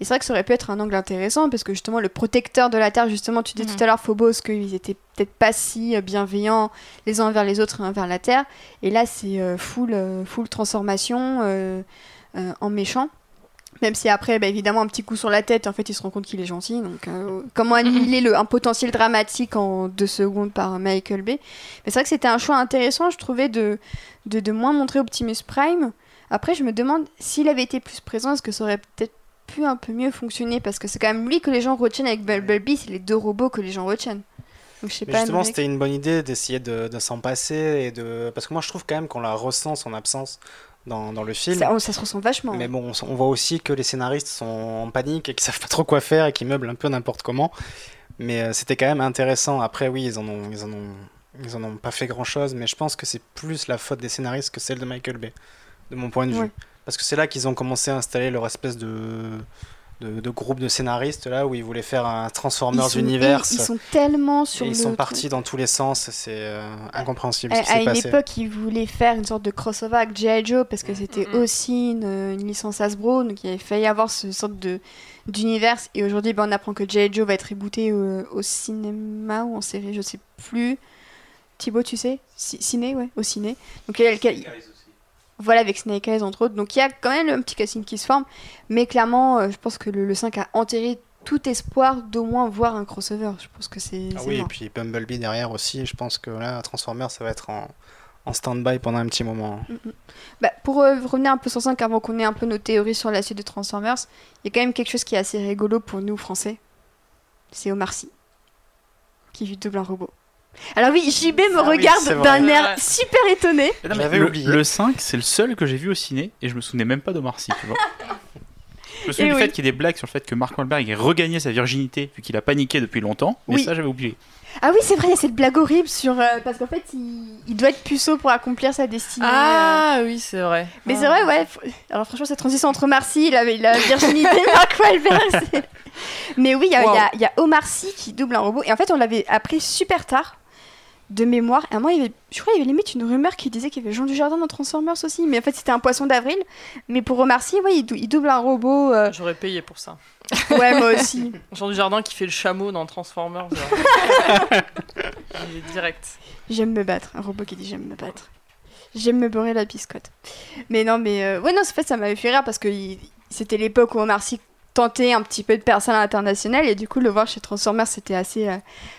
[SPEAKER 1] Et c'est vrai que ça aurait pu être un angle intéressant, parce que justement, le protecteur de la Terre, justement, tu disais
[SPEAKER 4] Mhm.
[SPEAKER 1] tout à l'heure, Phobos, qu'ils étaient peut-être pas si euh, bienveillants les uns envers les autres et envers la Terre. Et là, c'est euh, full, euh, full transformation euh, en méchant. Même si après, bah, évidemment, un petit coup sur la tête, en fait, il se rend compte qu'il est gentil. Donc, comment annihiler le, un potentiel dramatique en deux secondes par Michael Bay? Mais c'est vrai que c'était un choix intéressant, je trouvais, de, de, de moins montrer Optimus Prime. Après, je me demande s'il avait été plus présent, est-ce que ça aurait peut-être pu un peu mieux fonctionner Parce que c'est quand même lui que les gens retiennent avec Bumblebee, c'est les deux robots que les gens retiennent. Donc, je sais pas.
[SPEAKER 2] justement, c'était une bonne idée d'essayer de, de s'en passer et de parce que moi je trouve quand même qu'on la ressent son absence dans, dans le film.
[SPEAKER 1] ça, ça se ressent vachement.
[SPEAKER 2] Mais bon, on voit aussi que les scénaristes sont en panique et qu'ils savent pas trop quoi faire et qu'ils meublent un peu n'importe comment. Mais euh, c'était quand même intéressant. Après, oui, ils en ont, ils en ont, ils en ont pas fait grand chose, mais je pense que c'est plus la faute des scénaristes que celle de Michael Bay, de mon point de vue. Parce que c'est là qu'ils ont commencé à installer leur espèce de, de, de groupe de scénaristes là où ils voulaient faire un Transformers Universe.
[SPEAKER 1] Ils sont tellement sur
[SPEAKER 2] et ils
[SPEAKER 1] le
[SPEAKER 2] sont
[SPEAKER 1] truc.
[SPEAKER 2] partis dans tous les sens, c'est euh, incompréhensible
[SPEAKER 1] À,
[SPEAKER 2] ce qui
[SPEAKER 1] à
[SPEAKER 2] s'est
[SPEAKER 1] une
[SPEAKER 2] passé.
[SPEAKER 1] époque, ils voulaient faire une sorte de crossover avec G.I. Joe parce que c'était
[SPEAKER 3] Mhm.
[SPEAKER 1] aussi une, une licence Hasbro, donc il avait failli avoir ce sorte de d'univers. Et aujourd'hui, ben, on apprend que G.I. Joe va être rebooté au, au cinéma ou en série, je sais plus. Thibaut, tu sais? Ci- Ciné, ouais, au ciné. Donc il y a le- voilà, avec Snake Eyes entre autres. Donc il y a quand même un petit casting qui se forme, mais clairement, euh, je pense que le, le 5 a enterré tout espoir d'au moins voir un crossover. Je pense que c'est
[SPEAKER 2] Ah oui, et puis Bumblebee derrière aussi, je pense que là, Transformers, ça va être en, en stand-by pendant un petit moment.
[SPEAKER 1] Bah, pour euh, revenir un peu sur 5 avant qu'on ait un peu nos théories sur la suite de Transformers, il y a quand même quelque chose qui est assez rigolo pour nous français. C'est Omar Sy qui vit double un robot. Alors oui, JB me
[SPEAKER 2] Ah
[SPEAKER 1] regarde d'un air super étonné.
[SPEAKER 2] J'avais
[SPEAKER 5] le,
[SPEAKER 2] oublié.
[SPEAKER 5] le 5, c'est le seul que j'ai vu au ciné et je me souvenais même pas Sy, tu vois. me souviens du fait qu'il y ait des blagues sur le fait que Mark Wahlberg ait regagné sa virginité vu qu'il a paniqué depuis longtemps. Mais ça, j'avais oublié.
[SPEAKER 1] Ah oui, c'est vrai, il y a cette blague horrible sur. Euh, parce qu'en fait, il... doit être puceau pour accomplir sa destinée.
[SPEAKER 3] Ah euh. oui, c'est vrai.
[SPEAKER 1] Mais c'est vrai, ouais. Alors franchement, cette transition entre Marcy, il avait la virginité de Mark Wahlberg. Mais oui, il y, a, y a Omar Sy qui double un robot. Et en fait, on l'avait appris super tard de mémoire. Et à moi, il y avait, je crois qu'il y avait limite une rumeur qui disait qu'il y avait Jean Dujardin dans Transformers aussi. Mais en fait, c'était un poisson d'avril. Mais pour Omar Sy, ouais, il, double un robot. Euh.
[SPEAKER 3] J'aurais payé pour ça.
[SPEAKER 1] Ouais, moi aussi.
[SPEAKER 3] Jean Dujardin qui fait le chameau dans Transformers. il est direct.
[SPEAKER 1] J'aime me battre. Un robot qui dit j'aime me battre. J'aime me beurrer la biscotte. Mais non, mais euh, ouais, non, en fait, ça m'avait fait rire parce que c'était l'époque où Omar Sy tenter un petit peu de personne internationale et du coup le voir chez Transformers c'était assez, euh,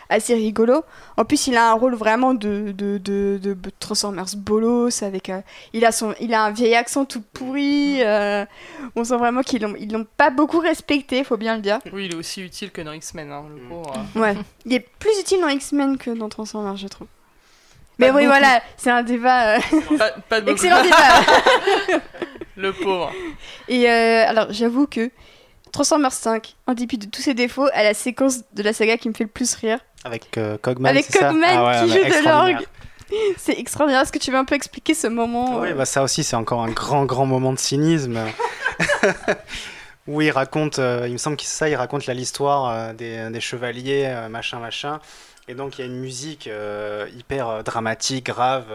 [SPEAKER 1] assez rigolo. En plus il a un rôle vraiment de, de, de, de Transformers bolos avec euh, il, a son, il a un vieil accent tout pourri. Euh, on sent vraiment qu'ils l'ont, ils l'ont pas beaucoup respecté, faut bien le dire.
[SPEAKER 3] Oui il est aussi utile que dans X-Men, hein, le pauvre.
[SPEAKER 1] Ouais, il est plus utile dans X-Men que dans Transformers je trouve. Mais oui, voilà, c'est un débat.
[SPEAKER 3] Pas, de
[SPEAKER 1] Excellent débat.
[SPEAKER 3] le pauvre.
[SPEAKER 1] Et alors, j'avoue que Transformers 5, en dépit de tous ses défauts, à la séquence de la saga qui me fait le plus rire.
[SPEAKER 2] Avec euh, Cogman,
[SPEAKER 1] Avec Cogman ah qui joue de l'orgue. C'est extraordinaire. Est-ce que tu veux un peu expliquer ce moment
[SPEAKER 2] Oui, euh bah ça aussi, c'est encore un grand, grand moment de cynisme. où il raconte, euh, il me semble que c'est ça, il raconte l'histoire des, des, chevaliers, machin, machin. Et donc il y a une musique hyper dramatique, grave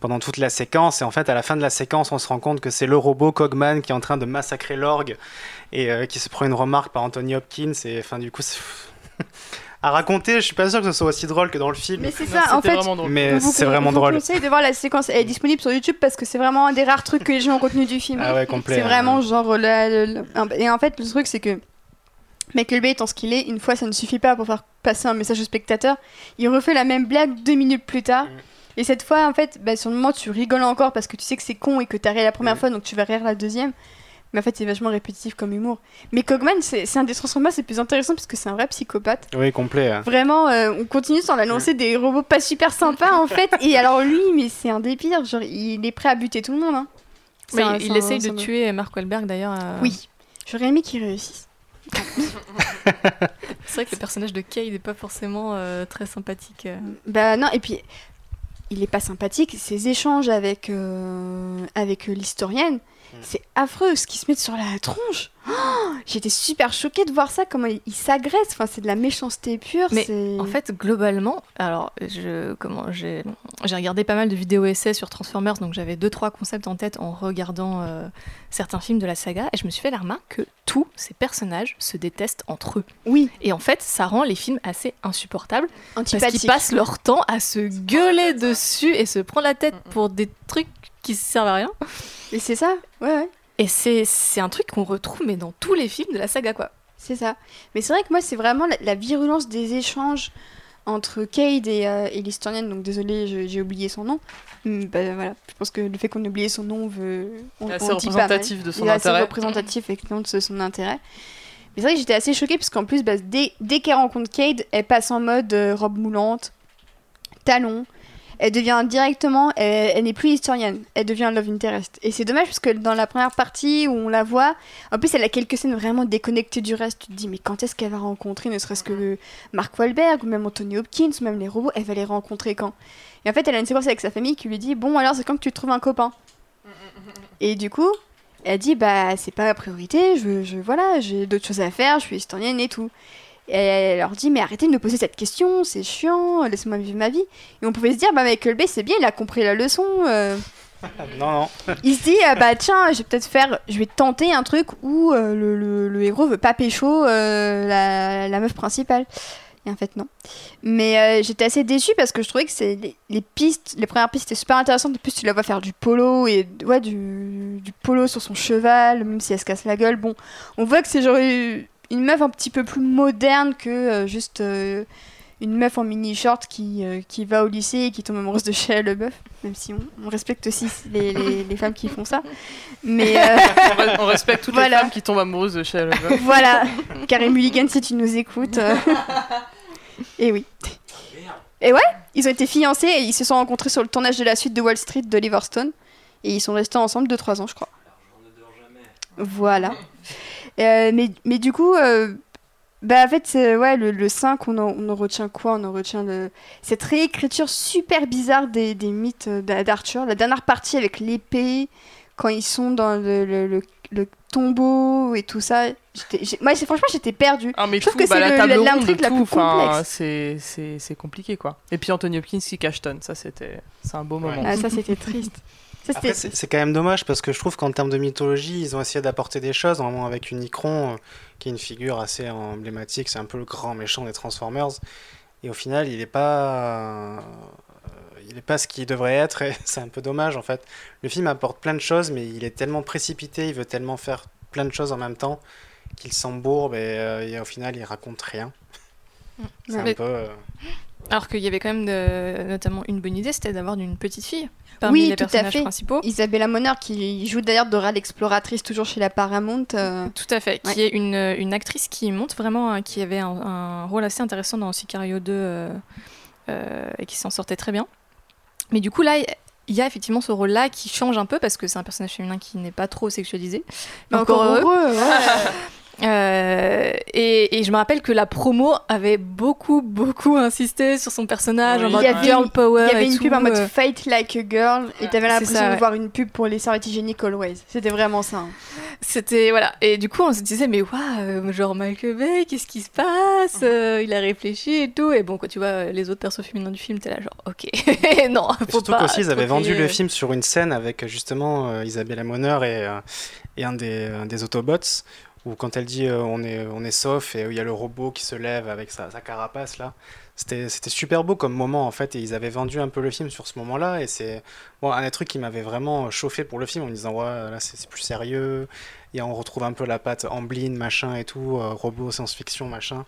[SPEAKER 2] pendant toute la séquence. Et en fait, à la fin de la séquence, on se rend compte que c'est le robot Cogman qui est en train de massacrer l'orgue et euh, qui se prend une remarque par Anthony Hopkins. Et enfin, du coup, à raconter, je suis pas sûr que ce soit aussi drôle que dans le film.
[SPEAKER 1] Mais c'est ça, en fait.
[SPEAKER 2] Mais c'est vraiment drôle.
[SPEAKER 1] Je vous conseille de voir la séquence. Elle est disponible sur YouTube parce que c'est vraiment un des rares trucs que les gens ont retenu du film.
[SPEAKER 2] Ah ouais, complet.
[SPEAKER 1] C'est vraiment genre. Et en fait, le truc, c'est que. Michael Bay étant ce qu'il est, une fois ça ne suffit pas pour faire passer un message au spectateur. Il refait la même blague deux minutes plus tard. Mm. Et cette fois, en fait, bah, sur le moment, tu rigoles encore parce que tu sais que c'est con et que t'as ri la première fois, donc tu vas rire la deuxième. Mais en fait, c'est vachement répétitif comme humour. Mais Cogman, c'est un des Transformers c'est plus intéressant parce que c'est un vrai psychopathe.
[SPEAKER 2] Oui, complet. Hein.
[SPEAKER 1] Vraiment, euh, on continue sans l'annoncer des robots pas super sympas en fait. Et alors lui, mais c'est un des pires. Genre, il est prêt à buter tout le monde. Hein.
[SPEAKER 4] il essaye de tuer Mark Wahlberg d'ailleurs. Euh.
[SPEAKER 1] Oui, j'aurais aimé qu'il réussisse.
[SPEAKER 4] c'est vrai que le personnage de Kay n'est pas forcément euh, très sympathique.
[SPEAKER 1] Bah non, et puis il est pas sympathique. Ses échanges avec, euh, avec l'historienne. C'est affreux ce qu'ils se mettent sur la tronche. Oh, j'étais super choquée de voir ça, comment il, s'agresse. Enfin, c'est de la méchanceté pure.
[SPEAKER 4] Mais en fait, globalement, alors je, comment j'ai, regardé pas mal de vidéos essais sur Transformers, donc j'avais deux trois concepts en tête en regardant euh, certains films de la saga, et je me suis fait la remarque que tous ces personnages se détestent entre eux.
[SPEAKER 1] Oui.
[SPEAKER 4] Et en fait, ça rend les films assez insupportables parce qu'ils passent leur temps à se gueuler dessus et se prendre la tête pour des trucs qui servent à rien.
[SPEAKER 1] Et c'est ça, ouais, ouais.
[SPEAKER 4] Et c'est un truc qu'on retrouve mais dans tous les films de la saga, quoi.
[SPEAKER 1] C'est ça. Mais c'est vrai que moi, c'est vraiment la, virulence des échanges entre Cade et, euh, et l'historienne, donc désolé, j'ai oublié son nom. Hmm, bah, voilà. Je pense que le fait qu'on ait oublié son nom veut.
[SPEAKER 3] On, assez représentatif de son est
[SPEAKER 1] assez représentatif effectivement de son intérêt. Mais c'est vrai que j'étais assez choquée parce qu'en plus, bah, dès, dès qu'elle rencontre Cade, elle passe en mode euh, robe moulante, talons, elle devient directement, elle, n'est plus historienne, elle devient love interest. Et c'est dommage parce que dans la première partie où on la voit, en plus elle a quelques scènes vraiment déconnectées du reste. Tu te dis mais quand est-ce qu'elle va rencontrer, ne serait-ce que Mark Wahlberg ou même Anthony Hopkins ou même les robots, elle va les rencontrer quand? Et en fait elle a une séquence avec sa famille qui lui dit bon alors c'est quand que tu trouves un copain? Et du coup, elle dit bah c'est pas la priorité, je, je voilà j'ai d'autres choses à faire, je suis historienne et tout. Et elle leur dit mais arrêtez de me poser cette question, c'est chiant, laissez-moi vivre ma vie. Et on pouvait se dire bah Michael Bay c'est bien, il a compris la leçon. Euh.
[SPEAKER 2] non non.
[SPEAKER 1] il se dit ah, bah tiens je vais peut-être faire, je vais tenter un truc où euh, le, le, héros veut pas pécho euh, la, la, meuf principale. Et en fait non. Mais j'étais assez déçue parce que je trouvais que c'est les, pistes, les premières pistes étaient super intéressantes. En plus tu la vois faire du polo et ouais du, du polo sur son cheval, même si elle se casse la gueule. Bon, on voit que c'est genre une meuf un petit peu plus moderne que euh, juste euh, une meuf en mini short qui, euh, qui va au lycée et qui tombe amoureuse de Shia LeBeouf, même si on, respecte aussi les, les, femmes qui font ça. Mais
[SPEAKER 3] on, respecte toutes les femmes qui tombent amoureuses de Shia LeBeouf.
[SPEAKER 1] Voilà, Carrie Mulligan, si tu nous écoutes. et oui. Et ouais, ils ont été fiancés et ils se sont rencontrés sur le tournage de la suite de Wall Street de Stone. Et ils sont restés ensemble 2-3 ans, je crois. Voilà. Mais, mais du coup, bah en fait, ouais, le, le 5, on en, on en, retient quoi? On en retient le... cette réécriture super bizarre des, des mythes d'Arthur. La dernière partie avec l'épée, quand ils sont dans le, le, le, tombeau et tout ça. Moi, franchement, j'étais perdue.
[SPEAKER 3] Ah, mais je trouve que bah, c'est l'intrigue la plus complexe. C'est compliqué, quoi. Et puis Anthony Hopkins qui cache ça, c'était un beau moment.
[SPEAKER 1] Ah, ça, c'était triste.
[SPEAKER 2] c'est quand même dommage parce que je trouve qu'en termes de mythologie, ils ont essayé d'apporter des choses, vraiment avec Unicron, euh, qui est une figure assez emblématique, c'est un peu le grand méchant des Transformers. Et au final, il n'est pas, euh, il est pas ce qu'il devrait être, et c'est un peu dommage en fait. Le film apporte plein de choses, mais il est tellement précipité, il veut tellement faire plein de choses en même temps qu'il s'embourbe et, euh, et, au final, il raconte rien.
[SPEAKER 4] Mm. C'est un peu. Alors qu'il y avait quand même notamment une bonne idée, c'était d'avoir une petite fille parmi oui, les personnages à fait. principaux.
[SPEAKER 1] Isabella Moner, qui joue d'ailleurs Dora l'exploratrice, toujours chez la Paramount. Euh.
[SPEAKER 4] Tout à fait, qui est une, une, actrice qui monte vraiment, hein, qui avait un, rôle assez intéressant dans Sicario 2 euh, euh, et qui s'en sortait très bien. Mais du coup, là, il y a effectivement ce rôle-là qui change un peu parce que c'est un personnage féminin qui n'est pas trop sexualisé.
[SPEAKER 1] Mais encore, heureux.
[SPEAKER 4] Euh, et, je me rappelle que la promo avait beaucoup, beaucoup insisté sur son personnage en mode girl power.
[SPEAKER 1] Il y avait une pub en mode euh. fight like a girl et t'avais l'impression de voir une pub pour les serviettes hygiéniques always. C'était vraiment ça. Hein.
[SPEAKER 4] C'était voilà. Et du coup, on se disait, mais waouh, genre Michael Bay, qu'est-ce qui se passe? Euh, Il a réfléchi et tout. Et bon, quand tu vois les autres persos féminins du film, t'es là, genre, ok, non, faut
[SPEAKER 2] surtout qu'aussi, ils avaient vendu le film sur une scène avec justement Isabella Moner et, et un, des, un des Autobots ou quand elle dit euh, on, est, on est sauf et il y a le robot qui se lève avec sa, sa carapace là. C'était, c'était super beau comme moment en fait et ils avaient vendu un peu le film sur ce moment-là et c'est bon, un des trucs qui m'avait vraiment chauffé pour le film en me disant ouais là c'est, plus sérieux et on retrouve un peu la patte Amblin machin et tout, euh, robot science-fiction machin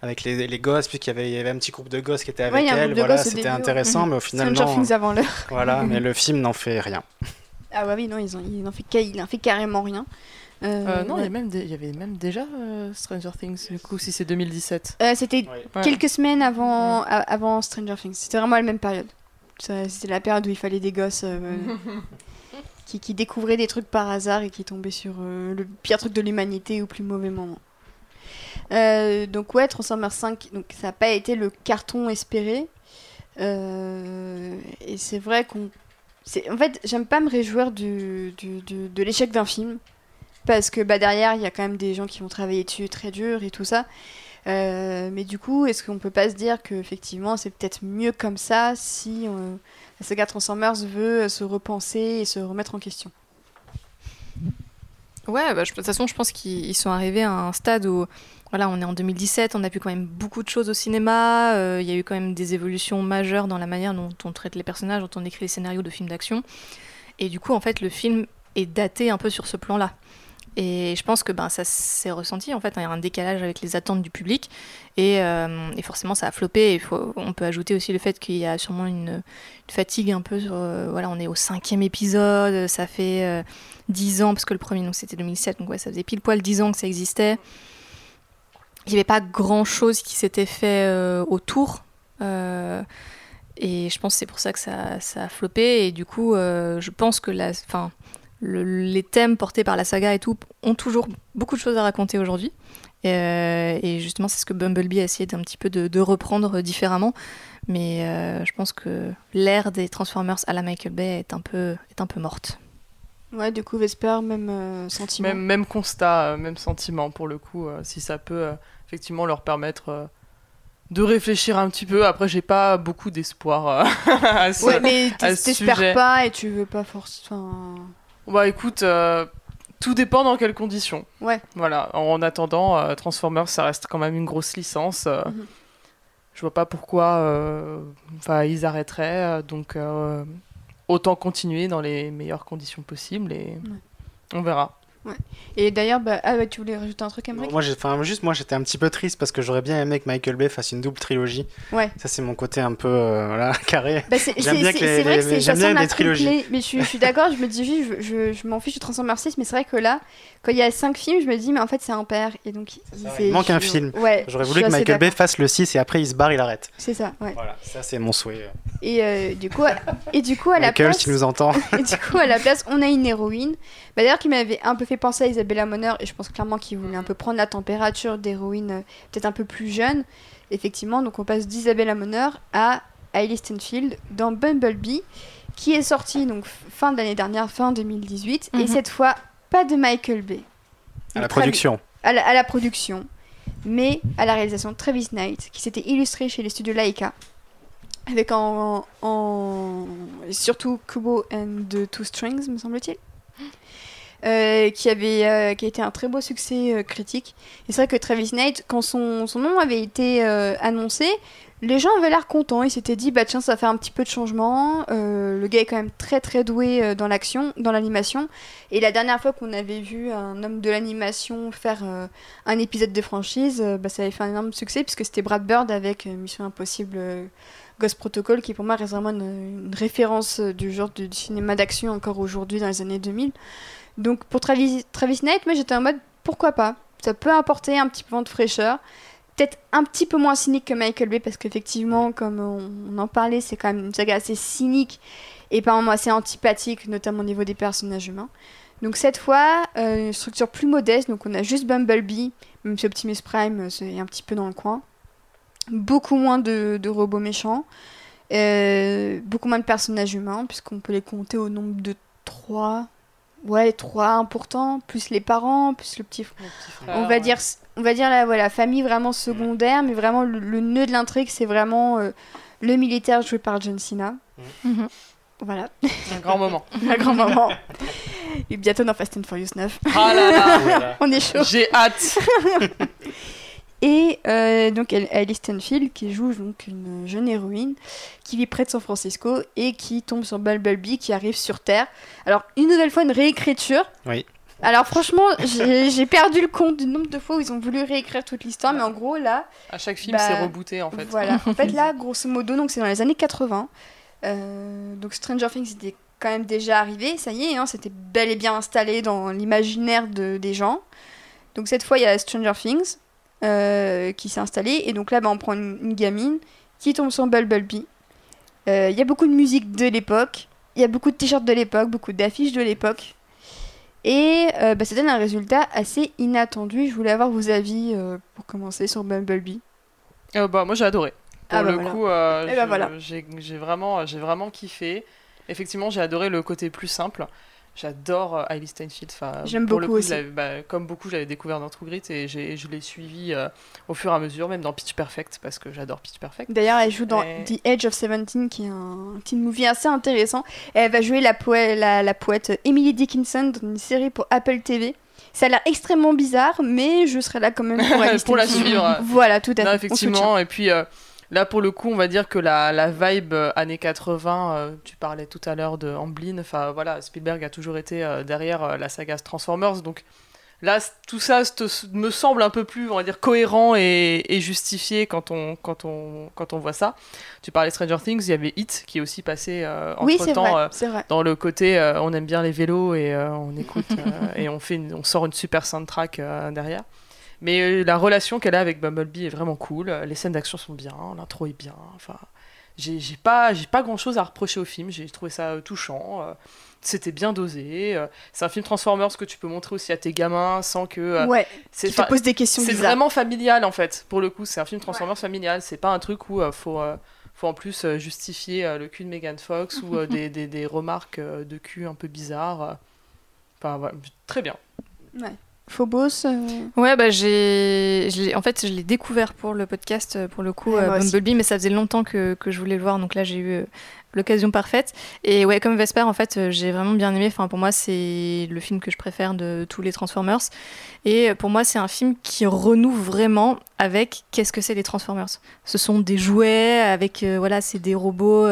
[SPEAKER 2] avec les, les gosses puisqu'il y avait, il y avait un petit groupe de gosses qui était avec elle voilà c'était intéressant mais au final
[SPEAKER 1] avant l'heure.
[SPEAKER 2] voilà mais le film n'en fait rien.
[SPEAKER 1] Ah ouais, oui non ils ont, il en fait, il en fait carrément rien.
[SPEAKER 3] Euh, euh, non, il, y même il y avait même déjà euh, Stranger Things, du coup, si c'est 2017.
[SPEAKER 1] c'était quelques semaines avant, avant Stranger Things. C'était vraiment la même période. C'était la période où il fallait des gosses qui, qui, découvraient des trucs par hasard et qui tombaient sur le pire truc de l'humanité au plus mauvais moment. donc ouais, Transformers 5, donc, ça n'a pas été le carton espéré. et c'est vrai qu'on... En fait, j'aime pas me réjouir du, du, de l'échec d'un film parce que bah, derrière, il y a quand même des gens qui vont travailler dessus très dur et tout ça. Euh, mais du coup, est-ce qu'on peut pas se dire que effectivement, c'est peut-être mieux comme ça si euh, la saga Transformers veut se repenser et se remettre en question?
[SPEAKER 4] Ouais, bah, de toute façon, je pense qu'ils sont arrivés à un stade où voilà, on est en 2017, on a vu quand même beaucoup de choses au cinéma, euh, il y a eu quand même des évolutions majeures dans la manière dont on traite les personnages, dont on écrit les scénarios de films d'action. Et du coup, en fait, le film est daté un peu sur ce plan-là. Et je pense que ben, ça s'est ressenti, en fait, il y a un décalage avec les attentes du public, et, euh, forcément ça a floppé, et on peut ajouter aussi le fait qu'il y a sûrement une, fatigue un peu, euh, voilà, on est au cinquième épisode, ça fait euh, dix ans, parce que le premier, c'était 2007, donc ouais, ça faisait pile poil dix ans que ça existait. Il n'y avait pas grand-chose qui s'était fait autour, et je pense que c'est pour ça que ça, ça, a floppé, et du coup, je pense que la... Fin, les thèmes portés par la saga et tout ont toujours beaucoup de choses à raconter aujourd'hui. Euh, et, justement, c'est ce que Bumblebee a essayé d'un petit peu de, reprendre différemment. Mais euh, je pense que l'ère des Transformers à la Michael Bay est un peu, est un peu morte.
[SPEAKER 1] Ouais, du coup, Vesper, même euh, sentiment.
[SPEAKER 3] Même, même constat, même sentiment pour le coup, si ça peut effectivement leur permettre de réfléchir un petit peu. Après, j'ai pas beaucoup d'espoir à ce,
[SPEAKER 1] ouais, mais t'espères pas et tu veux pas forcément.
[SPEAKER 3] Bah écoute, euh, tout dépend dans quelles conditions.
[SPEAKER 1] Ouais.
[SPEAKER 3] Voilà. En attendant, euh, Transformers, ça reste quand même une grosse licence. Euh, mhm. Je vois pas pourquoi enfin ils arrêteraient. donc autant continuer dans les meilleures conditions possibles et on verra.
[SPEAKER 1] Ouais. Et d'ailleurs, bah, ah, tu voulais rajouter un truc, Emmerich
[SPEAKER 2] Moi, enfin, juste, moi, j'étais un petit peu triste parce que j'aurais bien aimé que Michael Bay fasse une double trilogie.
[SPEAKER 1] Ouais.
[SPEAKER 2] Ça, c'est mon côté un peu euh, voilà, carré.
[SPEAKER 1] Bah, j'aime bien, que les, j'aime bien les trilogies. mais je, je suis d'accord, je me dis, je, je, je m'en fiche de Transformers 6, mais c'est vrai que là, quand il y a 5 films, je me dis, mais en fait, c'est un père. Et donc,
[SPEAKER 2] il, manque un film. Ouais, j'aurais voulu que Michael Bay fasse le 6 et après, il se barre, il arrête.
[SPEAKER 1] C'est ça, ouais.
[SPEAKER 2] Voilà, ça, c'est mon souhait.
[SPEAKER 1] Et, euh, du, coup, et du coup, à la
[SPEAKER 2] Michael,
[SPEAKER 1] place.
[SPEAKER 2] si tu nous entends.
[SPEAKER 1] et du coup, à la place, on a une héroïne. Bah, D'ailleurs, qui m'avait un peu fait penser à Isabella Moner et je pense clairement qu'il voulait un peu prendre la température d'héroïne euh, peut-être un peu plus jeune. Effectivement, donc on passe d'Isabella Moner à Hailey Stenfield dans Bumblebee qui est sorti donc fin de l'année dernière, fin 2018 et
[SPEAKER 4] Mhm.
[SPEAKER 1] cette fois pas de Michael Bay.
[SPEAKER 2] À la
[SPEAKER 1] Très-
[SPEAKER 2] production.
[SPEAKER 1] à la, à la production, mais à la réalisation de Travis Knight, qui s'était illustré chez les studios Laika, avec en, en- surtout Kubo and the Two Strings, me semble-t-il, euh, qui avait euh, qui a été un très beau succès euh, critique. Et c'est vrai que Travis Knight, quand son, son nom avait été annoncé, les gens avaient l'air contents. Ils s'étaient dit, bah tiens, ça va faire un petit peu de changement. Le gars est quand même très très doué dans l'action, dans l'animation. Et la dernière fois qu'on avait vu un homme de l'animation faire un épisode de franchise, bah, ça avait fait un énorme succès puisque c'était Brad Bird avec Mission Impossible Ghost Protocol qui pour moi reste vraiment une, référence du genre du cinéma d'action encore aujourd'hui dans les années 2000. Donc pour Travis, Travis Knight, moi j'étais en mode pourquoi pas? Ça peut apporter un petit peu de fraîcheur. Peut-être un petit peu moins cynique que Michael Bay parce qu'effectivement, comme on, en parlait, c'est quand même une saga assez cynique et par moments assez antipathique, notamment au niveau des personnages humains. Donc cette fois, euh, une structure plus modeste, donc on a juste Bumblebee, même si Optimus Prime euh, c'est un petit peu dans le coin. Beaucoup moins de, robots méchants, euh, beaucoup moins de personnages humains, puisqu'on peut les compter au nombre de trois. Ouais, trois importants, plus les parents, plus le petit on va dire on va dire la, voilà, famille vraiment secondaire mais vraiment le, le nœud de l'intrigue c'est vraiment euh, le militaire joué par John Cena.
[SPEAKER 4] Mhm.
[SPEAKER 1] voilà.
[SPEAKER 3] Un grand moment.
[SPEAKER 1] un grand moment. Et bientôt dans Fast and Furious 9
[SPEAKER 3] Ah là là,
[SPEAKER 1] on est chaud.
[SPEAKER 3] J'ai hâte.
[SPEAKER 1] et euh, donc elle- Hailey Stenfield qui joue donc une jeune héroïne qui vit près de San Francisco et qui tombe sur Bumblebee qui arrive sur Terre alors une nouvelle fois une réécriture
[SPEAKER 2] Oui.
[SPEAKER 1] alors franchement j'ai j'ai perdu le compte du nombre de fois où ils ont voulu réécrire toute l'histoire mais en gros là
[SPEAKER 3] À chaque film,
[SPEAKER 1] Bah,
[SPEAKER 3] c'est rebooté en fait.
[SPEAKER 1] Voilà. En fait, là, grosso modo, donc c'est dans les années 80. Euh, donc Stranger Things était quand même déjà arrivé, ça y est, hein, c'était bel et bien installé dans l'imaginaire de, des gens. Donc cette fois, il y a Stranger Things euh, qui s'est installé. Et donc là, bah, on prend une, une gamine qui tombe sur Bumblebee. Euh, Il y a beaucoup de musique de l'époque. Il y a beaucoup de t-shirts de l'époque, beaucoup d'affiches de l'époque. Et euh, bah, ça donne un résultat assez inattendu. Je voulais avoir vos avis euh, pour commencer sur Bumblebee.
[SPEAKER 3] Euh, bah, moi j'ai adoré. Pour
[SPEAKER 1] Ah bah
[SPEAKER 3] le
[SPEAKER 1] voilà.
[SPEAKER 3] coup, euh,
[SPEAKER 1] Eh bah
[SPEAKER 3] je-
[SPEAKER 1] voilà.
[SPEAKER 3] j'ai vraiment, j'ai vraiment kiffé. Effectivement, j'ai adoré le côté plus simple. J'adore euh, Hailey Steinfeld. Enfin,
[SPEAKER 1] J'aime beaucoup
[SPEAKER 3] coup,
[SPEAKER 1] aussi.
[SPEAKER 3] bah, comme beaucoup, j'avais découvert dans True Grit et je l'ai suivi euh, au fur et à mesure, même dans Pitch Perfect, parce que j'adore Pitch Perfect.
[SPEAKER 1] D'ailleurs, elle joue dans
[SPEAKER 3] Et-
[SPEAKER 1] The Edge of Seventeen, qui est un teen movie assez intéressant. Et elle va jouer la, poè- la, la poète Emily Dickinson dans une série pour Apple TV. Ça a l'air extrêmement bizarre, mais je serai là quand même pour,
[SPEAKER 3] la suivre.
[SPEAKER 1] Voilà, tout à fait.
[SPEAKER 3] effectivement. Et puis euh, là, pour le coup, on va dire que la, la vibe euh, années 80, euh, tu parlais tout à l'heure de Amblin, enfin voilà, Spielberg a toujours été euh, derrière la saga Transformers. Donc là, tout ça me semble un peu plus, on va dire, cohérent et, et justifié quand on, quand, on, quand on voit ça. Tu parlais Stranger Things, il y avait Hit qui est aussi passé
[SPEAKER 1] Oui, vrai, c'est vrai.
[SPEAKER 3] dans le côté on aime bien les vélos et on écoute et on fait une- on sort une super soundtrack derrière mais euh, la relation qu'elle a avec Bumblebee est vraiment cool les scènes d'action sont bien l'intro est bien enfin j'ai j'ai pas j'ai pas grand chose à reprocher au film j'ai trouvé ça euh, touchant euh, c'était bien dosé c'est un film Transformers que tu peux montrer aussi à tes gamins sans que
[SPEAKER 1] ouais,
[SPEAKER 3] c'est
[SPEAKER 1] qui te pose des questions
[SPEAKER 3] c'est
[SPEAKER 1] bizarres.
[SPEAKER 3] vraiment familial en fait, pour le coup. C'est un film Transformers familial. C'est pas un truc où euh, faut, euh, faut en plus justifier le cul de Megan Fox ou des, des, des remarques de cul un peu bizarres. Enfin, voilà, très bien.
[SPEAKER 1] Ouais. Phobos, euh,
[SPEAKER 4] Ouais, bah j'ai, en fait, je l'ai découvert pour le podcast, euh, pour le coup,
[SPEAKER 1] Ouais,
[SPEAKER 4] euh. Bumblebee, mais ça faisait longtemps que, que je voulais le voir, donc là j'ai eu euh, l'occasion parfaite. Et ouais, comme Vesper, en fait, j'ai vraiment bien aimé. Enfin, pour moi, c'est le film que je préfère de tous les Transformers. Et pour moi, c'est un film qui renoue vraiment avec qu'est-ce que c'est les Transformers? Ce sont des jouets avec, voilà, c'est des robots.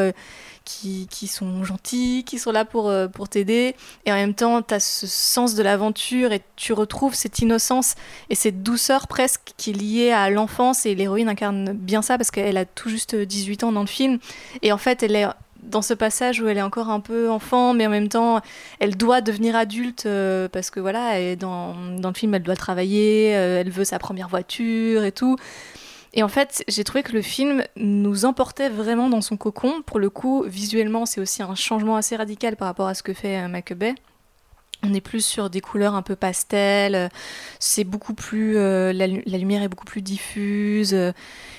[SPEAKER 4] Qui, sont gentils, qui sont là pour, euh, pour t'aider. Et en même temps, tu as ce sens de l'aventure et tu retrouves cette innocence et cette douceur presque qui est liée à l'enfance. Et l'héroïne incarne bien ça parce qu'elle a tout juste 18 ans dans le film. Et en fait, elle est dans ce passage où elle est encore un peu enfant, mais en même temps, elle doit devenir adulte euh, parce que voilà, dans, dans le film, elle doit travailler, euh, elle veut sa première voiture et tout. Et en fait, j'ai trouvé que le film nous emportait vraiment dans son cocon. Pour le coup, visuellement, c'est aussi un changement assez radical par rapport à ce que fait euh, Michael Bay. On est plus sur des couleurs un peu pastel, c'est beaucoup plus, la, lumière est beaucoup plus diffuse,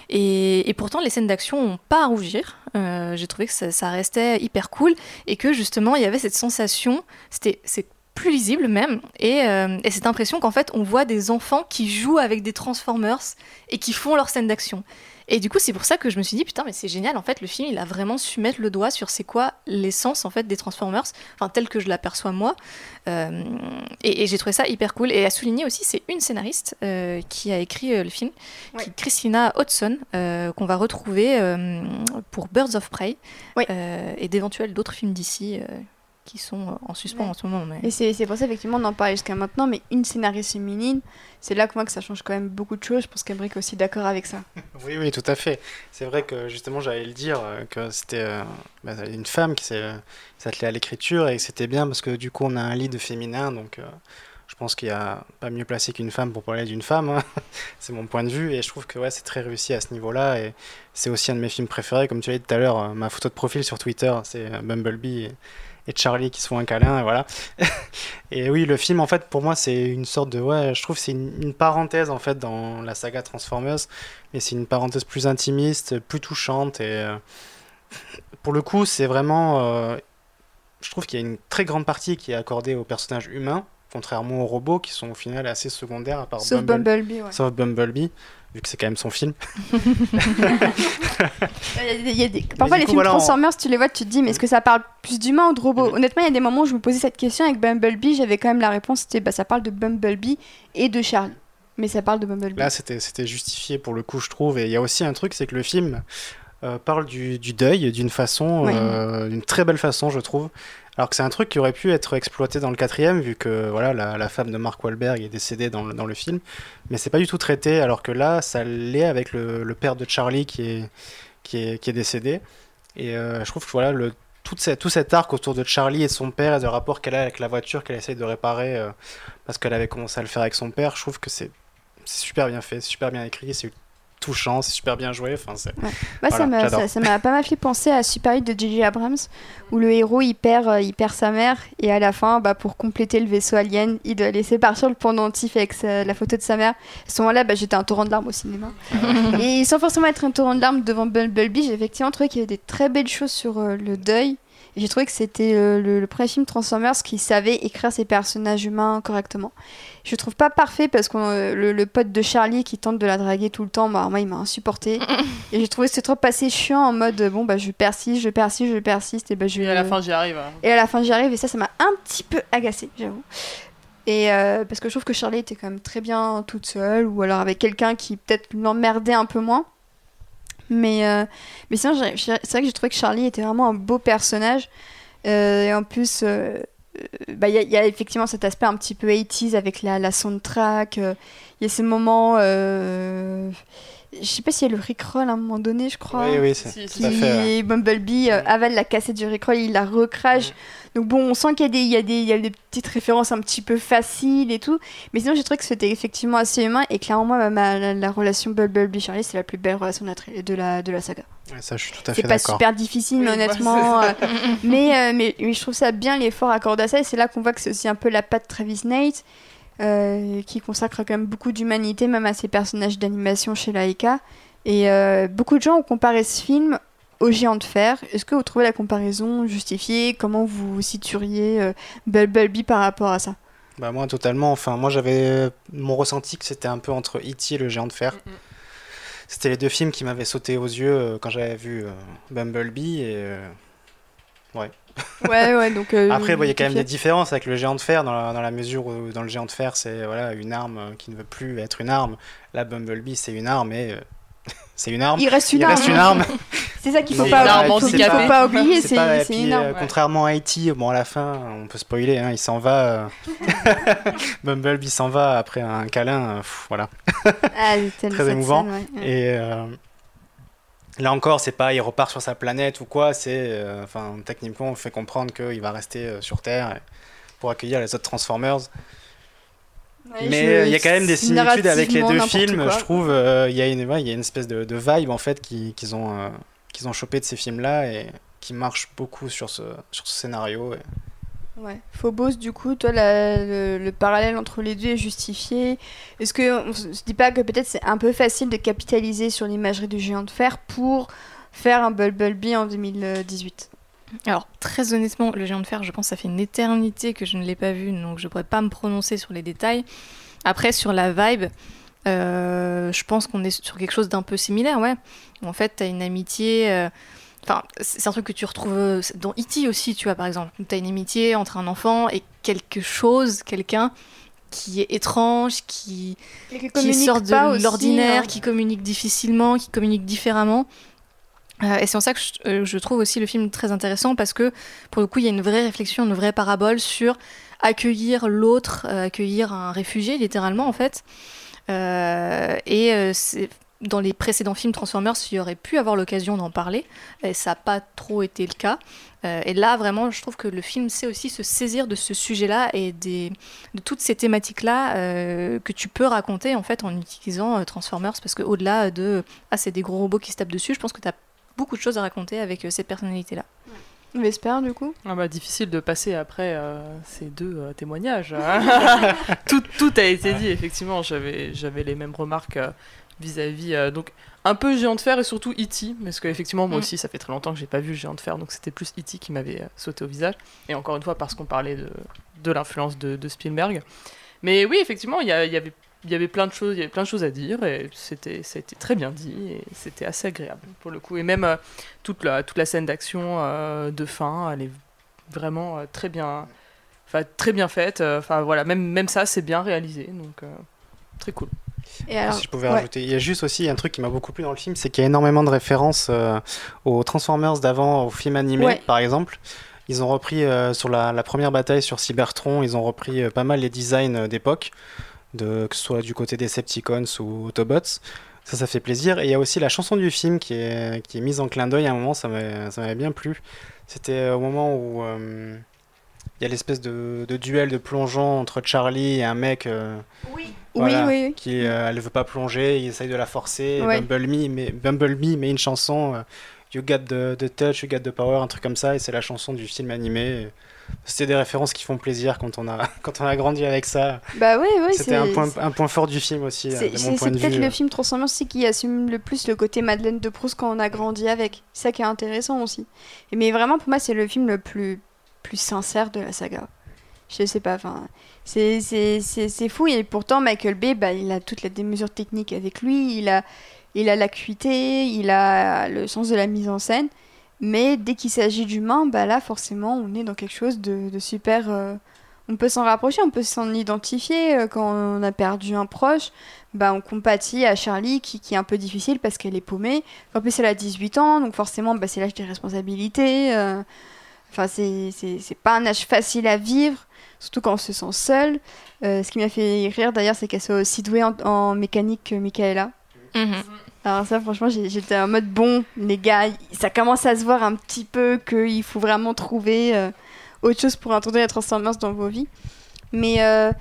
[SPEAKER 4] et, pourtant les scènes d'action n'ont pas à rougir. J'ai trouvé que ça, restait hyper cool et que justement il y avait cette sensation, c'était plus lisible même, euh, et, cette impression qu'en fait on voit des enfants qui jouent avec des Transformers et qui font leur scène d'action. Et du coup, c'est pour ça que je me suis dit, putain, mais c'est génial, en fait, le film, il a vraiment su mettre le doigt sur c'est quoi l'essence, en fait, des Transformers, enfin, tel que je l'aperçois moi. Euh, et, j'ai trouvé ça hyper cool. Et à souligner aussi, c'est une scénariste euh, qui a écrit le film, qui Christina Hodson, qu'on va retrouver pour Birds of Prey, et d'éventuels d'autres films d'ici qui sont euh, en suspens en ce moment. Mais...
[SPEAKER 1] Et c'est pour ça, effectivement, on en parlait jusqu'à maintenant, mais une scénariste féminine, c'est là que moi que ça change quand même beaucoup de choses. Je pense qu'Embrick est aussi d'accord avec ça.
[SPEAKER 2] oui, oui, tout à fait. C'est vrai que justement, j'allais le dire, euh, que c'était euh, bah, une femme qui s'attelait à l'écriture et que c'était bien parce que du coup, on a un lead féminin, donc. je pense qu'il n'y a pas mieux placé qu'une femme pour parler d'une femme. Hein. c'est mon point de vue. Et je trouve que ouais, c'est très réussi à ce niveau-là. Et c'est aussi un de mes films préférés. Comme tu as dit tout à l'heure, ma photo de profil sur Twitter, c'est Bumblebee. Et et Charlie qui se font un câlin, et voilà. et oui, le film, en fait, pour moi, c'est une sorte de. Ouais, je trouve c'est une, parenthèse, en fait, dans la saga Transformers, mais c'est une parenthèse plus intimiste, plus touchante, et. Euh, pour le coup, c'est vraiment. Euh, je trouve qu'il y a une très grande partie qui est accordée aux personnages humains, contrairement aux robots qui sont au final assez secondaires, à part
[SPEAKER 1] Sauf Bumblebee. ouais.
[SPEAKER 2] Sauf Bumblebee vu que c'est quand même son film.
[SPEAKER 1] Parfois, les films Transformers, tu les vois, tu te dis, mais est-ce que ça parle plus d'humains ou de robots Honnêtement, il y a des moments où je me posais cette question avec Bumblebee, j'avais quand même la réponse, c'était bah, ça parle de Bumblebee et de Charlie. Mais ça parle de Bumblebee.
[SPEAKER 2] Là, c'était justifié pour le coup, je trouve. Et il y a aussi un truc, c'est que le film euh, parle du, deuil d'une façon, euh, d'une très belle façon, je trouve. Alors que c'est un truc qui aurait pu être exploité dans le quatrième, vu que voilà, la, femme de Mark Wahlberg est décédée dans le, dans le film. Mais c'est pas du tout traité, alors que là, ça l'est avec le, le, père de Charlie qui est, qui est, qui est décédé. Et euh, je trouve que voilà, le, tout, tout cet arc autour de Charlie et de son père et de rapport qu'elle a avec la voiture qu'elle essaye de réparer euh, parce qu'elle avait commencé à le faire avec son père, je trouve que c'est super bien fait, super bien écrit, c'est touchant, c'est super bien joué. Enfin,
[SPEAKER 1] bah, ça m'a pas mal fait penser à Super 8 de J.J. Abrams, où le héros il perd, euh, il perd sa mère, et à la fin, bah, pour compléter le vaisseau alien, il doit laisser partir le pendentif avec la photo de sa mère. À ce moment-là, bah, j'étais un torrent de larmes au cinéma. et sans forcément être un torrent de larmes devant Bumblebee, j'ai effectivement trouvé qu'il y avait des très belles choses sur euh, le deuil j'ai trouvé que c'était euh, le, premier film Transformers qui savait écrire ses personnages humains correctement. Je trouve pas parfait parce que euh, le, pote de Charlie qui tente de la draguer tout le temps, bah, moi il m'a insupporté. et j'ai trouvé que c'était trop passé chiant en mode bon bah je persiste, je persiste, je persiste et bah je.
[SPEAKER 3] Et à la fin j'y arrive. Hein.
[SPEAKER 1] Et à la fin j'y arrive et ça ça m'a un petit peu agacé, j'avoue. Et euh, parce que je trouve que Charlie était quand même très bien toute seule ou alors avec quelqu'un qui peut-être l'emmerdait un peu moins. Mais, euh, mais sinon, c'est vrai que j'ai trouvé que Charlie était vraiment un beau personnage. Euh, et en plus, euh, bah, il y, a effectivement cet aspect un petit peu 80s avec la, la soundtrack. Il y a ces moments. je sais pas s'il y a le Rickroll à un moment donné, je crois.
[SPEAKER 2] Oui, oui, c'est
[SPEAKER 1] qui, fait, Bumblebee avale la cassette du Rickroll, il la recrache. Donc bon, on sent qu'il y, y, y, a des petites références un petit peu faciles et tout. Mais sinon, j'ai trouvé que c'était effectivement assez humain. Et clairement, moi, ma, la, relation Bumblebee-Charlie, c'est la plus belle relation de la, de la saga.
[SPEAKER 2] ça, je suis tout à fait
[SPEAKER 1] C'est pas super difficile, mais honnêtement. Euh, mais, euh, mais, mais, je trouve ça bien l'effort accordé à ça. Et c'est là qu'on voit que c'est aussi un peu la patte Travis Nate. Euh, qui consacre quand même beaucoup d'humanité, même à ses personnages d'animation chez Laika. Et beaucoup de gens ont comparé ce film au géant de fer. Est-ce que vous trouvez la comparaison justifiée? Comment vous situeriez euh, Bumblebee par rapport à ça?
[SPEAKER 2] Bah moi totalement. Enfin moi j'avais mon ressenti que c'était un peu entre E.T. et le géant de fer. Mm. C'était les deux films qui m'avaient sauté aux yeux euh, quand j'avais vu euh, Bumblebee et ouais.
[SPEAKER 1] Ouais ouais donc.
[SPEAKER 2] Après il y a quand même des différences avec le géant de fer dans la, dans la mesure où dans le géant de fer c'est voilà une arme qui ne veut plus être une arme. La Bumblebee c'est une arme et c'est une arme.
[SPEAKER 1] Il reste une
[SPEAKER 2] il
[SPEAKER 1] arme.
[SPEAKER 2] Reste une arme.
[SPEAKER 1] c'est ça qu'il faut, pas, faut, faut pas oublier. C'est.
[SPEAKER 2] Euh, contrairement à Haïti, bon à la fin, on peut spoiler, hein, il s'en va. Euh... Bumblebee s'en va après un câlin, euh, voilà.
[SPEAKER 1] Ah,
[SPEAKER 2] Très émouvant. Et euh, là encore, c'est pas il repart sur sa planète ou quoi. C'est enfin techniquement, on fait comprendre qu'il va rester sur Terre pour accueillir les autres Transformers mais il y a quand même des similitudes avec les deux films. Je trouve, euh, il y, a une, il y a une espèce de, de vibe en fait qu'ils ont, euh, qu'ils ont chopé de ces films-là et qui marche beaucoup sur ce, sur ce scénario.
[SPEAKER 1] Ouais. Phobos, du coup, toi, le, parallèle entre les deux est justifié. Est-ce qu'on se dit pas que peut-être c'est un peu facile de capitaliser sur l'imagerie du géant de fer pour faire un Bumblebee en 2018
[SPEAKER 4] alors, très honnêtement, le géant de fer, je pense que ça fait une éternité que je ne l'ai pas vu, donc je ne pourrais pas me prononcer sur les détails. Après, sur la vibe, euh, je pense qu'on est sur quelque chose d'un peu similaire, ouais. En fait, tu as une amitié. Euh, enfin, c'est un truc que tu retrouves euh, dans E.T. aussi, tu vois, par exemple. Tu as une amitié entre un enfant et quelque chose, quelqu'un qui est étrange, qui, qui, sort de l'ordinaire, hein. qui communique difficilement, qui communique différemment. et c'est en ça que je, je, trouve aussi le film très intéressant parce que pour le coup il y a une vraie réflexion, une vraie parabole sur accueillir l'autre, accueillir un réfugié littéralement en fait. Euh, et euh, dans les précédents films Transformers, il y aurait pu avoir l'occasion d'en parler, et ça n'a pas trop été le cas. Euh, et là, vraiment, je trouve que le film sait aussi se saisir de ce sujet-là et de toutes ces thématiques-là que tu peux raconter en fait en utilisant Transformers, parce qu'au-delà de ah c'est des gros robots qui se tapent dessus, je pense que tu as beaucoup de choses à raconter avec cette personnalité-là.
[SPEAKER 1] Vesper, du coup
[SPEAKER 3] ah bah, Difficile de passer après euh, ces deux euh, témoignages. Hein. tout, tout, a été dit, effectivement. J'avais, j'avais les mêmes remarques euh, vis-à-vis. donc, un peu Géant de Fer et surtout E.T. Parce qu'effectivement, moi mm. aussi, ça fait très longtemps que j'ai pas vu Géant de Fer. Donc, c'était plus E.T. qui m'avait sauté au visage. Et encore une fois, parce qu'on parlait de, de l'influence de, de, Spielberg. Mais oui, effectivement, il y, y avait il y avait plein de choses, il y avait plein de choses à dire et c'était, ça a été très bien dit et c'était assez agréable pour le coup. Et même euh, toute la toute la scène d'action euh, de fin, elle est vraiment euh, très bien, enfin très bien faite. Enfin voilà, même même ça c'est bien réalisé, donc très cool.
[SPEAKER 2] Et alors, si je pouvais rajouter, il y a juste aussi un truc qui m'a beaucoup plu dans le film, c'est qu'il y a énormément de références aux Transformers d'avant, aux films animés par exemple. Ils ont repris sur la, la, première bataille sur Cybertron, ils ont repris pas mal les designs d'époque de, que ce soit du côté des Septicons ou Autobots. Ça, ça fait plaisir. Et il y a aussi la chanson du film qui est, qui est mise en clin d'œil à un moment, ça m'avait bien plu. C'était euh, au moment où euh, il y a l'espèce de, de, duel de plongeon entre Charlie et un mec. Euh,
[SPEAKER 1] oui. oui, oui,
[SPEAKER 2] Qui, elle ne veut pas plonger, il essaye de la forcer. Bumblebee, mais, Bumblebee met une chanson You got the, the, touch, you got the power, un truc comme ça, et c'est la chanson du film animé. C'était des références qui font plaisir quand on a, quand on a grandi avec ça.
[SPEAKER 1] Bah oui, oui.
[SPEAKER 2] C'était un point, un point fort du film aussi,
[SPEAKER 1] C'est peut-être le film Transformers aussi qui assume le plus le côté Madeleine de Proust quand on a grandi avec. C'est ça qui est intéressant aussi. Mais vraiment, pour moi, c'est le film le plus, plus sincère de la saga. Je sais pas, enfin, c'est fou. Et pourtant, Michael Bay, bah, il a toutes les mesures techniques avec lui. Il a, il a l'acuité, il a le sens de la mise en scène. Mais dès qu'il s'agit d'humains, bah là, forcément, on est dans quelque chose de, super. Euh, on peut s'en rapprocher, on peut s'en identifier. Euh, quand on a perdu un proche, bah, on compatit à Charlie, qui, est un peu difficile parce qu'elle est paumée. En plus, elle a 18 ans, donc forcément, bah, c'est l'âge des responsabilités. Euh. Enfin, c'est pas un âge facile à vivre, surtout quand on se sent seul. ce qui m'a fait rire d'ailleurs, c'est qu'elle soit aussi douée en, mécanique que Michaela. Mhm. Alors ça, franchement, j'étais en mode bon, les gars, ça commence à se voir un petit peu qu'il faut vraiment trouver euh, autre chose pour introduire les Transformers dans vos vies. Mais euh,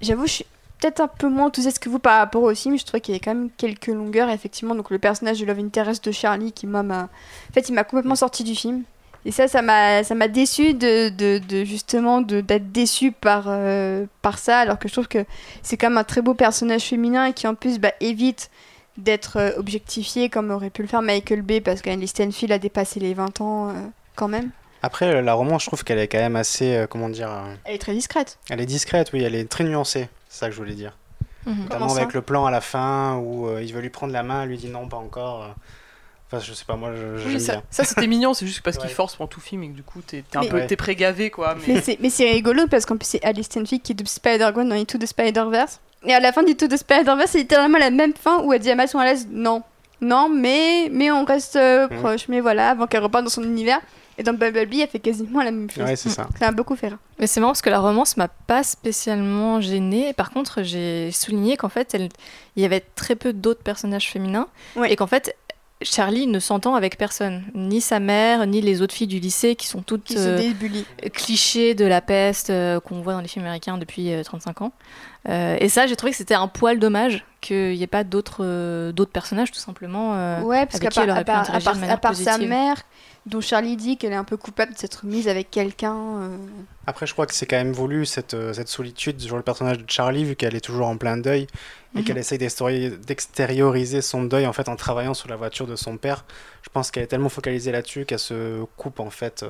[SPEAKER 1] j'avoue, je suis peut-être un peu moins enthousiaste que vous par rapport au film. Je trouve qu'il y a quand même quelques longueurs, effectivement. Donc le personnage de Love Interest de Charlie, qui m'a... En fait, il m'a complètement sorti du film. Et ça, ça m'a, ça m'a déçu de, de, de justement d'être déçu par, euh, par ça, alors que je trouve que c'est quand même un très beau personnage féminin et qui en plus bah, évite d'être euh, objectifié comme aurait pu le faire Michael Bay parce qu'Anne Stenfield a dépassé les 20 ans euh, quand même.
[SPEAKER 2] Après, euh, la romance, je trouve qu'elle est quand même assez, comment dire...
[SPEAKER 1] Elle est très discrète.
[SPEAKER 2] Elle est discrète, oui, elle est très nuancée, c'est ça que je voulais dire. Mhm. Notamment avec le plan à la fin où il veut lui prendre la main, elle lui dit non, pas encore. Enfin, je sais pas, moi, je,
[SPEAKER 3] ça, ça c'était mignon, c'est juste parce qu'il force pendant tout film et que du coup, t'es un peu pré-gavé, quoi.
[SPEAKER 1] Mais, mais c'est rigolo parce qu'en plus, c'est Alice Stenfield qui est de Spider-Gwen dans Into the Spider-Verse. Et à la fin du tout de Spider-Verse, c'est littéralement la même fin où elle dit à Miles Morales non. Non, mais, mais on reste euh, mhm. proche. Mais voilà, avant qu'elle reparte dans son univers. Et dans Bumblebee, elle fait quasiment la même chose.
[SPEAKER 2] Ouais, c'est ça.
[SPEAKER 1] Ça a beaucoup fait
[SPEAKER 4] Mais c'est marrant parce que la romance m'a pas spécialement gênée. Par contre, j'ai souligné qu'en fait, elle... il y avait très peu d'autres personnages féminins. Et qu'en fait, Charlie ne s'entend avec personne, ni sa mère, ni les autres filles du lycée qui sont toutes
[SPEAKER 1] euh,
[SPEAKER 4] clichés de la peste euh, qu'on voit dans les films américains depuis 35 ans. Euh, et ça, j'ai trouvé que c'était un poil dommage qu'il n'y ait pas d'autres euh, d'autres personnages, tout simplement.
[SPEAKER 1] Euh, ouais, parce qu'à part, à part, sa mère, dont Charlie dit qu'elle est un peu coupable de s'être mise avec quelqu'un. Euh.
[SPEAKER 2] Après, je crois que c'est quand même voulu cette, euh, cette solitude sur le personnage de Charlie, vu qu'elle est toujours en plein deuil et mhm. qu'elle essaye d'extérioriser son deuil en fait en travaillant sur la voiture de son père. Je pense qu'elle est tellement focalisée là-dessus qu'elle se coupe en fait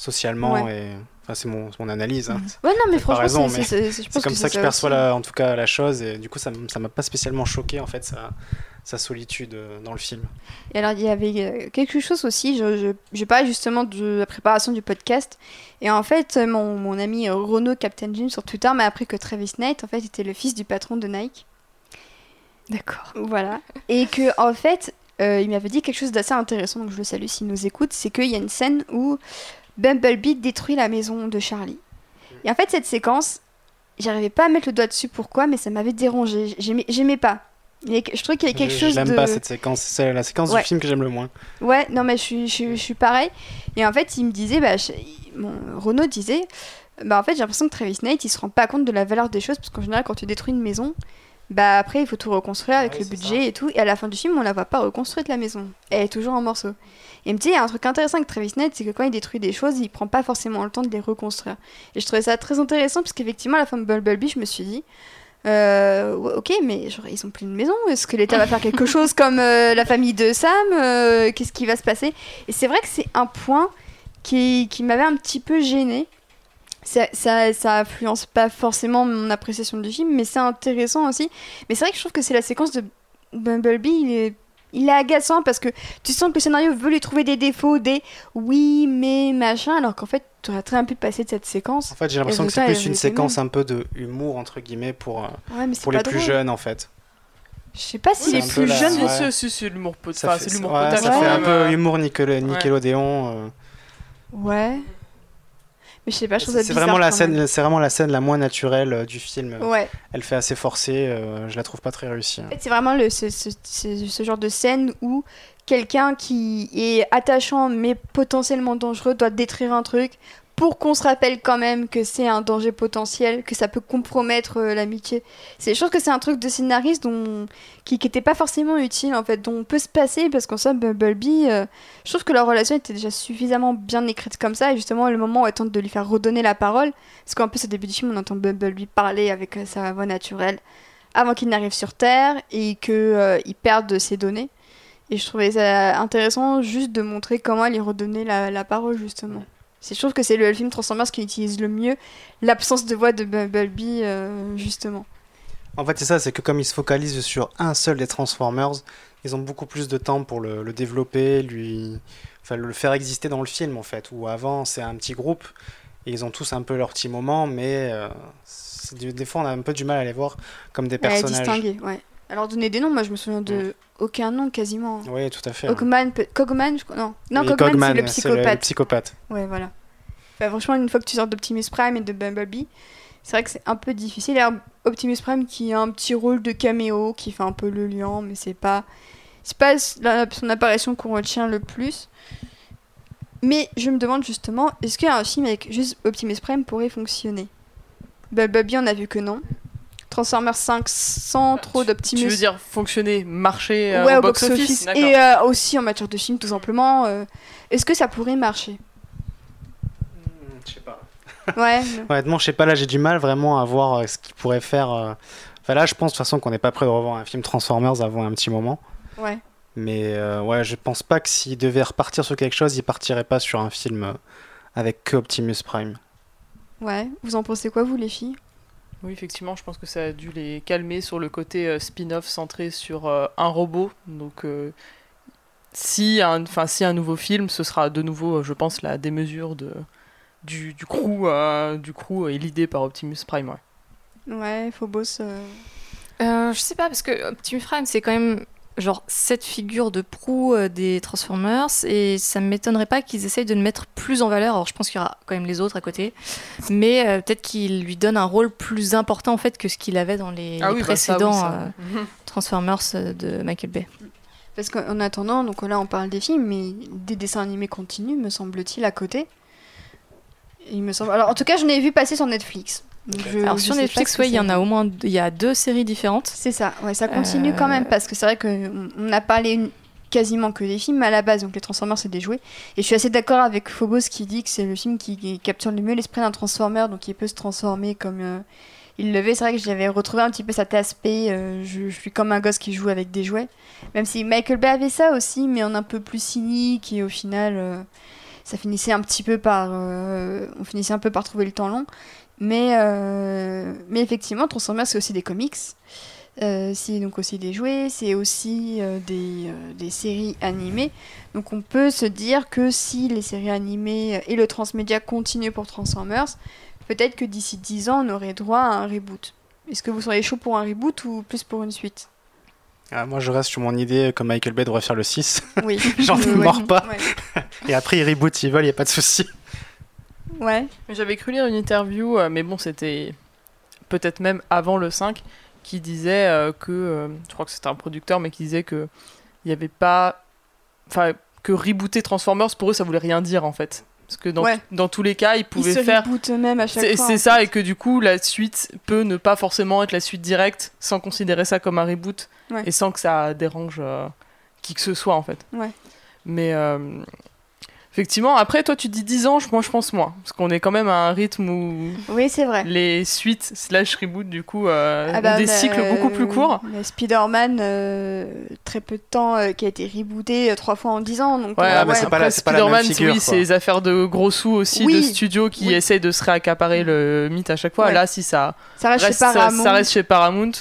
[SPEAKER 2] euh, socialement et enfin c'est mon, mon, analyse. Hein.
[SPEAKER 1] Ouais non mais franchement
[SPEAKER 2] c'est comme ça que, je perçois en tout cas la chose et du coup ça ça m'a pas spécialement choqué en fait ça sa solitude euh, dans le film.
[SPEAKER 1] Et alors, il y avait euh, quelque chose aussi, je, je, parlais justement de la préparation du podcast, et en fait, mon, mon ami Renaud Captain Jim sur Twitter m'a appris que Travis Knight, en fait, était le fils du patron de Nike.
[SPEAKER 4] D'accord.
[SPEAKER 1] Voilà. Et que, en fait, euh, il m'avait dit quelque chose d'assez intéressant, donc je le salue s'il nous écoute, c'est qu'il y a une scène où Bumblebee détruit la maison de Charlie. Et en fait, cette séquence, j'arrivais pas à mettre le doigt dessus pourquoi, mais ça m'avait dérangé. J'aimais pas je trouve qu'il y a quelque chose
[SPEAKER 2] de. J'aime pas cette séquence, c'est la séquence du film que j'aime le moins.
[SPEAKER 1] Ouais, non, mais je suis, je, suis pareil. Et en fait, il me disait, bah, Renaud disait, bah en fait, j'ai l'impression que Travis Knight, il se rend pas compte de la valeur des choses, parce qu'en général, quand tu détruis une maison, bah après, il faut tout reconstruire avec le budget et tout. Et à la fin du film, on la voit pas reconstruite, la maison. Elle est toujours en morceaux. Et il me dit, il y a un truc intéressant avec Travis Knight, c'est que quand il détruit des choses, il prend pas forcément le temps de les reconstruire. Et je trouvais ça très intéressant, parce qu'effectivement, à la fin de Bumblebee, je me suis dit, euh, ok, mais genre, ils ont plus de maison. Est-ce que l'État va faire quelque chose comme euh, la famille de Sam euh, Qu'est-ce qui va se passer? Et c'est vrai que c'est un point qui, qui m'avait un petit peu gêné. Ça, ça, ça, influence pas forcément mon appréciation du film, mais c'est intéressant aussi. Mais c'est vrai que je trouve que c'est la séquence de Bumblebee, il est il est agaçant parce que tu sens que le scénario veut lui trouver des défauts, des oui, mais machin, alors qu'en fait, tu aurais très bien pu passer de cette séquence.
[SPEAKER 2] En fait, j'ai l'impression que c'est plus une séquence un peu de humour, entre guillemets, pour, euh, pour les plus jeunes, en fait.
[SPEAKER 1] Je sais pas si les plus jeunes.
[SPEAKER 3] C'est l'humour potache.
[SPEAKER 2] Ça, fait, ça fait un peu humour Nickelodeon. Euh.
[SPEAKER 1] Ouais. Mais je sais pas, je
[SPEAKER 2] C'est vraiment la scène, c'est vraiment la scène la moins naturelle euh, du film.
[SPEAKER 1] Ouais.
[SPEAKER 2] Elle fait assez forcée, euh, je la trouve pas très réussie.
[SPEAKER 1] En fait, c'est vraiment le, ce, ce, ce, genre de scène où quelqu'un qui est attachant mais potentiellement dangereux doit détruire un truc pour qu'on se rappelle quand même que c'est un danger potentiel, que ça peut compromettre euh, l'amitié. C'est, je trouve que c'est un truc de scénariste qui n'était pas forcément utile, en fait, dont on peut se passer, parce qu'en somme, Bumblebee, euh, je trouve que leur relation était déjà suffisamment bien écrite comme ça, et justement, le moment où elle tente de lui faire redonner la parole, parce qu'en plus, au début du film, on entend Bumblebee parler avec euh, sa voix naturelle, avant qu'il n'arrive sur Terre, et qu'il il perde ses données. Et je trouvais ça intéressant juste de montrer comment elle lui redonnait la parole, justement. Je trouve que c'est le film Transformers qui utilise le mieux l'absence de voix de Bumblebee, euh, justement.
[SPEAKER 2] En fait, c'est ça, c'est que comme ils se focalisent sur un seul des Transformers, ils ont beaucoup plus de temps pour le, développer, lui, enfin, le faire exister dans le film, en fait. Ou avant, c'est un petit groupe, et ils ont tous un peu leur petit moment, mais euh, des fois, on a un peu du mal à les voir comme des personnages.
[SPEAKER 1] Ouais, distinguer, ouais. Alors, donner des noms, moi, je me souviens de aucun nom quasiment.
[SPEAKER 2] Oui, tout à fait.
[SPEAKER 1] Cogman, Cogman non, non Cogman, c'est le psychopathe. Le,
[SPEAKER 2] psychopathe.
[SPEAKER 1] Ouais, voilà. franchement, une fois que tu sors d'Optimus Prime et de Bumblebee, c'est vrai que c'est un peu difficile. Alors, Optimus Prime qui a un petit rôle de caméo, qui fait un peu le lion, mais c'est pas, c'est pas son apparition qu'on retient le plus. Mais je me demande justement, est-ce qu'un film avec juste Optimus Prime pourrait fonctionner? Bumblebee, on a vu que non. Transformers 5 sans bah, trop d'optimisme.
[SPEAKER 3] Tu veux dire fonctionner, marcher euh, au box-office
[SPEAKER 1] Et euh, aussi en matière de film, tout simplement. Euh, est-ce que ça pourrait marcher?
[SPEAKER 2] Hmm, Je sais pas.
[SPEAKER 1] Ouais.
[SPEAKER 2] Honnêtement, je sais pas, là j'ai du mal vraiment à voir ce qu'il pourrait faire. Enfin là, je pense de toute façon qu'on n'est pas prêt de revoir un film Transformers avant un petit moment.
[SPEAKER 1] Ouais.
[SPEAKER 2] Mais ouais, je pense pas que s'il devait repartir sur quelque chose, il partirait pas sur un film avec que Optimus Prime.
[SPEAKER 1] Ouais, vous en pensez quoi vous les filles?
[SPEAKER 3] Oui, effectivement, je pense que ça a dû les calmer sur le côté euh, spin-off centré sur euh, un robot. Donc, euh, si, un, si un nouveau film, ce sera de nouveau, je pense, la démesure de, du, du crew, du crew et l'idée par Optimus Prime.
[SPEAKER 1] Ouais, ouais Phobos.
[SPEAKER 4] je sais pas, parce que Optimus Prime, c'est quand même genre cette figure de proue euh, des Transformers et ça ne m'étonnerait pas qu'ils essayent de le mettre plus en valeur. Alors je pense qu'il y aura quand même les autres à côté, mais euh, peut-être qu'ils lui donnent un rôle plus important en fait que ce qu'il avait dans les, ah bah précédents. Transformers de Michael Bay.
[SPEAKER 1] Parce qu'en attendant, donc là on parle des films, mais des dessins animés continuent, me semble-t-il, à côté. Il me semble. Alors en tout cas, je l'ai vu passer sur Netflix.
[SPEAKER 4] Alors sur Netflix, il y en a au moins il y a deux séries différentes.
[SPEAKER 1] C'est ça, ouais, ça continue quand même euh, parce que c'est vrai qu'on a parlé quasiment que des films à la base, donc les Transformers c'est des jouets. Et je suis assez d'accord avec Phobos qui dit que c'est le film qui, capture le mieux l'esprit d'un Transformer, donc il peut se transformer comme euh, il le veut. C'est vrai que j'avais retrouvé un petit peu cet aspect, euh, je, suis comme un gosse qui joue avec des jouets. Même si Michael Bay avait ça aussi, mais en un peu plus cynique et au final, euh, ça finissait un petit peu par, on finissait un peu par trouver le temps long. Mais, mais effectivement, Transformers c'est aussi des comics. Euh, c'est donc aussi des jouets, c'est aussi euh, des, euh, des, séries animées. Donc on peut se dire que si les séries animées et le transmédia continuent pour Transformers, peut-être que d'ici 10 ans on aurait droit à un reboot. Est-ce que vous seriez chaud pour un reboot ou plus pour une suite?
[SPEAKER 2] Ah, Moi je reste sur mon idée que Michael Bay devrait faire le 6. Oui. J'en ne mords pas. et après il reboot s'ils veulent, il n'y a pas de souci.
[SPEAKER 1] Ouais.
[SPEAKER 3] J'avais cru lire une interview, mais bon c'était peut-être même avant le 5 qui disait euh, que, euh, je crois que c'était un producteur, mais qui disait que il n'y avait pas, enfin, que rebooter Transformers pour eux ça voulait rien dire en fait. Parce que dans, dans tous les cas, ils pouvaient
[SPEAKER 1] ils
[SPEAKER 3] faire.
[SPEAKER 1] même à chaque
[SPEAKER 3] fois. C'est ça, et que du coup, la suite peut ne pas forcément être la suite directe sans considérer ça comme un reboot et sans que ça dérange euh, qui que ce soit en fait.
[SPEAKER 1] Ouais.
[SPEAKER 3] Mais Effectivement, après, toi, tu dis 10 ans, moi, je pense moins. Parce qu'on est quand même à un rythme où.
[SPEAKER 1] Oui, c'est vrai.
[SPEAKER 3] Les suites slash reboot, du coup, euh, ah bah, des cycles beaucoup plus courts.
[SPEAKER 1] Spider-Man, euh, très peu de temps, euh, qui a été rebooté trois fois en 10 ans. Donc,
[SPEAKER 2] ouais, ah, c'est pas, la, Spider-Man, oui,
[SPEAKER 3] c'est des affaires de gros sous aussi, de studios qui essayent de se réaccaparer le mythe à chaque fois. Là, si ça,
[SPEAKER 1] ça reste, chez Paramount.
[SPEAKER 3] Ça, reste chez Paramount.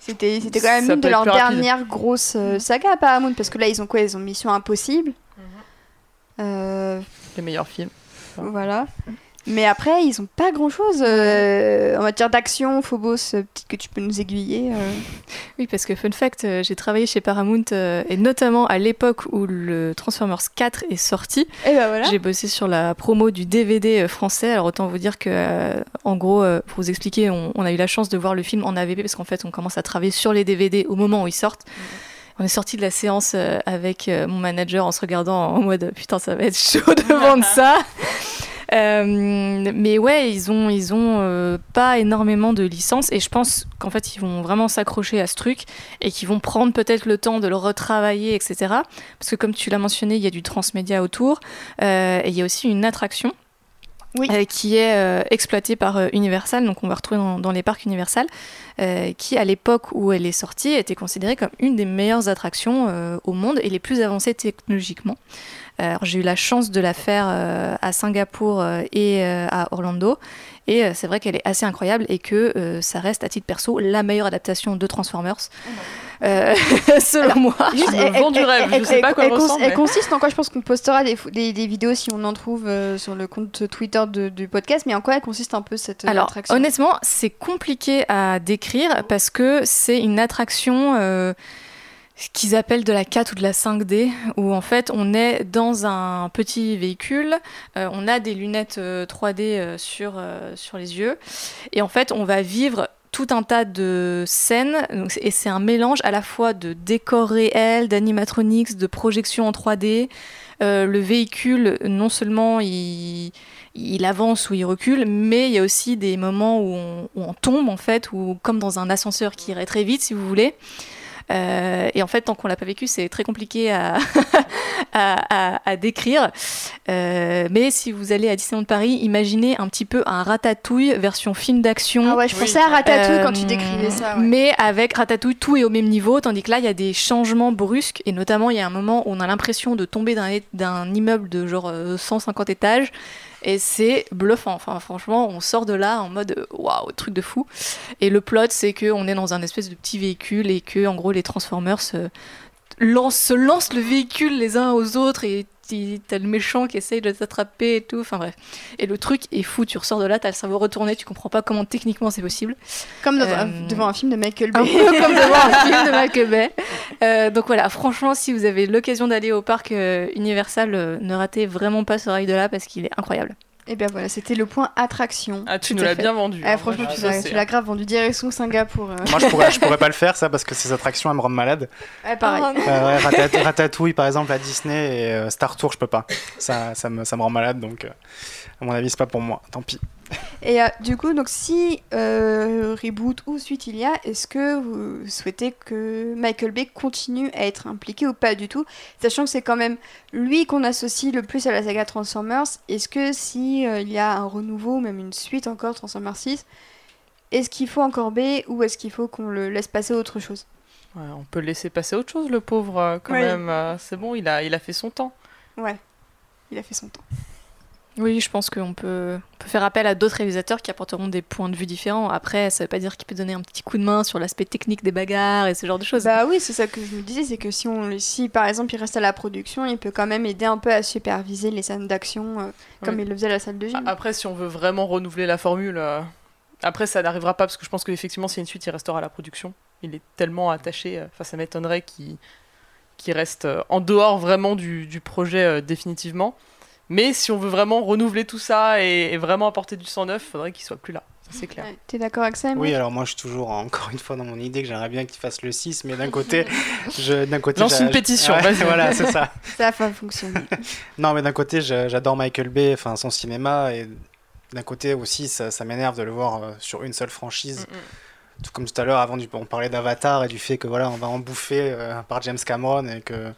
[SPEAKER 1] C'était quand même une de leurs dernières grosses sagas à Paramount, parce que là, ils ont quoi? Ils ont Mission Impossible.
[SPEAKER 3] Euh, Les meilleurs films.
[SPEAKER 1] Voilà. Mais après, ils ont pas grand chose euh, en matière d'action. Phobos, euh, peut-être que tu peux nous aiguiller.
[SPEAKER 4] Oui, parce que fun fact, j'ai travaillé chez Paramount et notamment à l'époque où le Transformers 4 est sorti.
[SPEAKER 1] Et eh ben voilà.
[SPEAKER 4] J'ai bossé sur la promo du DVD français. Alors autant vous dire que, en gros, pour vous expliquer, on, a eu la chance de voir le film en AVP parce qu'en fait, on commence à travailler sur les DVD au moment où ils sortent on est sorti de la séance euh, avec euh, mon manager en se regardant en mode putain ça va être chaud de vendre ça. Euh, mais ouais, ils ont, ils ont pas énormément de licences et je pense qu'en fait ils vont vraiment s'accrocher à ce truc et qu'ils vont prendre peut-être le temps de le retravailler, etc. Parce que comme tu l'as mentionné, il y a du transmédia autour et il y a aussi une attraction oui. Euh, qui est euh, exploitée par euh, Universal, donc on va retrouver dans, les parcs Universal, qui à l'époque où elle est sortie était considérée comme une des meilleures attractions au monde et les plus avancées technologiquement. J'ai eu la chance de la faire à Singapour et à Orlando. Et c'est vrai qu'elle est assez incroyable et que ça reste à titre perso la meilleure adaptation de Transformers. Oh euh, selon moi.
[SPEAKER 3] Juste, elle, du rêve, je sais pas quoi
[SPEAKER 1] elle, consiste en quoi? Je pense qu'on postera des, des, vidéos si on en trouve euh, sur le compte Twitter du podcast, mais en quoi elle consiste un peu cette
[SPEAKER 4] Alors,
[SPEAKER 1] attraction?
[SPEAKER 4] honnêtement, c'est compliqué à décrire parce que c'est une attraction euh, qu'ils appellent de la 4 ou de la 5D, où en fait on est dans un petit véhicule, on a des lunettes 3D sur, sur les yeux, et en fait on va vivre tout un tas de scènes, et c'est un mélange à la fois de décors réels, d'animatronics, de projections en 3D. Euh, le véhicule, non seulement il, avance ou il recule, mais il y a aussi des moments où on, où on, tombe en fait, ou comme dans un ascenseur qui irait très vite si vous voulez. Euh, et en fait, tant qu'on l'a pas vécu, c'est très compliqué à, à, décrire. Euh, mais si vous allez à Disneyland Paris, imaginez un petit peu un ratatouille version film d'action.
[SPEAKER 1] Ah ouais, je pensais à ratatouille quand tu décrivais ça.
[SPEAKER 4] Mais avec ratatouille, tout est au même niveau, tandis que là, il y a des changements brusques. Et notamment, il y a un moment où on a l'impression de tomber d'un immeuble de genre 150 euh, étages. Et c'est bluffant. Enfin, franchement, on sort de là en mode waouh, truc de fou. Et le plot, c'est qu'on est dans un espèce de petit véhicule et que, en gros, les Transformers se lancent, le véhicule les uns aux autres et t'as le méchant qui essaye de t'attraper et tout. Enfin bref. Et le truc est fou. Tu ressors de là, t'as le cerveau retourné, tu comprends pas comment techniquement c'est possible.
[SPEAKER 1] Comme euh, devant un film de Michael Bay. Un
[SPEAKER 4] peu comme devant un film de Michael Bay. Euh, donc voilà, franchement, si vous avez l'occasion d'aller au parc euh, Universal, ne ratez vraiment pas ce ride-là parce qu'il est incroyable.
[SPEAKER 1] Et bien voilà, c'était le point attraction.
[SPEAKER 3] Ah, tu nous l'as bien vendu.
[SPEAKER 1] Ah, hein. franchement, tu, l'as grave vendu. Direction Singapour.
[SPEAKER 2] Euh. Moi, je pourrais, je pourrais pas le faire, ça, parce que ces attractions, elles me rendent malade.
[SPEAKER 1] Ouais, pareil.
[SPEAKER 2] Euh, Ratatouille, par exemple, à Disney et euh, Star Tour, je peux pas. Ça, ça, me, ça me rend malade, donc à mon avis, c'est pas pour moi. Tant pis.
[SPEAKER 1] Et euh, du coup, donc si euh, reboot ou suite il y a, est-ce que vous souhaitez que Michael Bay continue à être impliqué ou pas du tout? Sachant que c'est quand même lui qu'on associe le plus à la saga Transformers. Est-ce que si euh, il y a un renouveau, même une suite encore Transformers 6, est-ce qu'il faut encore Bay ou est-ce qu'il faut qu'on le laisse passer à autre chose?
[SPEAKER 3] On peut laisser passer à autre chose, le pauvre, quand même. c'est bon, il a, il a fait son temps.
[SPEAKER 1] Ouais, il a fait son temps.
[SPEAKER 4] Oui, je pense qu'on peut, peut, faire appel à d'autres réalisateurs qui apporteront des points de vue différents. Après, ça veut pas dire qu'il peut donner un petit coup de main sur l'aspect technique des bagarres et ce genre de choses.
[SPEAKER 1] Bah oui, c'est ça que je me disais, c'est que si, on, si par exemple il reste à la production, il peut quand même aider un peu à superviser les scènes d'action euh, comme il le faisait à la salle de gym.
[SPEAKER 3] Après, si on veut vraiment renouveler la formule, euh, après ça n'arrivera pas parce que je pense qu'effectivement, s'il y a une suite, il restera à la production. Il est tellement attaché, euh, enfin ça m'étonnerait qu'il reste en dehors vraiment du, du projet définitivement. Mais si on veut vraiment renouveler tout ça et, vraiment apporter du sang neuf, il faudrait qu'il soit plus là. C'est clair.
[SPEAKER 1] T'es d'accord avec ça
[SPEAKER 2] Oui, alors moi je suis toujours encore une fois dans mon idée que j'aimerais bien qu'il fasse le 6, mais d'un côté, je, d'un côté,
[SPEAKER 3] lance une pétition.
[SPEAKER 2] voilà, c'est ça.
[SPEAKER 1] Ça va fonctionner.
[SPEAKER 2] non, mais d'un côté, j'adore Michael Bay, enfin son cinéma, et d'un côté aussi, ça, ça m'énerve de le voir euh, sur une seule franchise. Mm, mm. Tout comme tout à l'heure, avant, on parlait d'Avatar et du fait que voilà, on va en bouffer euh, par James Cameron et que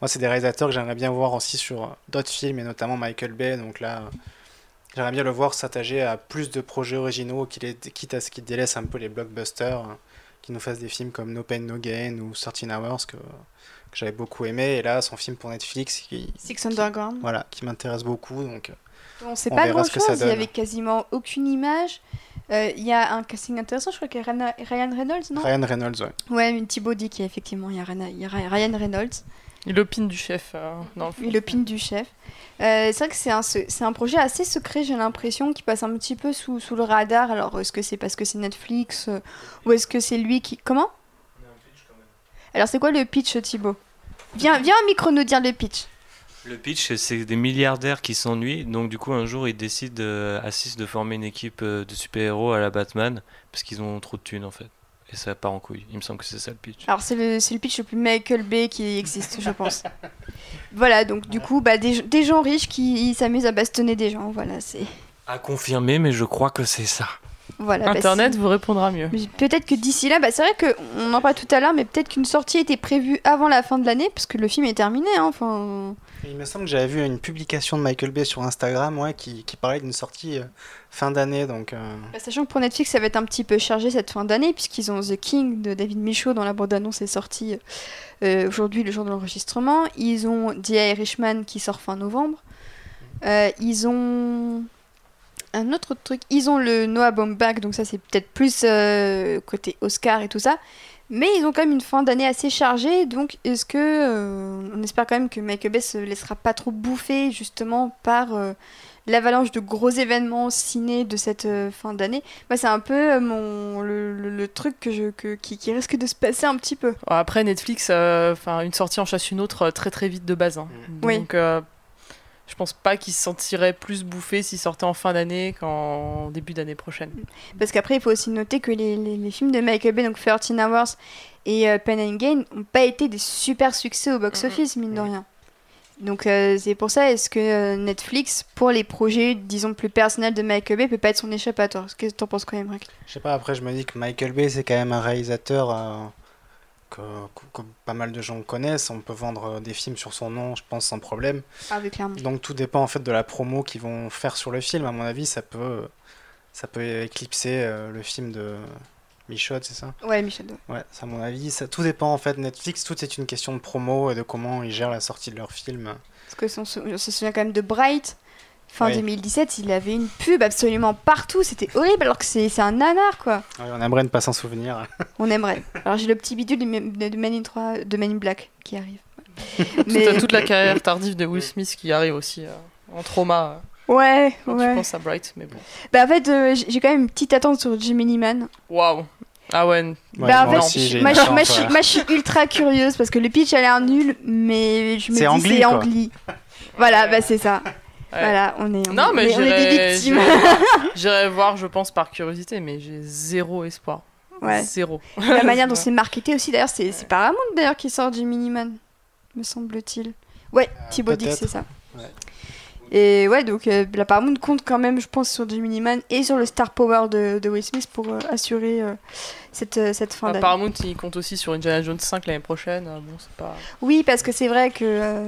[SPEAKER 2] moi, c'est des réalisateurs que j'aimerais bien voir aussi sur d'autres films, et notamment Michael Bay. Donc là, j'aimerais bien le voir s'attacher à plus de projets originaux, quitte à ce qu'il délaisse un peu les blockbusters, hein, qu'il nous fasse des films comme No Pain No Gain ou 13 Hours, que, que j'avais beaucoup aimé. Et là, son film pour Netflix, qui,
[SPEAKER 1] Six Underground.
[SPEAKER 2] voilà, qui m'intéresse beaucoup. Donc,
[SPEAKER 1] on sait pas grand chose, il y avait quasiment aucune image. Euh, il y a un casting intéressant, je crois qu'il y a Ryan Reynolds, non?
[SPEAKER 2] Ryan Reynolds, ouais.
[SPEAKER 1] Ouais, une Thibaut dit qu'il y a effectivement il y a Ryan Reynolds.
[SPEAKER 3] Il opine du chef euh, dans le.
[SPEAKER 1] Il opine du chef. Euh, c'est vrai que c'est un, c'est un projet assez secret, j'ai l'impression, qui passe un petit peu sous, sous le radar. Alors, est-ce que c'est parce que c'est Netflix euh, ou est-ce que c'est lui qui. Comment? Alors, c'est quoi le pitch, Thibaut? Viens, viens au micro nous dire le pitch.
[SPEAKER 6] Le pitch, c'est des milliardaires qui s'ennuient. Donc, du coup, un jour, ils décident à 6 de former une équipe de super-héros à la Batman parce qu'ils ont trop de thunes en fait et ça part en couille. Il me semble que c'est ça le pitch.
[SPEAKER 1] Alors c'est le, le, pitch le plus Michael Bay qui existe, je pense. voilà, donc du coup, bah, des, des gens riches qui s'amusent à bastonner des gens, voilà, c'est...
[SPEAKER 6] À confirmer, mais je crois que c'est ça.
[SPEAKER 1] Voilà,
[SPEAKER 3] bah, Internet vous répondra mieux.
[SPEAKER 1] Peut-être que d'ici là, bah, c'est vrai qu'on en parle tout à l'heure, mais peut-être qu'une sortie était prévue avant la fin de l'année, parce que le film est terminé. Hein, enfin...
[SPEAKER 2] Il me semble que j'avais vu une publication de Michael Bay sur Instagram ouais, qui, parlait d'une sortie euh, fin d'année. Donc, euh.
[SPEAKER 1] bah, sachant que pour Netflix, ça va être un petit peu chargé cette fin d'année, puisqu'ils ont The King de David Michaud, dont la bande-annonce est sortie euh, aujourd'hui, le jour de l'enregistrement. Ils ont The Irishman qui sort fin novembre. ils ont un autre truc. Ils ont le Noah Baumbach, donc ça c'est peut-être plus côté Oscar et tout ça. Mais ils ont quand même une fin d'année assez chargée, donc est-ce que euh, on espère quand même que Michael Bay se laissera pas trop bouffer justement par euh, l'avalanche de gros événements ciné de cette euh, fin d'année? Moi, c'est un peu mon le, truc que je que, qui, qui, risque de se passer un petit peu.
[SPEAKER 3] Après Netflix, enfin une sortie en chasse une autre très très vite de base. Hein. Donc oui je pense pas qu'il se sentirait plus bouffé s'il sortait en fin d'année qu'en début d'année prochaine.
[SPEAKER 1] Parce qu'après, il faut aussi noter que les, les, films de Michael Bay, donc 13 Hours et euh, Pen and Gain, n'ont pas été des super succès au box-office, mine de rien. Donc euh, c'est pour ça, est-ce que euh, Netflix, pour les projets, disons, plus personnels de Michael Bay, peut pas être son échappatoire? Qu'est-ce que t'en penses quand même, Rick?
[SPEAKER 2] Je sais pas, après je me dis que Michael Bay, c'est quand même un réalisateur que, pas mal de gens connaissent. On peut vendre des films sur son nom, je pense, sans problème.
[SPEAKER 1] Ah
[SPEAKER 2] Donc tout dépend en fait de la promo qu'ils vont faire sur le film. À mon avis, ça peut, ça peut éclipser euh, le film de Michaud, c'est ça?
[SPEAKER 1] Ouais, Michaud.
[SPEAKER 2] Ouais, à mon avis. Ça, tout dépend en fait. Netflix, tout est une question de promo et de comment ils gèrent la sortie de leur film.
[SPEAKER 1] Parce que on se souvient quand même de Bright Fin 2017, il avait une pub absolument partout, c'était horrible alors que c'est un nanar quoi.
[SPEAKER 2] on aimerait ne pas s'en souvenir.
[SPEAKER 1] on aimerait. Alors j'ai le petit bidule de, de, Man 3, de Man Black qui arrive.
[SPEAKER 3] Mais... toute la carrière tardive de Will Smith qui arrive aussi euh, en trauma.
[SPEAKER 1] Ouais, ouais.
[SPEAKER 3] Je pense à Bright, mais bon.
[SPEAKER 1] Bah en fait, euh, j'ai quand même une petite attente sur Jimmy Man.
[SPEAKER 3] Waouh. Ah ouais.
[SPEAKER 1] bah, en fait, moi, je suis ultra curieuse parce que le pitch a l'air nul, mais je me dis c'est Angli. Voilà, bah c'est ça. Voilà, on est,
[SPEAKER 3] non, mais
[SPEAKER 1] on est des victimes.
[SPEAKER 3] J'irai voir, je pense, par curiosité, mais j'ai zéro espoir. Ouais. Zéro.
[SPEAKER 1] La manière dont c'est marketé aussi, d'ailleurs, c'est Paramount d'ailleurs qui sort du Miniman, me semble-t-il. Ouais, euh, Thibaut dit que c'est ça. Et ouais, donc la Paramount compte quand même, je pense, sur Jimmy Man et sur le star power de, de Will Smith pour assurer cette, cette fin d'année.
[SPEAKER 3] Paramount, il compte aussi sur Indiana Jones 5 l'année prochaine. Bon, pas...
[SPEAKER 1] Oui, parce que c'est vrai que bah,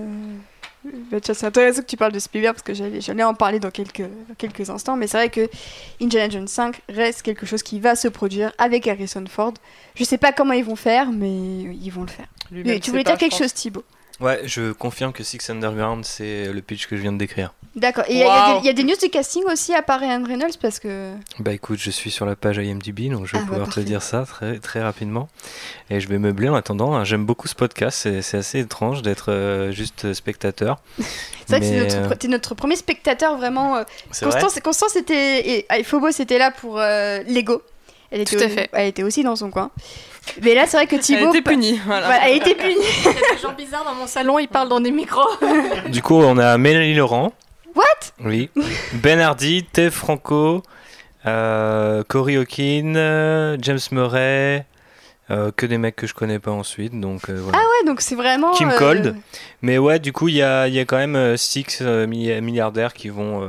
[SPEAKER 1] c'est intéressant que tu parles de Spielberg parce que j'allais en parler dans quelques, quelques instants, mais c'est vrai que Indiana Jones 5 reste quelque chose qui va se produire avec Harrison Ford. Je sais pas comment ils vont faire, mais ils vont le faire. tu voulais dire quelque chose, Thibaut?
[SPEAKER 6] Ouais, je confirme que Six Underground, c'est le pitch que je viens de décrire.
[SPEAKER 1] D'accord. Et il y, a des news de casting aussi à part Ryan Reynolds parce que.
[SPEAKER 6] Bah écoute, je suis sur la page IMDb, donc je vais ah, bah, pouvoir te dire ça très, très rapidement. Et je vais meubler en attendant. Hein, j'aime beaucoup ce podcast, c'est assez étrange d'être euh, juste spectateur.
[SPEAKER 1] c'est vrai que c'est notre, euh, notre, premier spectateur vraiment. Euh, Constance, Constance était. Et, et Phobo, c'était là pour Lego. Elle était,
[SPEAKER 4] Tout à fait.
[SPEAKER 1] elle était aussi dans son coin. Mais là, c'est vrai que Thibaut.
[SPEAKER 3] Elle était punie.
[SPEAKER 1] elle était punie.
[SPEAKER 4] Il y a des gens bizarres dans mon salon, ils parlent dans des micros.
[SPEAKER 6] du coup, on a Mélanie Laurent.
[SPEAKER 1] What?
[SPEAKER 6] Oui. Ben Hardy, Tev Franco, euh, Cory Hawkin, James Murray. Euh, que des mecs que je connais pas ensuite, donc euh, voilà.
[SPEAKER 1] Ah ouais, donc c'est vraiment.
[SPEAKER 6] Kim Cold. Mais ouais, du coup, il y a, y a, quand même six milliardaires qui vont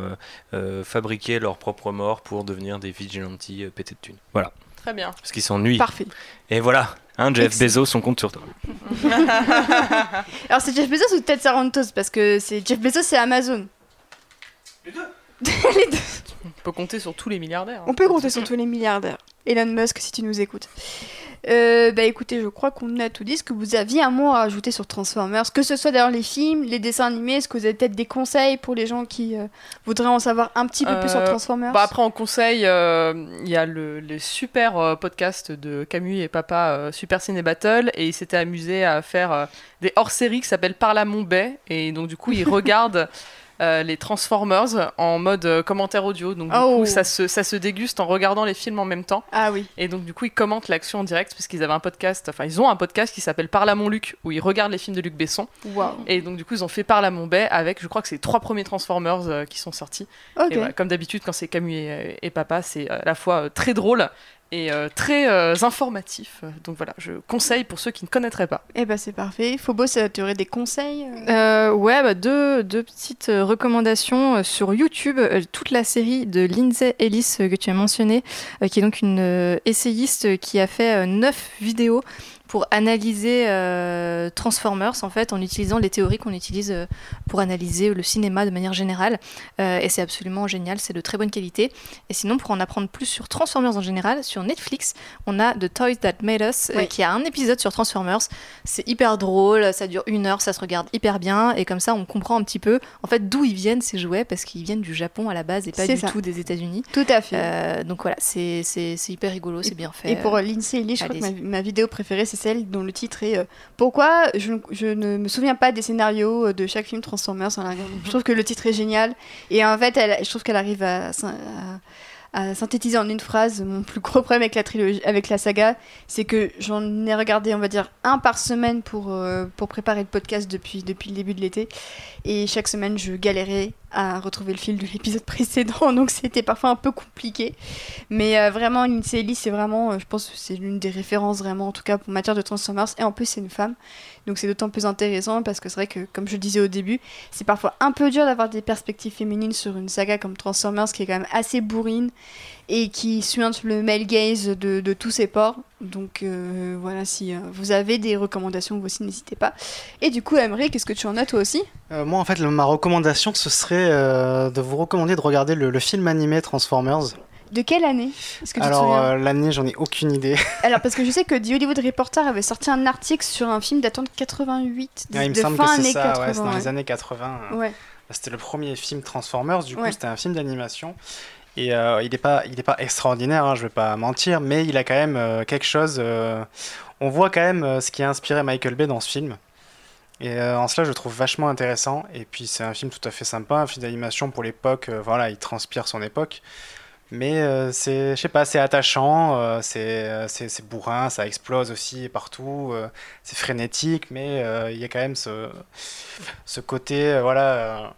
[SPEAKER 6] fabriquer leur propre mort pour devenir des vigilantes pétés de thunes. Voilà.
[SPEAKER 3] Très bien.
[SPEAKER 6] Parce qu'ils s'ennuient.
[SPEAKER 1] Parfait.
[SPEAKER 6] Et voilà, hein, Jeff Bezos, on compte sur toi.
[SPEAKER 1] Alors c'est Jeff Bezos ou Ted Sarantos? Parce que c'est Jeff Bezos, c'est Amazon.
[SPEAKER 3] Les deux. les deux. On peut compter sur tous les milliardaires. Hein.
[SPEAKER 1] On peut compter sur tous les milliardaires. Elon Musk, si tu nous écoutes. Euh, bah écoutez, je crois qu'on a tout dit. Est-ce que vous aviez un mot à ajouter sur Transformers Que ce soit d'ailleurs les films, les dessins animés, est-ce que vous avez peut-être des conseils pour les gens qui euh, voudraient en savoir un petit peu plus sur euh, Transformers
[SPEAKER 3] bah Après, en conseil, il y a le, les super podcast de Camus et Papa, Super Ciné Battle, et il s'était amusé à faire des hors-séries qui s'appellent Par la Bay, et donc du coup, il regarde euh, les Transformers en mode euh, commentaire audio. Donc, du coup, oh. ça se, ça se déguste en regardant les films en même temps.
[SPEAKER 1] Ah oui.
[SPEAKER 3] Et donc, du coup, ils commentent l'action en direct parce qu'ils avaient un podcast, enfin, ils ont un podcast qui s'appelle Parle à mon Luc où ils regardent les films de Luc Besson. Et donc, du coup, ils ont fait Parle à mon Bay avec, je crois que c'est les trois premiers Transformers euh, qui sont sortis. Et comme d'habitude, quand c'est Camus et Papa, c'est à la fois très drôle et euh, très euh, informatif. Donc voilà, je conseille pour ceux qui ne connaîtraient pas.
[SPEAKER 1] Eh ben c'est parfait. Phobos, tu aurais des conseils
[SPEAKER 4] euh? Ouais, bah, deux, deux, petites recommandations sur YouTube. toute la série de Lindsay Ellis que tu as mentionné, qui est donc une essayiste qui a fait neuf vidéos pour analyser euh, Transformers en fait en utilisant les théories qu'on utilise euh, pour analyser le cinéma de manière générale. Euh, et c'est absolument génial, c'est de très bonne qualité. Et sinon pour en apprendre plus sur Transformers en général sur Netflix on a The Toys That Made Us qui a un épisode sur Transformers. C'est hyper drôle, ça dure une heure, ça se regarde hyper bien. Et comme ça on comprend un petit peu en fait d'où ils viennent ces jouets parce qu'ils viennent du Japon à la base et pas du tout des États-Unis.
[SPEAKER 1] Tout à fait.
[SPEAKER 4] Donc voilà c'est hyper rigolo, c'est bien fait.
[SPEAKER 1] et pour Lindsay Lee je crois que ma, ma vidéo préférée c'est celle dont le titre est euh, Pourquoi je, je, ne me souviens pas des scénarios euh, de chaque film Transformers Je trouve que le titre est génial. Et en fait, elle, je trouve qu'elle arrive à, à synthétiser en une phrase mon plus gros problème avec la trilogie, avec la saga, c'est que j'en ai regardé, on va dire, un par semaine pour, euh, pour préparer le podcast depuis, depuis le début de l'été. Et chaque semaine, je galérais à retrouver le fil de l'épisode précédent, donc c'était parfois un peu compliqué. Mais euh, vraiment, Lindsay c'est vraiment, euh, je pense c'est l'une des références vraiment, en tout cas pour matière de Transformers. Et en plus, c'est une femme. Donc c'est d'autant plus intéressant parce que c'est vrai que, comme je le disais au début, c'est parfois un peu dur d'avoir des perspectives féminines sur une saga comme Transformers qui est quand même assez bourrine et qui suit le male gaze de, de tous ses ports. Donc euh, voilà, si euh, vous avez des recommandations, vous aussi n'hésitez pas. Et du coup, Emery, qu'est-ce que tu en as toi aussi?
[SPEAKER 2] Euh, Moi, en fait, ma recommandation, ce serait de vous recommander de regarder le film animé Transformers.
[SPEAKER 1] De quelle année?
[SPEAKER 2] Alors, euh, l'année, j'en ai aucune idée.
[SPEAKER 1] Alors, parce que je sais que The Hollywood Reporter avait sorti un article sur un film datant de 88.
[SPEAKER 2] De, il me semble que c'est ça, 80, ouais, c'est dans les années 80.
[SPEAKER 1] Ouais.
[SPEAKER 2] C'était le premier film Transformers, du coup, c'était un film d'animation. Et euh, il n'est pas, il est pas extraordinaire, hein, je vais pas mentir, mais il a quand même euh, quelque chose. on voit quand même ce qui a inspiré Michael Bay dans ce film. Et en cela, je le trouve vachement intéressant. Et puis, c'est un film tout à fait sympa, un film d'animation pour l'époque. voilà, il transpire son époque. Mais euh, c'est, je sais pas, c'est attachant, euh, euh, c'est, c'est, bourrin, ça explose aussi partout, c'est frénétique, mais il y a quand même ce, ce côté, voilà,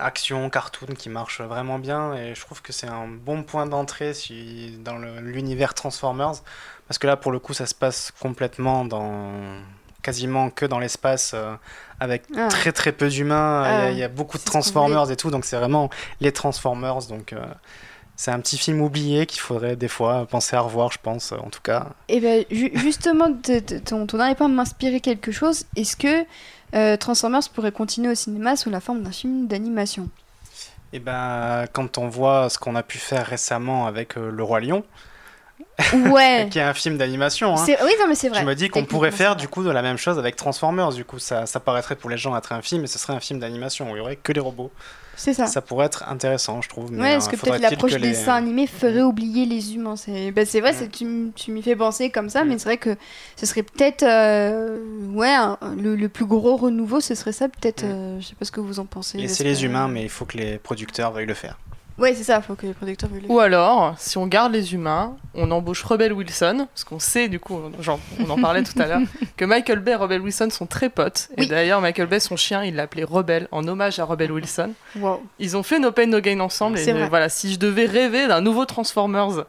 [SPEAKER 2] action, cartoon qui marche vraiment bien. Et je trouve que c'est un bon point d'entrée si, dans l'univers Transformers. Parce que là, pour le coup, ça se passe complètement dans quasiment que dans l'espace avec ah. très très peu d'humains. Ah il y, a beaucoup de Transformers et tout, donc c'est vraiment les Transformers. Donc c'est un petit film oublié qu'il faudrait des fois penser à revoir, je pense, en tout cas.
[SPEAKER 1] Et eh ben justement, ton, ton dernier point m'inspirer quelque chose. Est-ce que euh, Transformers pourrait continuer au cinéma sous la forme d'un film d'animation.
[SPEAKER 2] Eh ben, quand on voit ce qu'on a pu faire récemment avec euh, Le Roi Lion,
[SPEAKER 1] ouais.
[SPEAKER 2] qui est un film d'animation. Hein.
[SPEAKER 1] Oui, non, mais c'est vrai.
[SPEAKER 2] Je me dis qu'on pourrait faire du coup de la même chose avec Transformers. Du coup, ça, ça paraîtrait pour les gens être un film, mais ce serait un film d'animation où il y aurait que les robots.
[SPEAKER 1] C'est ça.
[SPEAKER 2] Ça pourrait être intéressant, je trouve.
[SPEAKER 1] Mais ouais, parce que peut-être l'approche des dessins animés ferait oublier les humains. C'est bah, vrai, mm. tu, tu m'y fais penser comme ça, mm. mais c'est vrai que ce serait peut-être. Euh, ouais, le, plus gros renouveau, ce serait ça, peut-être. Mm. Euh, je sais pas ce que vous en pensez.
[SPEAKER 2] Laisser les humains, mais il faut que les producteurs veuillent le faire.
[SPEAKER 1] Ouais, c'est ça, faut que les producteurs le
[SPEAKER 3] faire. Ou alors, si on garde les humains, on embauche Rebel Wilson, parce qu'on sait, du coup, genre, on en parlait tout à l'heure, que Michael Bay et Rebel Wilson sont très potes. Et d'ailleurs, Michael Bay, son chien, il l'appelait Rebel, en hommage à Rebel Wilson. Ils ont fait No Pain No Gain ensemble. Et voilà, si je devais rêver d'un nouveau Transformers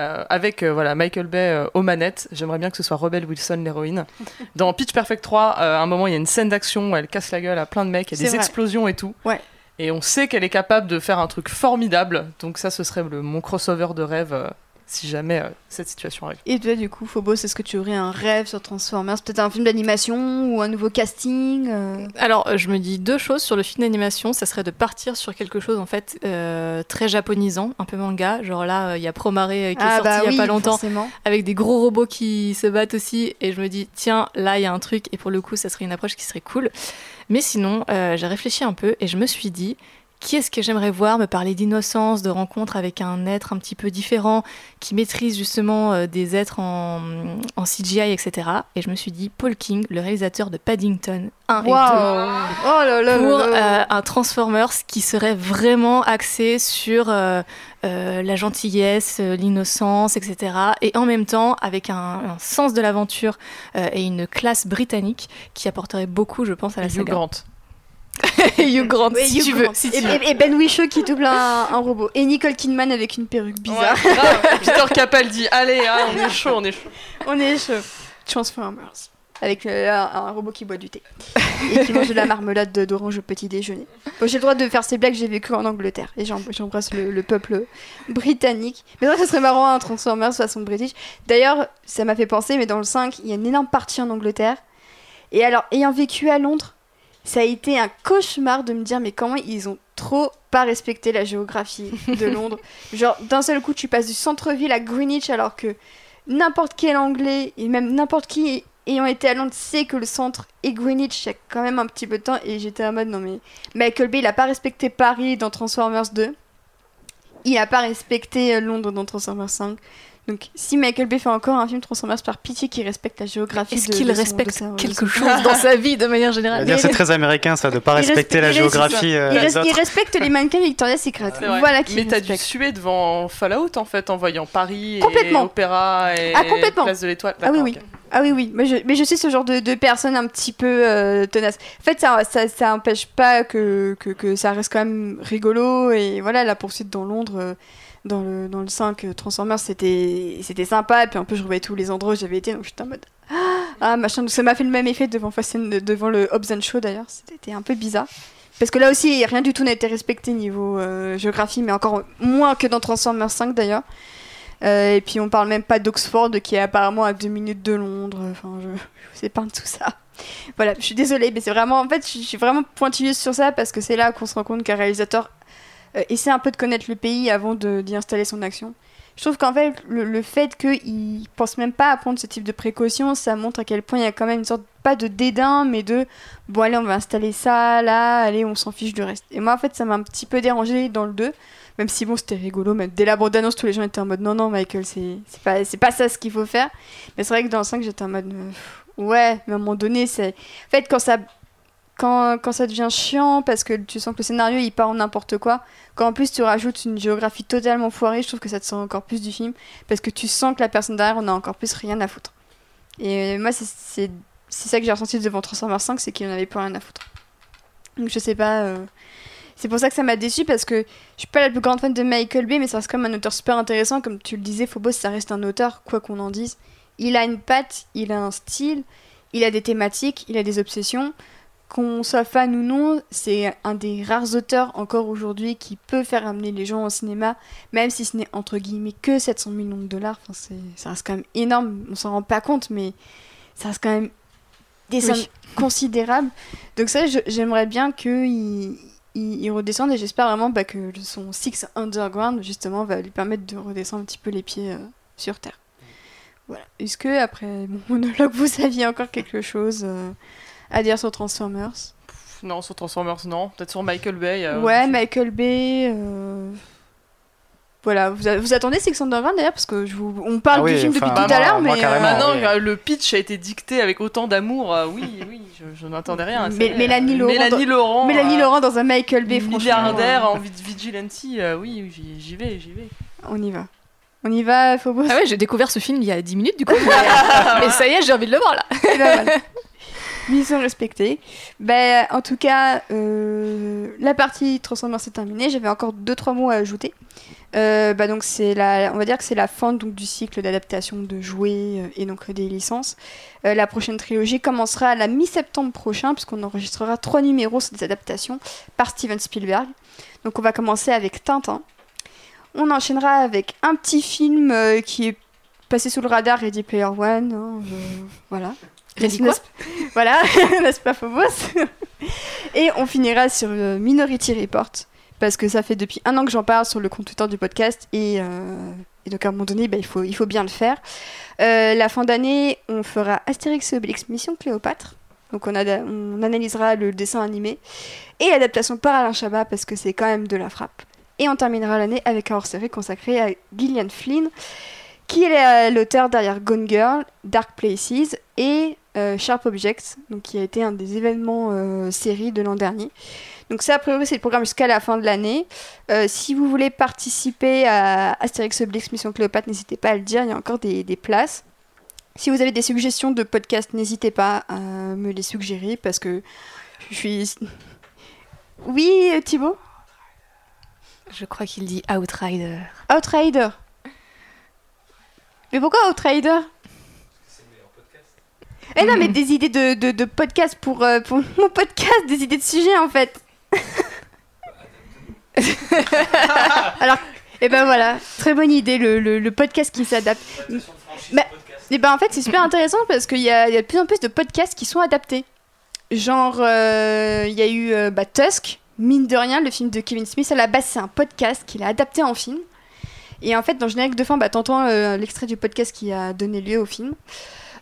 [SPEAKER 3] euh, avec euh, voilà, Michael Bay euh, aux manettes. J'aimerais bien que ce soit Rebel Wilson l'héroïne. Dans Pitch Perfect 3, à un moment, il y a une scène d'action où elle casse la gueule à plein de mecs, il y a des explosions et tout.
[SPEAKER 1] Ouais.
[SPEAKER 3] Et on sait qu'elle est capable de faire un truc formidable. Donc ça, ce serait le, mon crossover de rêve si jamais euh, cette situation arrive.
[SPEAKER 1] Et toi, du coup, Phobos, est-ce que tu aurais un rêve sur Transformers? Peut-être un film d'animation ou un nouveau casting euh?
[SPEAKER 4] Alors, euh, je me dis deux choses sur le film d'animation. Ça serait de partir sur quelque chose, en fait, très japonisant, un peu manga. Genre là, il y a Promare qui est ah, sorti bah il n'y a pas longtemps, avec des gros robots qui se battent aussi. Et je me dis, tiens, là, il y a un truc. Et pour le coup, ça serait une approche qui serait cool. Mais sinon, j'ai réfléchi un peu et je me suis dit, qui est-ce que j'aimerais voir me parler d'innocence, de rencontre avec un être un petit peu différent, qui maîtrise justement euh, des êtres en, en, CGI, etc. Et je me suis dit, Paul King, le réalisateur de Paddington 1 et 2, pour euh, un Transformers qui serait vraiment axé sur euh, la gentillesse, l'innocence, etc. Et en même temps, avec un, sens de l'aventure et une classe britannique qui apporterait beaucoup, je pense, à la saga. Hugh Grant, si, tu veux,
[SPEAKER 1] et, Ben Whishaw qui double un, robot. Et Nicole Kidman avec une perruque bizarre.
[SPEAKER 3] Peter Capaldi, allez, hein, on est chaud, on est chaud.
[SPEAKER 1] On est chaud. Transformers. Avec euh, un, robot qui boit du thé. et qui mange de la marmelade d'orange au petit déjeuner. j'ai le droit de faire ces blagues, j'ai vécu en Angleterre. Et j'embrasse le, peuple britannique. Mais ça, ce serait marrant un Transformers façon british. D'ailleurs, ça m'a fait penser, mais dans le 5, il y a une énorme partie en Angleterre. Et alors, ayant vécu à Londres, ça a été un cauchemar de me dire mais comment ils ont trop pas respecté la géographie de Londres. Genre d'un seul coup tu passes du centre-ville à Greenwich alors que n'importe quel anglais et même n'importe qui ayant été à Londres sait que le centre et Greenwich il y a quand même un petit peu de temps et j'étais en mode non mais Michael Bay il a pas respecté Paris dans Transformers 2. Il a pas respecté euh, Londres dans Transformers 5. Donc, si Michael Bay fait encore un film Transformers par pitié qui respecte la géographie,
[SPEAKER 4] est-ce qu'il respecte quelque chose dans sa vie de manière générale
[SPEAKER 2] C'est très américain ça, de pas respecter la géographie.
[SPEAKER 1] Euh, il, respecte les mannequins Victoria's Secret. Voilà qui
[SPEAKER 3] Mais t'as dû suer devant Fallout en fait, en voyant Paris et Opéra et ah, Place de l'Étoile.
[SPEAKER 1] Ah oui, oui. Ah oui, oui, mais je, mais je suis ce genre de, de personne un petit peu euh, tenace. En fait, ça, ça, ça empêche pas que, que, que, ça reste quand même rigolo. Et voilà, la poursuite dans Londres, euh, dans le, dans le 5 euh, Transformers, c'était, sympa. Et puis un peu, je revoyais tous les endroits où j'avais été, donc j'étais en mode Ah, machin. ça m'a fait le même effet devant, devant le Hobbs Show d'ailleurs. C'était un peu bizarre. Parce que là aussi, rien du tout n'a été respecté niveau euh, géographie, mais encore moins que dans Transformers 5 d'ailleurs. Euh, et puis on parle même pas d'Oxford qui est apparemment à deux minutes de Londres. Enfin, je, je sais pas tout ça. Voilà, je suis désolée, mais c'est vraiment. En fait, je suis vraiment pointilleuse sur ça parce que c'est là qu'on se rend compte qu'un réalisateur euh, essaie un peu de connaître le pays avant d'y installer son action. Je trouve qu'en fait, le, fait qu'il pense même pas à prendre ce type de précautions, ça montre à quel point il y a quand même une sorte, pas de dédain, mais de bon, allez, on va installer ça, là, allez, on s'en fiche du reste. Et moi, en fait, ça m'a un petit peu dérangé dans le 2, même si bon, c'était rigolo, mais dès la bande-annonce, tous les gens étaient en mode non, non, Michael, c'est pas, pas ça ce qu'il faut faire. Mais c'est vrai que dans le 5, j'étais en mode euh, ouais, mais à un moment donné, c'est. En fait, quand ça quand, quand, ça devient chiant parce que tu sens que le scénario il part en n'importe quoi, quand en plus tu rajoutes une géographie totalement foirée, je trouve que ça te sent encore plus du film parce que tu sens que la personne derrière on a encore plus rien à foutre. Et moi c'est ça que j'ai ressenti devant Transformers 5, c'est qu'il en avait plus rien à foutre. Donc je sais pas. Euh, c'est pour ça que ça m'a déçu parce que je suis pas la plus grande fan de Michael Bay, mais ça reste comme un auteur super intéressant. Comme tu le disais, Phobos, ça reste un auteur, quoi qu'on en dise. Il a une patte, il a un style, il a des thématiques, il a des obsessions. Qu'on soit fan ou non, c'est un des rares auteurs encore aujourd'hui qui peut faire amener les gens au cinéma, même si ce n'est entre guillemets que 700 millions de dollars. Enfin, ça reste quand même énorme, on s'en rend pas compte, mais ça reste quand même des sommes considérables. Donc ça, j'aimerais bien qu'il il, redescende et j'espère vraiment bah, que son Six Underground, justement, va lui permettre de redescendre un petit peu les pieds euh, sur Terre. Voilà. Est-ce que, après mon monologue, vous aviez encore quelque chose euh, à dire sur Transformers
[SPEAKER 3] Non, sur Transformers, non. Peut-être sur Michael Bay. Euh,
[SPEAKER 1] ouais, Michael Bay. Voilà, vous, vous attendez Six Underground d'ailleurs parce que je vous, on parle ah du film depuis tout à l'heure, mais
[SPEAKER 3] maintenant le pitch a été dicté avec autant d'amour. oui, oui, je, n'attendais rien.
[SPEAKER 1] Mais, Mélanie Laurent,
[SPEAKER 3] Mélanie Laurent,
[SPEAKER 1] Mélanie Laurent dans un Michael Bay,
[SPEAKER 3] milliardaire en vigilante. oui, j'y vais, j'y vais.
[SPEAKER 1] On y va. On y va, Phobos
[SPEAKER 4] Ah ouais, j'ai découvert ce film il y a 10 minutes du coup. mais, ça y est, j'ai envie de le voir là. Et ben, voilà.
[SPEAKER 1] Mission respectée. Ben, en tout cas, euh, la partie Transformers est terminée. J'avais encore 2-3 mots à ajouter. Euh, bah donc c'est la, on va dire que c'est la fin du cycle d'adaptation de jouets euh, et donc des licences. la prochaine trilogie commencera à la mi-septembre prochain puisqu'on enregistrera trois numéros sur des adaptations par Steven Spielberg. Donc on va commencer avec Tintin. On enchaînera avec un petit film qui est passé sous le radar, Ready Player One. Hein, voilà.
[SPEAKER 4] Quoi
[SPEAKER 1] Voilà, n'est-ce pas Phobos Et on finira sur Minority Report parce que ça fait depuis un an que j'en parle sur le compte Twitter du podcast et, euh, donc à un moment donné, bah, il, faut, il faut bien le faire. Euh, la fin d'année, on fera Astérix et Obélix Mission Cléopâtre. Donc on, on analysera le dessin animé et l'adaptation par Alain Chabat parce que c'est quand même de la frappe. Et on terminera l'année avec un hors-série consacré à Gillian Flynn, qui est euh, l'auteur derrière Gone Girl, Dark Places et Sharp Objects, donc qui a été un des événements séries de l'an dernier. Donc ça, a priori, c'est le programme jusqu'à la fin de l'année. Euh, si vous voulez participer à Astérix Obélix Mission Cléopâtre, n'hésitez pas à le dire, il y a encore des, places. Si vous avez des suggestions de podcasts, n'hésitez pas à me les suggérer parce que je suis... Oui, Thibaut?
[SPEAKER 4] Je crois qu'il dit Outrider.
[SPEAKER 1] Outrider Mais pourquoi Outrider? Eh non, mais des idées de, de, de podcast pour, euh, pour mon podcast, des idées de sujets en fait. Alors, et eh ben voilà, très bonne idée, le, le, podcast qui s'adapte. Mais, et ben en fait, c'est super intéressant parce qu'il y a, y a de plus en plus de podcasts qui sont adaptés. Genre, euh, il y a eu euh, bah, Tusk, mine de rien, le film de Kevin Smith. À la base, c'est un podcast qu'il a adapté en film. Et en fait, dans le générique de fin, bah, t'entends euh, l'extrait du podcast qui a donné lieu au film.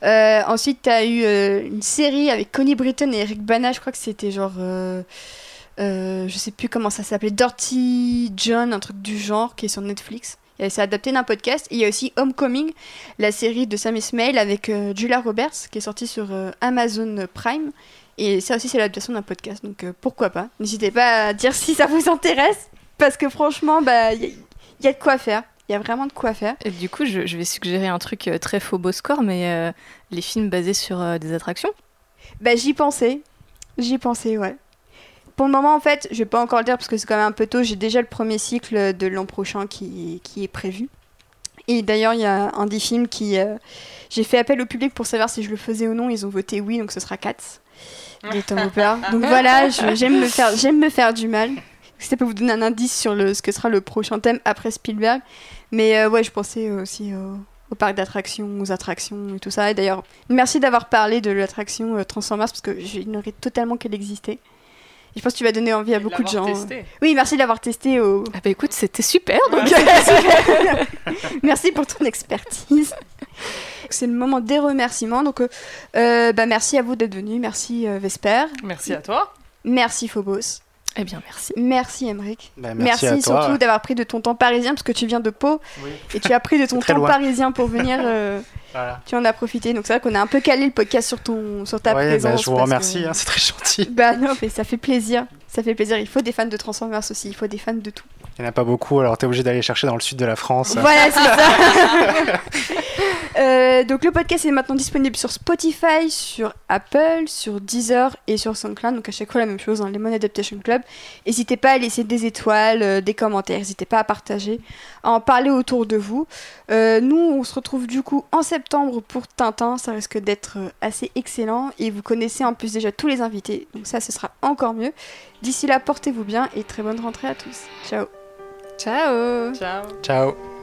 [SPEAKER 1] Ensuite, t'as eu une série avec Connie Britton et Eric Bana, je crois que c'était genre euh, je sais plus comment ça s'appelait, Dirty John, un truc du genre, qui est sur Netflix. C'est adapté d'un podcast. il y a aussi Homecoming, la série de Sam Ismail avec euh, Julia Roberts, qui est sortie sur euh, Amazon Prime. Et ça aussi, c'est l'adaptation d'un podcast. Donc pourquoi pas? N'hésitez pas à dire si ça vous intéresse. Parce que franchement, bah, il y, a de quoi faire. Il y a vraiment de quoi faire.
[SPEAKER 4] Et du coup, je, vais suggérer un truc très faux beau score, mais les films basés sur des attractions.
[SPEAKER 1] Bah, j'y pensais. J'y pensais, ouais pour le moment, en fait, je vais pas encore le dire parce que c'est quand même un peu tôt. J'ai déjà le premier cycle de l'an prochain qui, qui, est prévu. Et d'ailleurs, il y a un des films qui. Euh, j'ai fait appel au public pour savoir si je le faisais ou non. Ils ont voté oui, donc ce sera Cats de Tom Hooper. Donc voilà, j'aime me, faire, me faire du mal. Ça peut vous donner un indice sur le, ce que sera le prochain thème après Spielberg. Mais euh, ouais, je pensais aussi au parc d'attractions, aux attractions et tout ça. Et d'ailleurs, merci d'avoir parlé de l'attraction euh, Transformers parce que j'ignorais totalement qu'elle existait je pense que tu vas donner envie à beaucoup de gens. Testé. Oui, merci d'avoir testé. Au...
[SPEAKER 4] Ah bah écoute, c'était super. Donc...
[SPEAKER 1] merci pour ton expertise. C'est le moment des remerciements. Donc, euh, euh, bah, merci à vous d'être venus. Merci euh, Vesper.
[SPEAKER 3] Merci à toi.
[SPEAKER 1] Merci Phobos.
[SPEAKER 4] Eh bien, merci.
[SPEAKER 1] Merci Emric. Bah, merci, surtout d'avoir pris de ton temps parisien parce que tu viens de Pau et tu as pris de ton temps parisien pour venir. Tu en as profité. Donc c'est vrai qu'on a un peu calé le podcast sur ton sur ta ouais, présence.
[SPEAKER 2] Bah, je vous remercie, hein, c'est très gentil.
[SPEAKER 1] Bah non, mais ça fait plaisir. Ça fait plaisir. Il faut des fans de Transformers aussi. Il faut des fans de tout.
[SPEAKER 2] Il n'y en a pas beaucoup, alors tu es obligé d'aller chercher dans le sud de la France.
[SPEAKER 1] Voilà, c'est ça. Euh, donc le podcast est maintenant disponible sur Spotify, sur Apple, sur Deezer et sur SoundCloud. Donc à chaque fois la même chose, hein, Lemon Adaptation Club. N'hésitez pas à laisser des étoiles, euh, des commentaires, n'hésitez pas à partager, à en parler autour de vous. Euh, nous, on se retrouve du coup en septembre pour Tintin. Ça risque d'être assez excellent et vous connaissez en plus déjà tous les invités. Donc ça, ce sera encore mieux. D'ici là, portez-vous bien et très bonne rentrée à tous. Ciao.
[SPEAKER 4] Ciao.
[SPEAKER 3] Ciao.
[SPEAKER 2] Ciao.